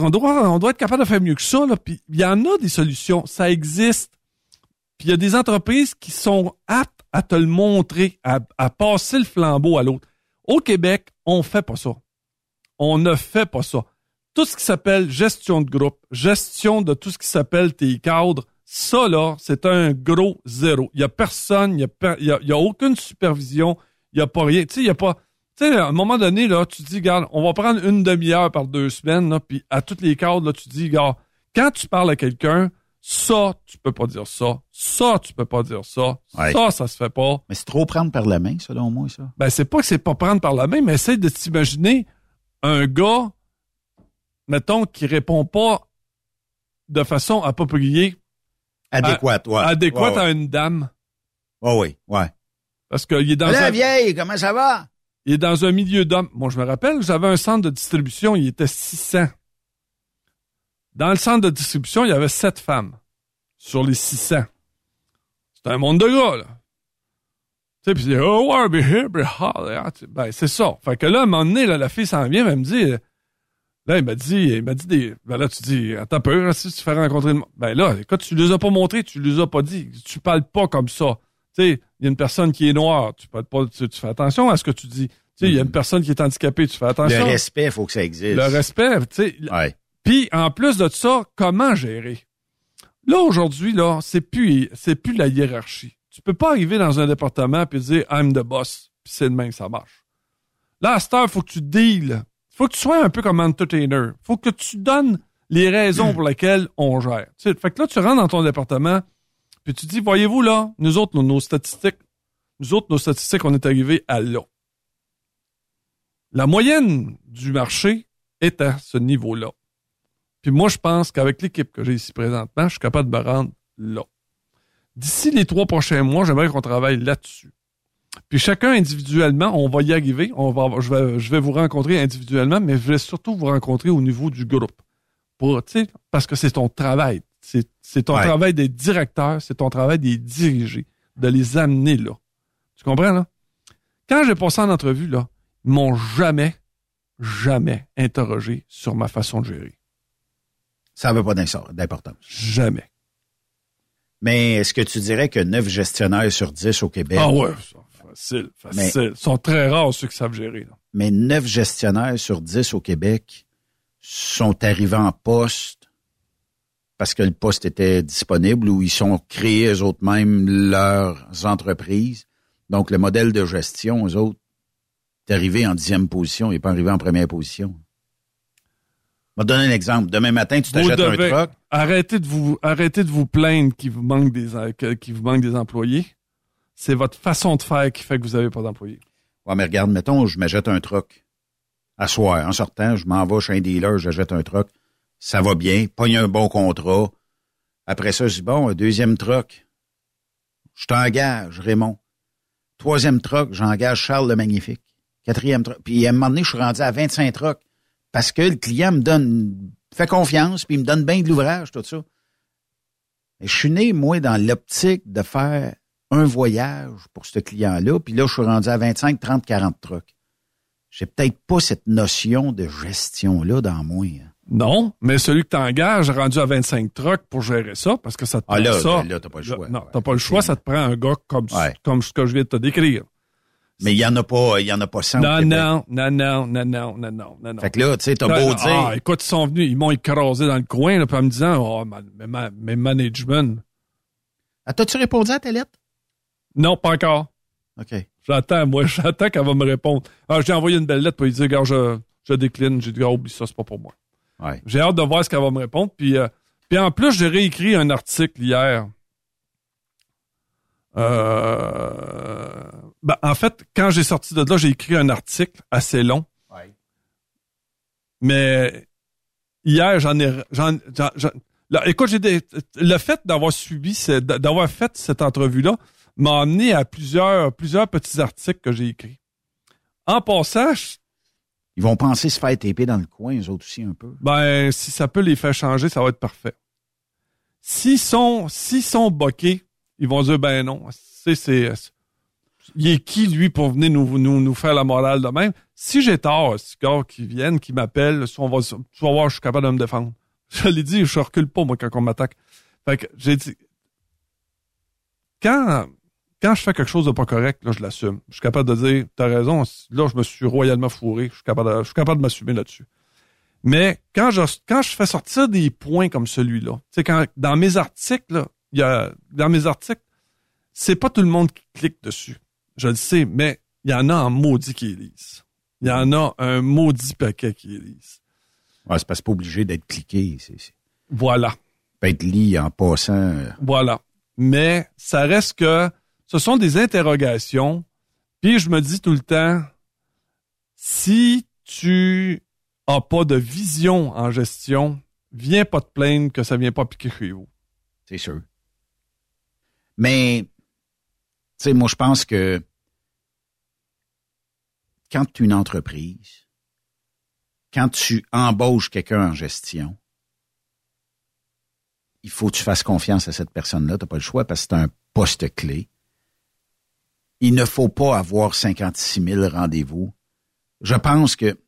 Speaker 4: on doit, on doit être capable de faire mieux que ça, il y en a des solutions. Ça existe. Puis, il y a des entreprises qui sont aptes à te le montrer, à, à passer le flambeau à l'autre. Au Québec, on fait pas ça. On ne fait pas ça. Tout ce qui s'appelle gestion de groupe, gestion de tout ce qui s'appelle tes cadres, ça là, c'est un gros zéro. Il y a personne, il y a, y a, y a aucune supervision, il y a pas rien. Tu sais, il y a pas. Tu sais, à un moment donné, là, tu dis, regarde, on va prendre une demi-heure par deux semaines, là, puis à toutes les cadres, là, tu dis, regarde, quand tu parles à quelqu'un, ça, tu peux pas dire ça. Ça, tu peux pas dire ça.
Speaker 3: Ouais.
Speaker 4: Ça, ça se fait pas.
Speaker 3: Mais c'est trop prendre par la main, selon moi, ça.
Speaker 4: Ben, c'est pas que c'est pas prendre par la main, mais essaye de t'imaginer un gars, mettons, qui répond pas de façon appropriée,
Speaker 3: Adéquate, ouais.
Speaker 4: adéquate
Speaker 3: Ouais,
Speaker 4: à une dame.
Speaker 3: Ouais, oui, ouais.
Speaker 4: Parce qu'il est dans
Speaker 3: Là,
Speaker 4: un,
Speaker 3: vieille, comment ça va?
Speaker 4: il est dans un milieu d'hommes. Moi, je me rappelle, j'avais un centre de distribution, il était 600. Dans le centre de distribution, il y avait sept femmes sur les 600. C'est un monde de gars, là. Tu sais, puis il dit, oh, ouais, be here, be hard. Ah, tu- Ben, c'est ça. Fait que là, à un moment donné, là, la fille s'en vient, elle me dit, là, il m'a dit, il m'a dit des, ben là, tu dis, attends peu, si tu fais rencontrer le monde. Ben là, écoute, tu les as pas montrés, tu les as pas dit. Tu parles pas comme ça. Tu sais, il y a une personne qui est noire, tu parles pas, tu, tu fais attention à ce que tu dis. Tu sais, il y a une personne qui est handicapée, tu fais attention.
Speaker 3: Le respect, il faut que ça existe.
Speaker 4: Le respect, tu sais.
Speaker 3: Ouais.
Speaker 4: Puis en plus de ça, comment gérer? Là aujourd'hui là, c'est plus c'est plus la hiérarchie. Tu peux pas arriver dans un département puis dire I'm the boss, puis c'est de même que ça marche. Là à cette heure, faut que tu deals. Faut que tu sois un peu comme entertainer. Faut que tu donnes les raisons pour lesquelles on gère. Fait que là tu rentres dans ton département puis tu dis voyez-vous là, nous autres nos, nos statistiques, nous autres nos statistiques on est arrivé à là. La moyenne du marché est à ce niveau-là. Puis moi, je pense qu'avec l'équipe que j'ai ici présentement, je suis capable de me rendre là. D'ici les trois prochains mois, j'aimerais qu'on travaille là-dessus. Puis chacun individuellement, on va y arriver. On va, je, vais, je vais vous rencontrer individuellement, mais je vais surtout vous rencontrer au niveau du groupe. Pour, parce que c'est ton travail. C'est, ton
Speaker 3: Ouais.
Speaker 4: travail des directeurs, c'est ton travail des dirigés, de les amener là. Tu comprends, là? Quand j'ai passé en entrevue, là, ils m'ont jamais, jamais interrogé sur ma façon de gérer.
Speaker 3: Ça n'avait pas d'im- d'importance.
Speaker 4: Jamais.
Speaker 3: Mais est-ce que tu dirais que 9 gestionnaires sur 10 au Québec,
Speaker 4: Ah ouais, ça, facile, facile. Ils sont très rares ceux qui savent gérer. Là.
Speaker 3: mais 9 gestionnaires sur 10 au Québec sont arrivés en poste parce que le poste était disponible ou ils sont créés eux autres mêmes leurs entreprises. Donc, le modèle de gestion, eux autres, est arrivé en dixième position et pas arrivé en première position. Je vais te donner un exemple. Demain matin, tu t'achètes un truck.
Speaker 4: Arrêtez de vous, arrêtez de vous plaindre qu'il vous manque des, que- qu'il vous manque des employés. C'est votre façon de faire qui fait que vous n'avez pas d'employés.
Speaker 3: Ouais, mais regarde, mettons, je m'achète un truck. À soir, en sortant, je m'en vais chez un dealer, j'achète un truck. Ça va bien, pogne un bon contrat. Après ça, je dis, bon, un deuxième truck. Je t'engage, Raymond. Troisième truck, j'engage Charles le Magnifique. Quatrième truck. Puis à un moment donné, je suis rendu à 25 trucks. Parce que le client me donne, fait confiance, puis il me donne bien de l'ouvrage, tout ça. Et je suis né, moi, dans l'optique de faire un voyage pour ce client-là, puis là, je suis rendu à 25, 30, 40 trucks. J'ai peut-être pas cette notion de gestion-là dans moi. hein.
Speaker 4: Non, mais celui que t'engages rendu à 25 trucks pour gérer ça, parce que ça te prend
Speaker 3: Ah là,
Speaker 4: ça.
Speaker 3: là, t'as pas le choix.
Speaker 4: Non, t'as pas le choix, ça te prend un gars comme,
Speaker 3: Ouais.
Speaker 4: comme ce que je viens de te décrire.
Speaker 3: Mais il y en a pas, il y en a pas 100 au
Speaker 4: Non, non, non, non, non, non, non, non, non.
Speaker 3: Fait que là, tu sais, t'as beau
Speaker 4: non,
Speaker 3: dire.
Speaker 4: Ah, écoute, ils sont venus, ils m'ont écrasé dans le coin, là, puis en me disant, oh, ma- mais, ma- mais management.
Speaker 3: Ah, t'as-tu répondu à ta lettre?
Speaker 4: Non, pas encore.
Speaker 3: OK.
Speaker 4: J'attends, moi, j'attends qu'elle va me répondre. Ah, j'ai envoyé une belle lettre pour lui dire, regarde, je, je décline. J'ai dit, ah, oublie ça, c'est pas pour moi.
Speaker 3: Ouais.
Speaker 4: J'ai hâte de voir ce qu'elle va me répondre. Puis, euh, puis en plus, j'ai réécrit un article hier. Euh, ben, en fait, quand j'ai sorti de là, j'ai écrit un article assez long.
Speaker 3: Ouais.
Speaker 4: Mais hier, j'en ai. là, écoute, j'ai le fait d'avoir subi, d'avoir fait cette entrevue-là m'a amené à plusieurs, plusieurs petits articles que j'ai écrits. En passant, je-
Speaker 3: Ils vont penser se faire taper dans le coin, eux autres aussi, un peu.
Speaker 4: ben, si ça peut les faire changer, ça va être parfait. S'ils sont, s'ils sont boqués, ils vont dire, ben non, c'est, c'est, il est qui, lui, pour venir nous, nous, nous faire la morale de même? Si j'ai tort, ce gars qui viennent, qui m'appellent, si on va, tu vas voir, je suis capable de me défendre. Je l'ai dit, je recule pas, moi, quand on m'attaque. Fait que, j'ai dit, quand, quand je fais quelque chose de pas correct, là, je l'assume. Je suis capable de dire, t'as raison, là, je me suis royalement fourré. Je suis capable de, je suis capable de m'assumer là-dessus. Mais quand je, quand je fais sortir des points comme celui-là, sais, quand, dans mes articles, là, il y a, dans mes articles, c'est pas tout le monde qui clique dessus. Je le sais, mais il y en a en maudit qui lisent. Il y en a un maudit paquet qui lisent.
Speaker 3: Ouais, c'est parce que c'est pas obligé d'être cliqué. C'est, c'est-
Speaker 4: Voilà.
Speaker 3: peut être lit en passant. euh,
Speaker 4: Voilà. Mais ça reste que ce sont des interrogations. Puis je me dis tout le temps, si tu as pas de vision en gestion, viens pas te plaindre que ça vient pas piquer chez vous.
Speaker 3: C'est sûr. Mais, tu sais, moi, je pense que quand tu es une entreprise, quand tu embauches quelqu'un en gestion, il faut que tu fasses confiance à cette personne-là. Tu n'as pas le choix parce que c'est un poste clé. Il ne faut pas avoir 56 000 rendez-vous. Je pense que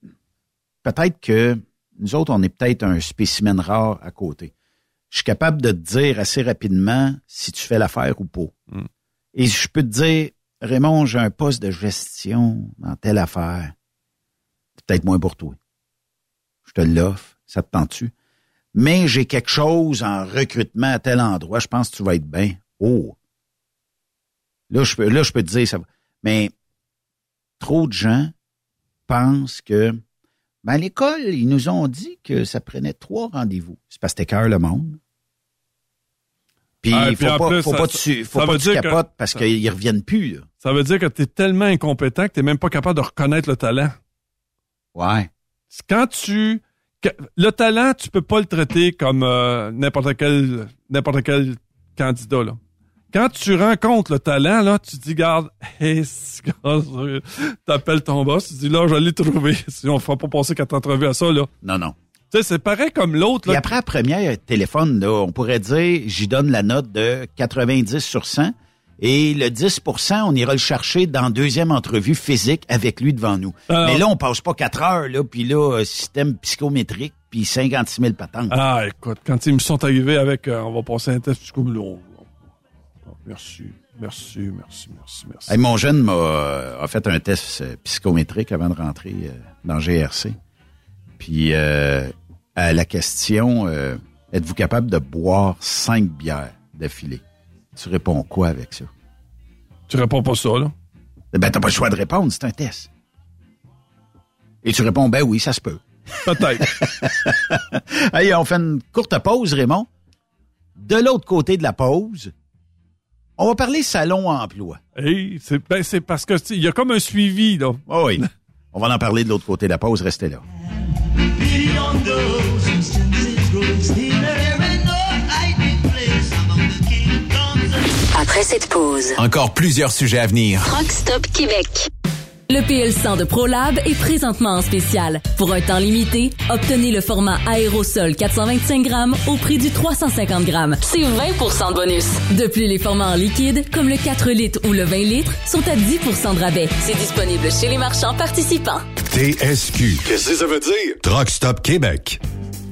Speaker 3: peut-être que nous autres, on est peut-être un spécimen rare à côté je suis capable de te dire assez rapidement si tu fais l'affaire ou pas.
Speaker 4: Mm.
Speaker 3: Et je peux te dire, Raymond, j'ai un poste de gestion dans telle affaire. C'est peut-être moins pour toi. Je te l'offre, ça te tente-tu? Mais j'ai quelque chose en recrutement à tel endroit, je pense que tu vas être bien. Oh! Là, je peux, là, je peux te dire ça. va. Mais trop de gens pensent que ben, à l'école, ils nous ont dit que ça prenait trois rendez-vous. C'est parce que t'écœures le monde. Puis,
Speaker 4: Ah, puis
Speaker 3: faut pas,
Speaker 4: plus,
Speaker 3: faut
Speaker 4: ça-
Speaker 3: pas, que tu, faut pas tu
Speaker 4: dire que-
Speaker 3: capotes parce qu'ils reviennent plus. Là.
Speaker 4: Ça veut dire que tu es tellement incompétent que tu même pas capable de reconnaître le talent.
Speaker 3: Ouais.
Speaker 4: Quand tu... Le talent, tu peux pas le traiter comme euh, n'importe quel n'importe quel candidat. Là. Quand tu rencontres le talent, là, tu dis, garde, hey, t'appelles ton boss, tu dis, là, je l'ai trouvé. Si on fera pas passer quatre entrevues à ça, là.
Speaker 3: Non, non.
Speaker 4: Tu sais, c'est pareil comme l'autre,
Speaker 3: Puis
Speaker 4: là.
Speaker 3: après la première téléphone, là, on pourrait dire, j'y donne la note de 90 sur 100. Et le 10% on ira le chercher dans deuxième entrevue physique avec lui devant nous.
Speaker 4: Alors-
Speaker 3: Mais là, on passe pas quatre heures, là, puis là, euh, système psychométrique, puis 56 000 patentes.
Speaker 4: Ah, écoute, quand ils me sont arrivés avec, euh, on va passer un test psychologique. Merci, merci, merci, merci, merci.
Speaker 3: Hey, mon jeune m'a euh, a fait un test euh, psychométrique avant de rentrer euh, dans GRC. Puis euh, à la question êtes-vous capable de boire cinq bières d'affilée? Tu réponds quoi avec ça?
Speaker 4: Tu réponds pas ça, là?
Speaker 3: Ben t'as pas le choix de répondre, c'est un test. Et tu réponds ben oui, ça se peut.
Speaker 4: Peut-être.
Speaker 3: Hey, on fait une courte pause, Raymond. De l'autre côté de la pause, on va parler salon emploi.
Speaker 4: hey, c'est ben, c'est parce que, tu sais, il y a comme un suivi, là.
Speaker 3: Oh oui. On va en parler de l'autre côté de la pause, restez là.
Speaker 7: Après cette pause,
Speaker 1: Encore plusieurs sujets à venir.
Speaker 7: Truck Stop Québec.
Speaker 8: Le PL100 de ProLab est présentement en spécial. Pour un temps limité, obtenez le format aérosol 425 grammes au prix du 350 grammes. C'est 20% de bonus. De plus, les formats en liquide, comme le 4 litres ou le 20 litres, sont à 10% de rabais. C'est disponible chez les marchands participants.
Speaker 2: TSQ. Qu'est-ce que ça veut dire? Truck Stop Québec.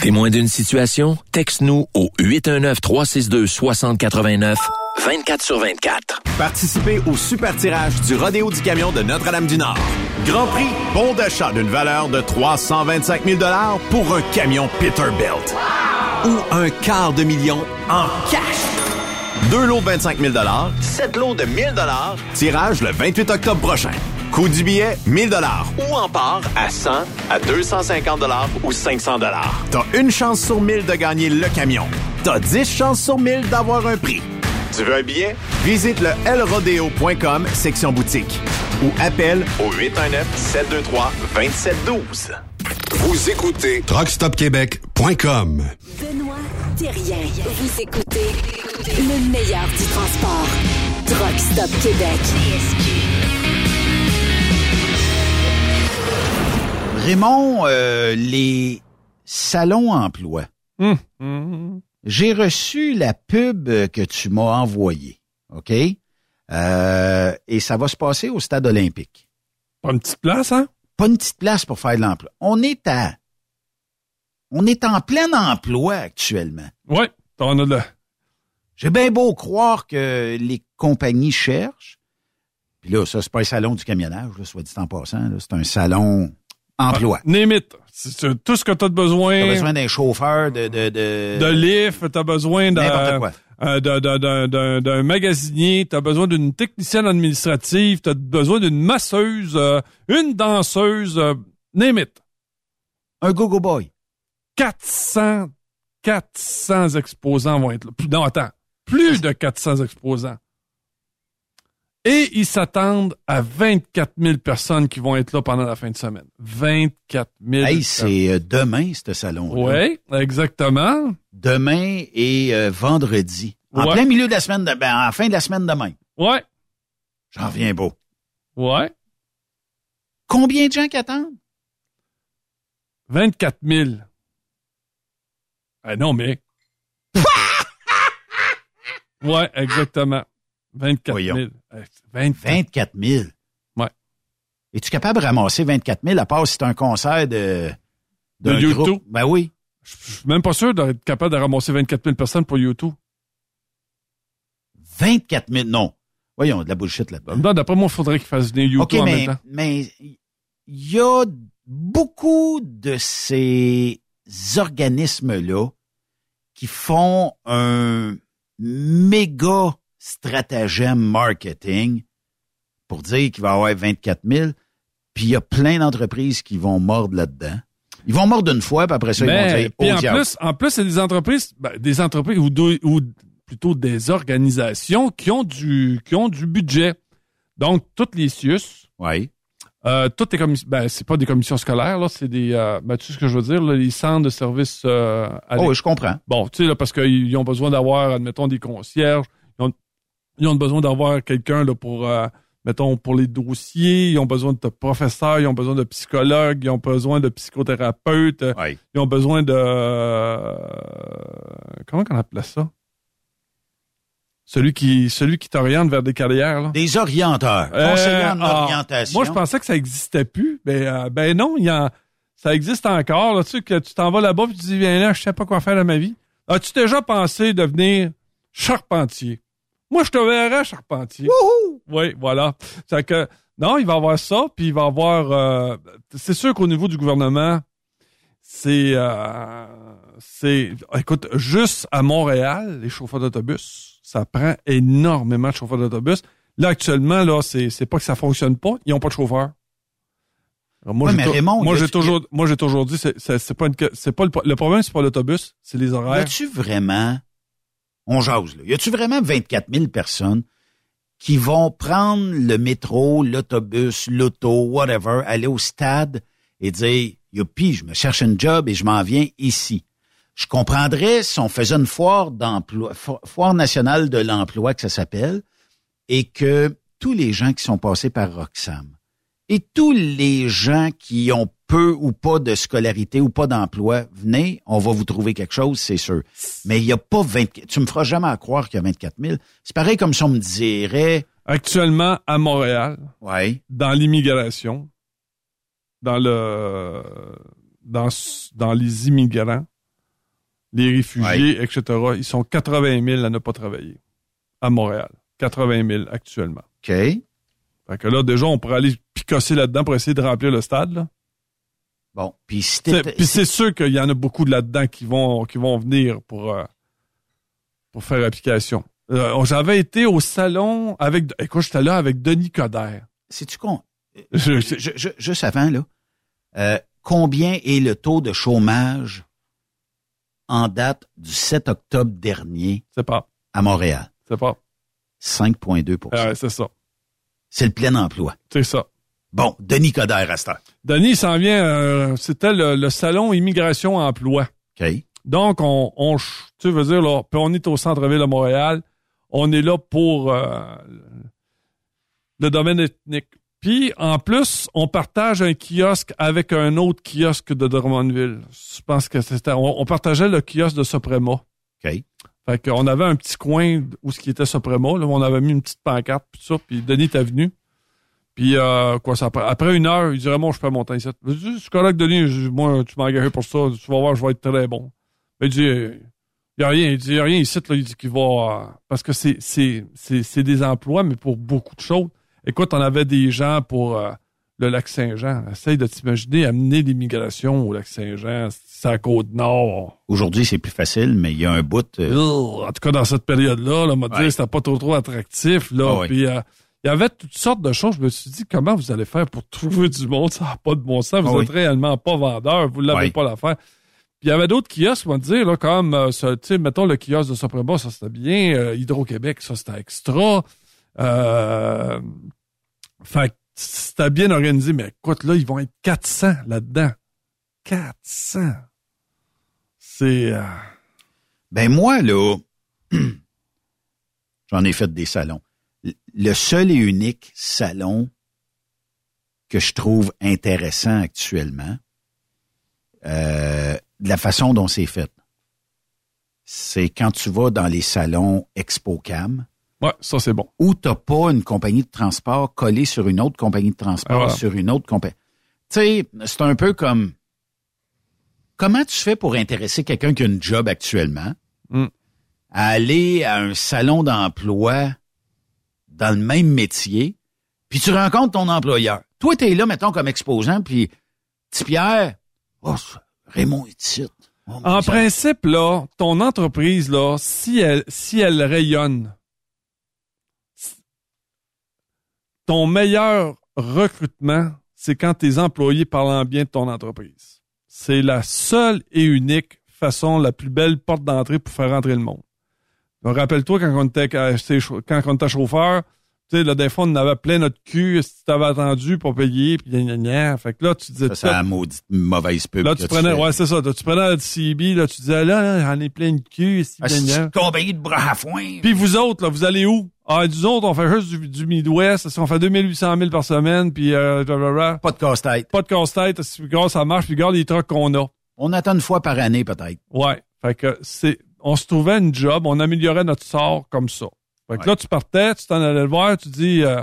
Speaker 9: Témoin d'une situation? Texte-nous au 819-362-6089, 24 sur 24.
Speaker 1: Participez au super tirage du Rodéo du Camion de Notre-Dame-du-Nord. Grand prix, bon d'achat d'une valeur de 325 000 pour un camion Peterbilt. Ou un quart de million en cash. Deux lots de 25 000 sept lots de 1000 tirage le 28 octobre prochain. Coût du billet, 1000 Ou en part à 100, à 250 ou 500 T'as une chance sur 1000 de gagner le camion. T'as 10 chances sur 1000 d'avoir un prix. Tu veux un billet? Visite le lrodeo.com, section boutique. Ou appelle au 819-723-2712.
Speaker 2: Vous écoutez TruckStopQuébec.com.
Speaker 7: Benoît Thérien. Vous écoutez le meilleur du transport. Truck Stop Québec.
Speaker 3: Raymond, euh, les salons emploi.
Speaker 4: Hum.
Speaker 3: J'ai reçu la pub que tu m'as envoyée, OK? Euh, et ça va se passer au stade olympique.
Speaker 4: Pas une petite place, hein?
Speaker 3: Pas une petite place pour faire de l'emploi. On est à... On est en plein emploi actuellement.
Speaker 4: Ouais, t'en as de la...
Speaker 3: J'ai bien beau croire que les compagnies cherchent. Puis là, ça, c'est pas un salon du camionnage, là, soit dit en passant. là. C'est un salon emploi.
Speaker 4: Ah, c'est tout ce que t'as de besoin.
Speaker 3: T'as besoin d'un chauffeur, de... De, de...
Speaker 4: de lift, t'as besoin d'un
Speaker 3: N'importe quoi.
Speaker 4: euh, d'un- magasinier, t'as besoin d'une technicienne administrative, t'as besoin d'une masseuse, euh, une danseuse, euh, name it.
Speaker 3: Un go-go boy.
Speaker 4: 400, 400 exposants vont être là. Non, attends. Plus de 400 exposants. Et ils s'attendent à 24 000 personnes qui vont être là pendant la fin de semaine. 24 000
Speaker 3: Hey, c'est euh, demain, ce salon
Speaker 4: Oui, exactement.
Speaker 3: Demain et euh, vendredi. En
Speaker 4: Ouais.
Speaker 3: plein milieu de la semaine, de, ben, en fin de la semaine demain.
Speaker 4: Ouais,
Speaker 3: J'en reviens beau.
Speaker 4: ouais.
Speaker 3: Combien de gens qui attendent?
Speaker 4: 24 000. Ah non, mais. ouais, exactement. 24
Speaker 3: Voyons.
Speaker 4: 000. Eh, 24
Speaker 3: 24 000.
Speaker 4: Ouais.
Speaker 3: Es-tu capable de ramasser 24 000 à part si c'est un concert de...
Speaker 4: De U2?
Speaker 3: groupe? Ben oui.
Speaker 4: Je suis même pas sûr d'être capable de ramasser 24 000 personnes pour YouTube.
Speaker 3: 24 000, non. Voyons, de la bullshit là-dedans.
Speaker 4: D'après moi, il faudrait qu'il fasse venir YouTube
Speaker 3: OK,
Speaker 4: en
Speaker 3: mais,
Speaker 4: même temps.
Speaker 3: mais il y a beaucoup de ces organismes-là qui font un méga stratagème marketing pour dire qu'il va y avoir 24 000, puis il y a plein d'entreprises qui vont mordre là-dedans. Ils vont mordre une fois, puis après ça, ils vont dire,
Speaker 4: puis
Speaker 3: oh
Speaker 4: en
Speaker 3: diable.
Speaker 4: plus, en plus, c'est des entreprises, ben, des entreprises ou, de- ou plutôt des organisations qui ont du, qui ont du budget. Donc, toutes les CIUS,
Speaker 3: Oui.
Speaker 4: euh, toutes les commissions, ben, c'est pas des commissions scolaires, là, c'est des, euh, ben, tu sais ce que je veux dire, là, les centres de services, euh,
Speaker 3: Oh, oui, je comprends.
Speaker 4: Bon, tu sais, là, parce qu'ils ont besoin d'avoir, admettons, des concierges. Ils ont, besoin d'avoir quelqu'un là, pour, euh, mettons, pour les dossiers. Ils ont besoin de professeurs, ils ont besoin de psychologues, ils ont besoin de psychothérapeutes. Ils ont besoin de... euh, comment on appelait ça? Celui qui, celui qui t'oriente vers des carrières, là.
Speaker 3: Des orienteurs.
Speaker 4: Euh,
Speaker 3: Conseillers en
Speaker 4: ah,
Speaker 3: orientation.
Speaker 4: Moi, je pensais que ça existait plus. Ben, euh, ben non, il y a, Ça existe encore, là, tu sais, que tu t'en vas là-bas et tu dis, viens là, je sais pas quoi faire de ma vie. As-tu déjà pensé devenir charpentier? Moi, je te verrais charpentier. Oui, voilà. C'est que, non, il va y avoir ça, puis il va y avoir, euh, c'est sûr qu'au niveau du gouvernement, c'est, euh, c'est, écoute, juste à Montréal, les chauffeurs d'autobus, ça prend énormément de chauffeurs d'autobus. Là, actuellement, là, c'est, c'est pas que ça fonctionne pas, ils ont pas de chauffeurs. Alors, moi,
Speaker 3: Ouais,
Speaker 4: j'ai moi,
Speaker 3: a-
Speaker 4: toujours, moi, j'ai toujours dit, c'est, pas une, pas le, le problème, c'est pas l'autobus, c'est les horaires.
Speaker 3: a-tu vraiment, on jase, là, y a-tu vraiment 24 000 personnes qui vont prendre le métro, l'autobus, l'auto, whatever, aller au stade et dire, youpi, je me cherche un job et je m'en viens ici. Je comprendrais si on faisait une foire d'emploi, fo- foire nationale de l'emploi que ça s'appelle, et que tous les gens qui sont passés par Roxham et tous les gens qui ont peu ou pas de scolarité ou pas d'emploi, venez, on va vous trouver quelque chose, c'est sûr. Mais il n'y a pas 20... Tu me feras jamais à croire qu'il y a 24 000. C'est pareil comme si on me dirait...
Speaker 4: Actuellement, à Montréal,
Speaker 3: Ouais.
Speaker 4: dans l'immigration, dans le, dans, dans les immigrants, les réfugiés, etc., ils sont 80 000 à ne pas travailler à Montréal. 80 000 actuellement.
Speaker 3: OK.
Speaker 4: Fait que là, déjà, on pourrait aller picosser là-dedans pour essayer de remplir le stade. Là.
Speaker 3: Bon, puis
Speaker 4: C'est- c'est sûr qu'il y en a beaucoup de là-dedans qui vont, qui vont venir pour, euh, pour faire application. Euh, J'avais été au salon avec, écoute, j'étais là avec Denis Coderre.
Speaker 3: C'est-tu con?
Speaker 4: Je-
Speaker 3: Je- je- juste avant, là, euh, combien est le taux de chômage en date du 7 octobre dernier
Speaker 4: C'est pas,
Speaker 3: à Montréal?
Speaker 4: c'est pas.
Speaker 3: 5,2%
Speaker 4: Ouais, c'est ça.
Speaker 3: C'est le plein emploi.
Speaker 4: C'est ça.
Speaker 3: Bon, Denis Coderre à cette heure.
Speaker 4: Denis il s'en vient, euh, c'était le, le salon immigration-emploi.
Speaker 3: OK.
Speaker 4: Donc, on, tu veux dire, là, puis on est au centre-ville de Montréal. On est là pour euh, le domaine ethnique. Puis, en plus, on partage un kiosque avec un autre kiosque de Drummondville. Je pense que c'était... On, on partageait le kiosque de Suprema.
Speaker 3: OK.
Speaker 4: Fait qu'on avait un petit coin où ce qui était Suprema. Là, on avait mis une petite pancarte, puis tout ça. Puis Denis était venu. Puis, euh, quoi, ça, après, une heure, il dirait, moi, je peux monter ici. Je dis, c'est correct, Denis. Je moi, tu m'as engagé pour ça. Tu vas voir, je vais être très bon. Mais il dit, il n'y a rien. Il dit, il y a rien ici, là. Il dit qu'il va, euh, parce que c'est, c'est, c'est, c'est des emplois, mais pour beaucoup de choses. Écoute, on avait des gens pour euh, le lac Saint-Jean. Essaye de t'imaginer amener l'immigration au lac Saint-Jean. C'est à Côte-Nord.
Speaker 3: Aujourd'hui, c'est plus facile, mais il y a un bout... euh,
Speaker 4: Ugh, en tout cas, dans cette période-là, là, on m'a
Speaker 3: Ouais.
Speaker 4: dit c'était pas trop trop attractif. Là.
Speaker 3: Ah.
Speaker 4: Puis il y avait toutes sortes de choses. Je me suis dit, comment vous allez faire pour trouver du monde? Ça n'a pas de bon sens. Vous
Speaker 3: Ah
Speaker 4: êtes réellement pas vendeur. Vous l'avez pas l'affaire. Puis il y avait d'autres kiosques, on va dire, là, comme, euh, tu sais, mettons le kiosque de Suprema, ça c'était bien. Euh, Hydro-Québec, ça c'était extra. Euh, fait c'était bien organisé, mais écoute, là, ils vont être 400 là-dedans. 400. C'est... euh,
Speaker 3: Ben moi, là, j'en ai fait des salons. Le seul et unique salon que je trouve intéressant actuellement, euh, de la façon dont c'est fait, c'est quand tu vas dans les salons ExpoCam,
Speaker 4: Ouais, ça c'est bon.
Speaker 3: où t'as pas une compagnie de transport collée sur une autre compagnie de transport,
Speaker 4: Ah,
Speaker 3: sur une autre compagnie. Tu sais, c'est un peu comme comment tu fais pour intéresser quelqu'un qui a une job actuellement?
Speaker 4: Mm.
Speaker 3: à aller à un salon d'emploi dans le même métier, puis tu rencontres ton employeur. Toi, t'es là, mettons, comme exposant, puis petit Pierre, oh, Raymond est ici. Oh,
Speaker 4: En principe, là, ton entreprise, là, si elle, si elle rayonne, ton meilleur recrutement, c'est quand tes employés parlent en bien de ton entreprise. C'est la seule et unique façon, la plus belle porte d'entrée pour faire rentrer le monde. Rappelle-toi quand on était, quand on était chauffeur, tu sais, là, des fois, on avait plein notre cul, si tu t'avais attendu pour payer, puis gna, gna, gna. Fait que là, tu disais...
Speaker 3: Ça, c'est la maudite mauvaise pub
Speaker 4: Là, tu prenais, ouais, c'est ça. Tu prenais la CB, là, tu disais, là, j'en ai plein de cul, ici,
Speaker 3: Ah,
Speaker 4: gna,
Speaker 3: de bras à foin?
Speaker 4: Puis vous autres, là, vous allez où? Ah, nous autres, on fait juste du, du Midwest, on fait 2800 000 par semaine, puis euh.
Speaker 3: Pas de casse-tête.
Speaker 4: pas de casse-tête, si regarde, ça marche, puis regarde les trucs qu'on a.
Speaker 3: On attend une fois par année, peut-être.
Speaker 4: Ouais. Fait que c'est, on se trouvait une job, on améliorait notre sort comme ça. Fait que
Speaker 3: Ouais.
Speaker 4: là, tu partais, tu t'en allais le voir, tu dis, euh,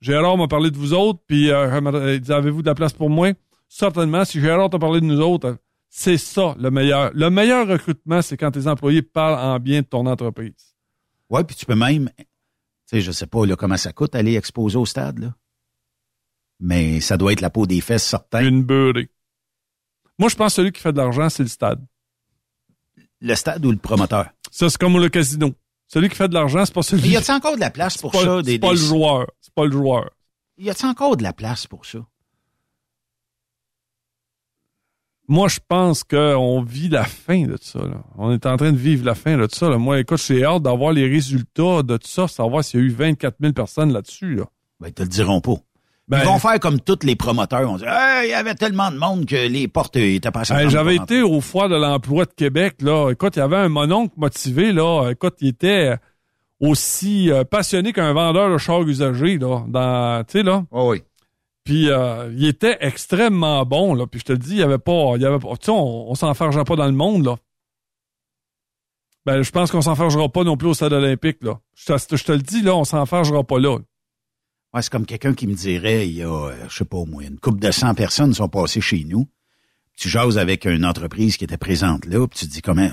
Speaker 4: Gérard m'a parlé de vous autres, puis euh, il dit, avez-vous de la place pour moi? certainement, si Gérard t'a parlé de nous autres, c'est ça le meilleur. Le meilleur recrutement, c'est quand tes employés parlent en bien de ton entreprise.
Speaker 3: Ouais, puis tu peux même, tu sais, je sais pas là, comment ça coûte aller exposer au stade, là. Mais ça doit être la peau des fesses certain.
Speaker 4: Une beurrée. Moi, je pense que celui qui fait de l'argent, c'est le stade.
Speaker 3: Le stade ou le promoteur?
Speaker 4: Ça, c'est comme le casino. Celui qui fait de l'argent, c'est pas celui
Speaker 3: Mais y a-t-il encore de la place pour
Speaker 4: pas-
Speaker 3: ça?
Speaker 4: C'est pas
Speaker 3: des-
Speaker 4: le joueur. C'est pas le joueur.
Speaker 3: Y a-t-il encore de la place pour ça?
Speaker 4: Moi, je pense qu'on vit la fin de ça. Là. On est en train de vivre la fin de ça. Là. Moi, écoute, j'ai hâte d'avoir les résultats de tout ça, savoir s'il y a eu 24 000 personnes là-dessus. Là.
Speaker 3: Ben, ils te le diront pas.
Speaker 4: Ben-
Speaker 3: Ils vont faire comme tous les promoteurs. Dire, Hey, il y avait tellement de monde que les portes étaient pas assez
Speaker 4: Hey,
Speaker 3: grandes
Speaker 4: J'avais été au foire de l'emploi de Québec. Là. Écoute, il y avait un mononcle motivé. Là. Écoute, il était aussi euh, passionné qu'un vendeur de chars usagés. Là, dans, tu sais, là.
Speaker 3: rentrer. oui.
Speaker 4: Puis euh, il était extrêmement bon. Là. Puis je te le dis, il y avait pas. Il y avait pas. Tu sais, on, on pas dans le monde, là. Ben, je pense qu'on s'enfargera pas non plus au stade olympique, là. Je te, je te le dis, là, on s'enfargera pas là.
Speaker 3: C'est comme quelqu'un qui me dirait, il y a, euh, je sais pas, au moins une couple de 100 personnes sont passées chez nous. Tu jases avec une entreprise qui était présente là, puis tu te dis comment?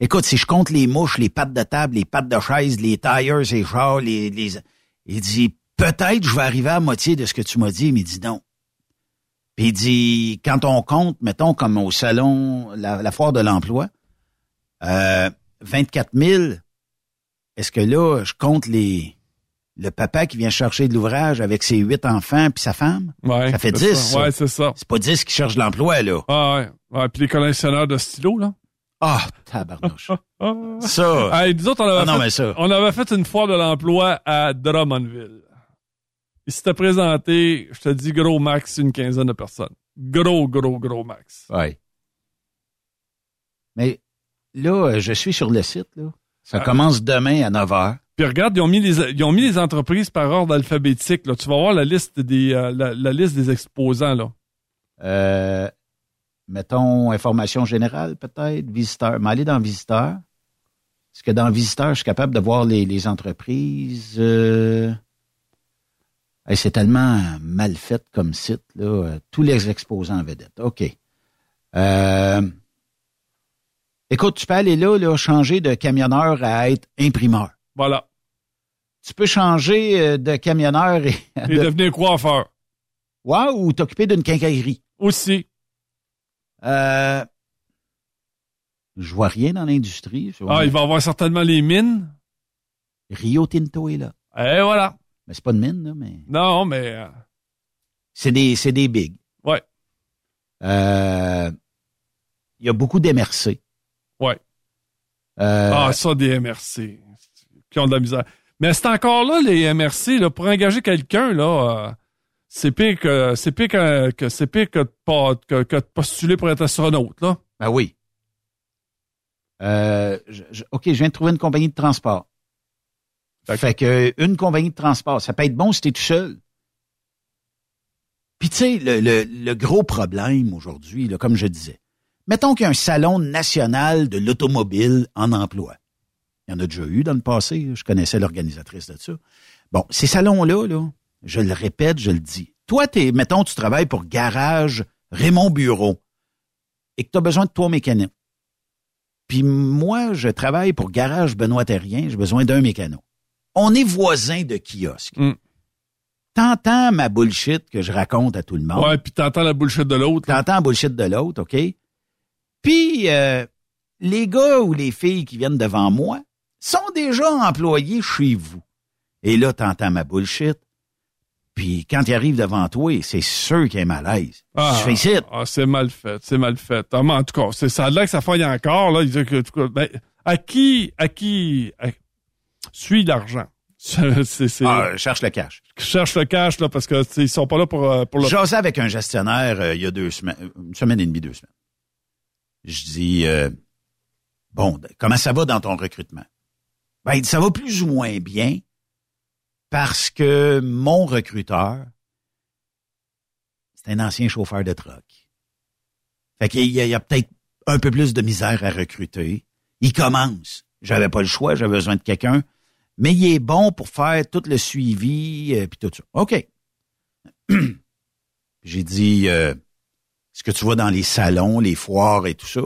Speaker 3: Écoute, si je compte les mouches, les pattes de table, les pattes de chaise, les tires, les chars, les. Il dit, peut-être je vais arriver à moitié de ce que tu m'as dit, mais il dit non. Puis il dit, quand on compte, mettons comme au salon, la, foire de l'emploi, euh, 24 000, est-ce que là, je compte les le papa qui vient chercher de l'ouvrage avec ses huit enfants puis sa femme?
Speaker 4: Ouais,
Speaker 3: ça fait
Speaker 4: c'est
Speaker 3: 10.
Speaker 4: ça. Ouais, c'est ça.
Speaker 3: C'est pas 10 qui cherchent l'emploi, là.
Speaker 4: Ah ouais. ouais. Puis les collectionneurs de stylos, là.
Speaker 3: Ah, tabarnouche.
Speaker 4: Ah.
Speaker 3: ça.
Speaker 4: Nous autres, on avait,
Speaker 3: Ah non,
Speaker 4: fait,
Speaker 3: mais ça.
Speaker 4: on avait fait une foire de l'emploi à Drummondville. Il s'était présenté, je te dis, gros max, une quinzaine de personnes. Gros, gros, gros max.
Speaker 3: Ouais. Mais là, euh, je suis sur le site, là. Ça
Speaker 4: Ah.
Speaker 3: commence demain à 9 h.
Speaker 4: Puis regarde, ils ont mis les, ils ont mis les entreprises par ordre alphabétique. Là. Tu vas voir la liste des, euh, la, liste des exposants. Là.
Speaker 3: Euh, mettons, information générale, peut-être, visiteur. Mais aller dans visiteur. Est-ce que dans visiteur, je suis capable de voir les, les entreprises? Euh... c'est tellement mal fait comme site, là. Tous les exposants en vedette. OK. Écoute, tu peux aller là, là, changer de camionneur à être imprimeur.
Speaker 4: Voilà.
Speaker 3: Tu peux changer euh, de camionneur et,
Speaker 4: Et devenir coiffeur.
Speaker 3: Ouais, ou t'occuper d'une quincaillerie.
Speaker 4: Aussi.
Speaker 3: Euh, je vois rien dans l'industrie.
Speaker 4: Ah, il va y avoir certainement les mines.
Speaker 3: Rio Tinto est là.
Speaker 4: Et voilà.
Speaker 3: Mais c'est pas de mine, là, mais.
Speaker 4: Non, mais. euh,
Speaker 3: C'est des, c'est des bigs.
Speaker 4: Ouais.
Speaker 3: Euh, il y a beaucoup d'MRC.
Speaker 4: Ouais.
Speaker 3: Euh,
Speaker 4: Ah, ça, des MRC. Qui ont de la misère. Mais c'est encore là, les MRC, là, pour engager quelqu'un, là, euh, c'est pire que, c'est pire que, que- c'est pire que de, pas- que, que de postuler pour être astronaute, là.
Speaker 3: Ben oui. Euh, je- je- OK, je viens de trouver une compagnie de transport. Fait que une compagnie de transport, ça peut être bon si t'es tout seul. Puis tu sais, le, le- le gros problème aujourd'hui, là, comme je disais, mettons qu'il y a un salon national de l'automobile en emploi. Il y en a déjà eu dans le passé, je connaissais l'organisatrice de ça. Bon, ces salons-là, là, je le répète, je le dis. Toi, t'es, mettons, tu travailles pour Garage Raymond Bureau et que tu as besoin de trois mécaniques. Puis moi, je travaille pour Garage Benoît Terrien, j'ai besoin d'un mécano. On est voisins de kiosque.
Speaker 4: Mm.
Speaker 3: T'entends ma bullshit que je raconte à tout le monde.
Speaker 4: Ouais, puis t'entends la bullshit de l'autre.
Speaker 3: T'entends la bullshit de l'autre, OK? Puis, euh, les gars ou les filles qui viennent devant moi sont déjà employés chez vous. Et là, t'entends ma bullshit. Puis, quand ils arrivent devant toi, c'est sûr qu'il un malaise.
Speaker 4: Ah,
Speaker 3: ici.
Speaker 4: ah, c'est mal fait, c'est mal fait. Ah, mais en tout cas, c'est ça l'air que ça faille encore, là. Il dit que, en tout cas, ben, à qui, à qui, à- l'argent? C'est, c'est, c'est-
Speaker 3: Ah, cherche le cash.
Speaker 4: cherche le cash, là, parce que, tu ils sont pas là pour, euh, pour le,
Speaker 3: J'osais avec un gestionnaire euh, il y a deux semaines, une semaine et demie, deux semaines. Je dis, euh, bon, comment ça va dans ton recrutement? Ben, ça va plus ou moins bien parce que mon recruteur, c'est un ancien chauffeur de truck. Fait qu'il y a, il y a peut-être un peu plus de misère à recruter. Il commence. J'avais pas le choix, j'avais besoin de quelqu'un. Mais il est bon pour faire tout le suivi, euh, puis tout ça. OK. J'ai dit, euh, ce que tu vois dans les salons, les foires et tout ça?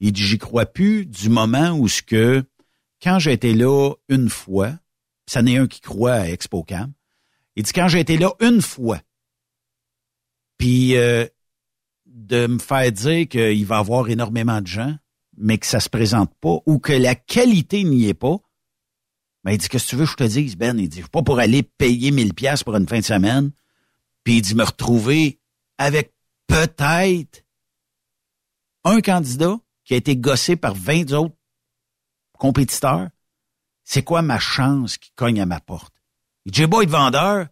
Speaker 3: Il dit, j'y crois plus du moment où ce que, quand j'ai été là une fois, ça n'est un qui croit à ExpoCam, il dit, quand j'ai été là une fois, puis euh, de me faire dire qu'il va y avoir énormément de gens, mais que ça se présente pas, ou que la qualité n'y est pas, ben, il dit, qu'est-ce que tu veux que je te dise, Ben? Il dit, pas pour aller payer 1000 pièces pour une fin de semaine, puis il dit, me retrouver avec peut-être un candidat qui a été gossé par 20 autres compétiteurs. C'est quoi ma chance qui cogne à ma porte? Il dit, j'ai beau être vendeur.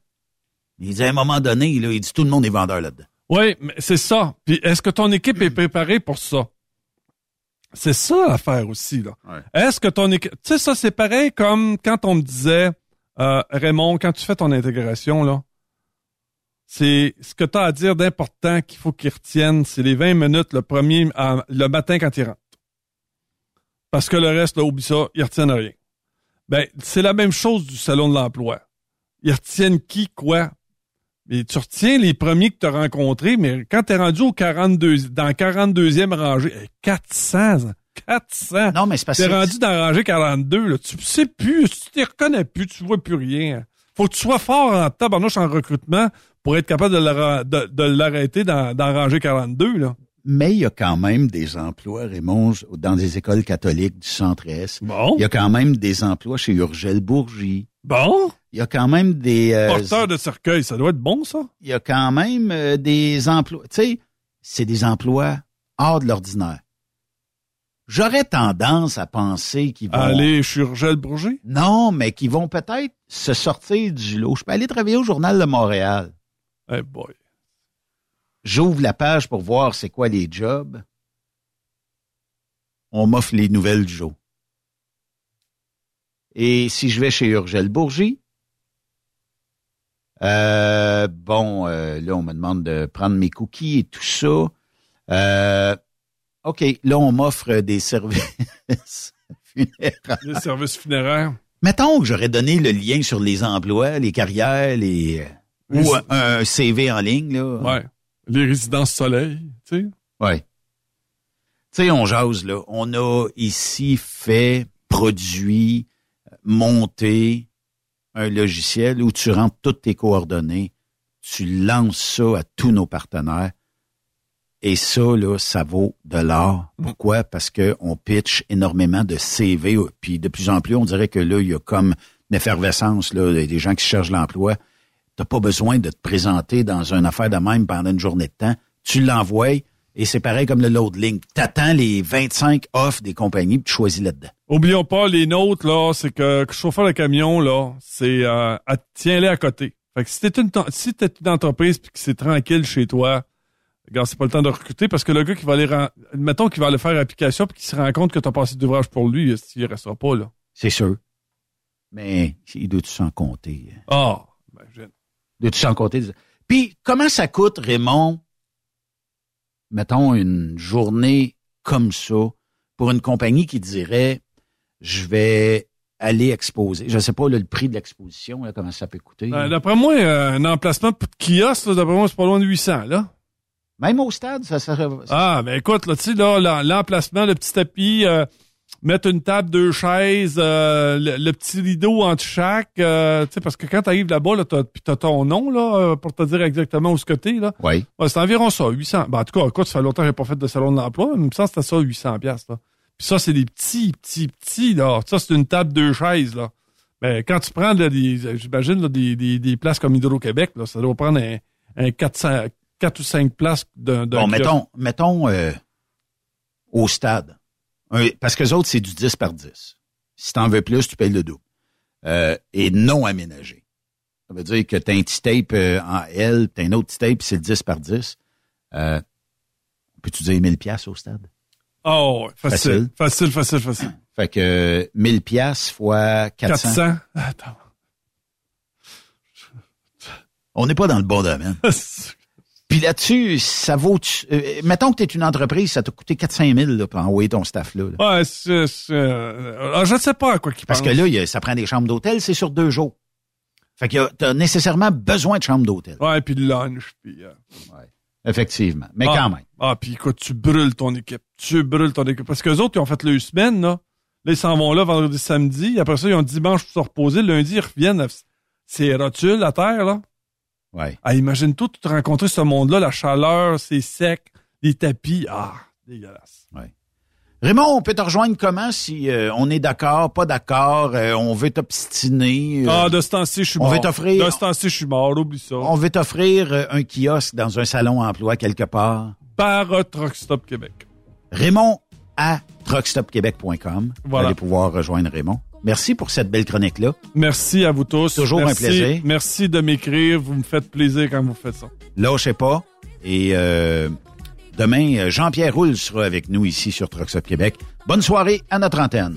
Speaker 3: Il dit, à un moment donné, là, il dit, tout le monde est vendeur là-dedans.
Speaker 4: Oui, mais c'est ça. Puis est-ce que ton équipe est préparée pour ça? C'est ça l'affaire aussi, là. Est-ce que ton équipe... Tu sais, ça, c'est pareil comme quand on me disait, euh, Raymond, quand tu fais ton intégration, là, c'est ce que tu as à dire d'important qu'il faut qu'ils retiennent, c'est les 20 minutes le premier à- le matin quand ils rentrent. Parce que le reste, là, oublie ça, ils retiennent rien. Ben, c'est la même chose du salon de l'emploi. Ils retiennent qui, quoi? Mais tu retiens les premiers que tu as rencontrés, mais quand tu es rendu au 42, dans 42e rangée, eh, 400, 400.
Speaker 3: Non, mais c'est parce
Speaker 4: T'es
Speaker 3: que-
Speaker 4: rendu dans la rangée 42, là. Tu sais plus, tu te reconnais plus, tu vois plus rien. Faut que tu sois fort en tabarnouche en recrutement pour être capable de l'arrêter dans, dans la rangée 42, là.
Speaker 3: Mais il y a quand même des emplois, Raymond, dans des écoles catholiques du centre-est.
Speaker 4: Bon.
Speaker 3: Il y a quand même des emplois chez Urgel Bourgie.
Speaker 4: Bon.
Speaker 3: Il y a quand même des... euh,
Speaker 4: Porteur de cercueil, ça doit être bon, ça?
Speaker 3: il y a quand même euh, des emplois. Tu sais, c'est des emplois hors de l'ordinaire. J'aurais tendance à penser qu'ils vont.
Speaker 4: Aller chez Urgel Bourget?
Speaker 3: Non, mais qu'ils vont peut-être se sortir du lot. Je peux aller travailler au Journal de Montréal.
Speaker 4: Eh boy.
Speaker 3: J'ouvre la page pour voir c'est quoi les jobs. On m'offre les nouvelles du jour. Et si je vais chez Urgel Bourgie, euh, bon, euh, là, on me demande de prendre mes cookies et tout ça. Euh, OK, là, on m'offre des services funéraires.
Speaker 4: Les services funéraires.
Speaker 3: Mettons que j'aurais donné le lien sur les emplois, les carrières, les euh,
Speaker 4: Oui,
Speaker 3: ou un CV en ligne, là.
Speaker 4: Ouais. Les résidences soleil, tu sais.
Speaker 3: Ouais. Tu sais, on jase, là. On a ici fait, produit, monté un logiciel où tu rentres toutes tes coordonnées, tu lances ça à tous nos partenaires. Et ça, là, ça vaut de l'or. Pourquoi? Parce que on pitch énormément de CV, puis de plus en plus, on dirait que là, il y a comme une effervescence, là, des gens qui cherchent l'emploi. T'as pas besoin de te présenter dans une affaire de même pendant une journée de temps. Tu l'envoies et c'est pareil comme le load link. T'attends les 25 offres des compagnies puis tu choisis là-dedans.
Speaker 4: Oublions pas, les nôtres, là, c'est que, chauffeur de camion, là, c'est, euh, tiens-les à côté. Fait que si t'es une, si t'es une entreprise puis que c'est tranquille chez toi, regarde, c'est pas le temps de recruter parce que le gars qui va aller, mettons qu'il va aller faire application puis qu'il se rend compte que t'as passé d'ouvrage pour lui, il restera pas, là.
Speaker 3: C'est sûr. Mais il doit-tu s'en compter?
Speaker 4: Ah, je-
Speaker 3: Dois-tu s'en compter? Puis, comment ça coûte, Raymond, mettons, une journée comme ça, pour une compagnie qui dirait, je vais aller exposer. Je sais pas là, le prix de l'exposition, comment ça peut coûter.
Speaker 4: Euh, d'après moi, euh, un emplacement de kiosque, là, d'après moi, c'est pas loin de 800, là.
Speaker 3: Même au stade, ça serait...
Speaker 4: Ah, ben écoute, là, tu sais, là, l'emplacement, le petit tapis, euh, mettre une table, deux chaises, euh, le, le petit rideau entre chaque, euh, tu sais, parce que quand t'arrives là-bas, là, t'as, puis t'as ton nom, là, euh, pour te dire exactement où ce que là.
Speaker 3: Oui.
Speaker 4: Ouais, c'est environ ça, 800. Ben, en tout cas, écoute, ça fait longtemps que j'ai pas fait de salon de l'emploi, mais il me semble que c'était ça, 800 piastres, là. Puis ça, c'est des petits, petits, petits, là. Ça, c'est une table, deux chaises, là. Ben, quand tu prends, j'imagine, là, des, des, des places comme Hydro-Québec, là, ça doit prendre un, un 400, 4 ou 5 places d'un,
Speaker 3: Bon, mettons, mettons euh, au stade. Parce que les autres, c'est du 10 par 10. Si t'en veux plus, tu payes le double. Euh, et non aménagé. Ça veut dire que t'as un petit tape euh, en L, t'as un autre petit tape, c'est le 10 par 10. Euh, Peux-tu dire 1000 pièces au stade?
Speaker 4: Oh, ouais, facile. Facile, facile, facile.
Speaker 3: Fait que euh, 1000 pièces fois 400.
Speaker 4: 400. Attends.
Speaker 3: On n'est pas dans le bon domaine. Puis là-dessus, ça vaut... euh, mettons que tu es une entreprise, ça t'a coûté 400 000 là, pour envoyer ton staff là. là.
Speaker 4: Ouais, c'est, euh, ah, je ne sais pas à quoi qu'il
Speaker 3: Parce
Speaker 4: pense.
Speaker 3: que là, y a- ça prend des chambres d'hôtel, c'est sur deux jours. Fait que tu as nécessairement besoin de chambres d'hôtel.
Speaker 4: Ouais, puis le lunch, puis... euh,
Speaker 3: Effectivement. Mais
Speaker 4: Ah.
Speaker 3: quand même.
Speaker 4: Ah, puis écoute, tu brûles ton équipe. Tu brûles ton équipe. Parce que les autres, ils ont fait le semaine, là. Là, ils s'en vont là vendredi, samedi. Après ça, ils ont dimanche pour se reposer. Lundi, ils reviennent. C'est rotule, la terre, là.
Speaker 3: Ouais.
Speaker 4: Ah, imagine tout, tu rencontrer ce monde-là, la chaleur, c'est sec, les tapis. Ah, dégueulasse.
Speaker 3: Raymond, on peut te rejoindre comment si euh, on est d'accord, pas d'accord, euh, on veut t'obstiner? euh,
Speaker 4: Ah, de ce temps-ci, je suis
Speaker 3: on
Speaker 4: mort.
Speaker 3: veut t'offrir-
Speaker 4: De ce temps-ci, je suis mort. Oublie ça.
Speaker 3: on veut t'offrir un kiosque dans un salon emploi quelque part.
Speaker 4: Par euh, Truck Stop Québec.
Speaker 3: Raymond à truckstopquebec.com. Vous
Speaker 4: Voilà.
Speaker 3: allez pouvoir rejoindre Raymond. Merci pour cette belle chronique-là.
Speaker 4: Merci à vous tous.
Speaker 3: Toujours un plaisir.
Speaker 4: Merci de m'écrire. Vous me faites plaisir quand vous faites ça.
Speaker 3: Lâchez pas. Et euh, demain, euh, Jean-Pierre Roule sera avec nous ici sur Truck Stop Québec. Bonne soirée à notre antenne.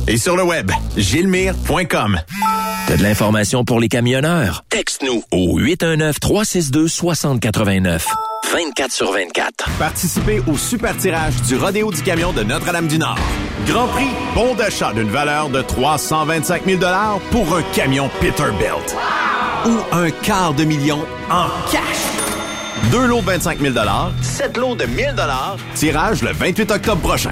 Speaker 1: Et sur le web, gilmire.com.
Speaker 9: T'as de l'information pour les camionneurs? Texte-nous au 819-362-6089. 24 sur 24.
Speaker 1: Participez au super tirage du Rodéo du Camion de Notre-Dame-du-Nord. Grand prix, bon d'achat d'une valeur de 325 000 pour un camion Peterbilt. Ou un quart de million en cash. Deux lots de 25 000 sept lots de 1000 tirage le 28 octobre prochain.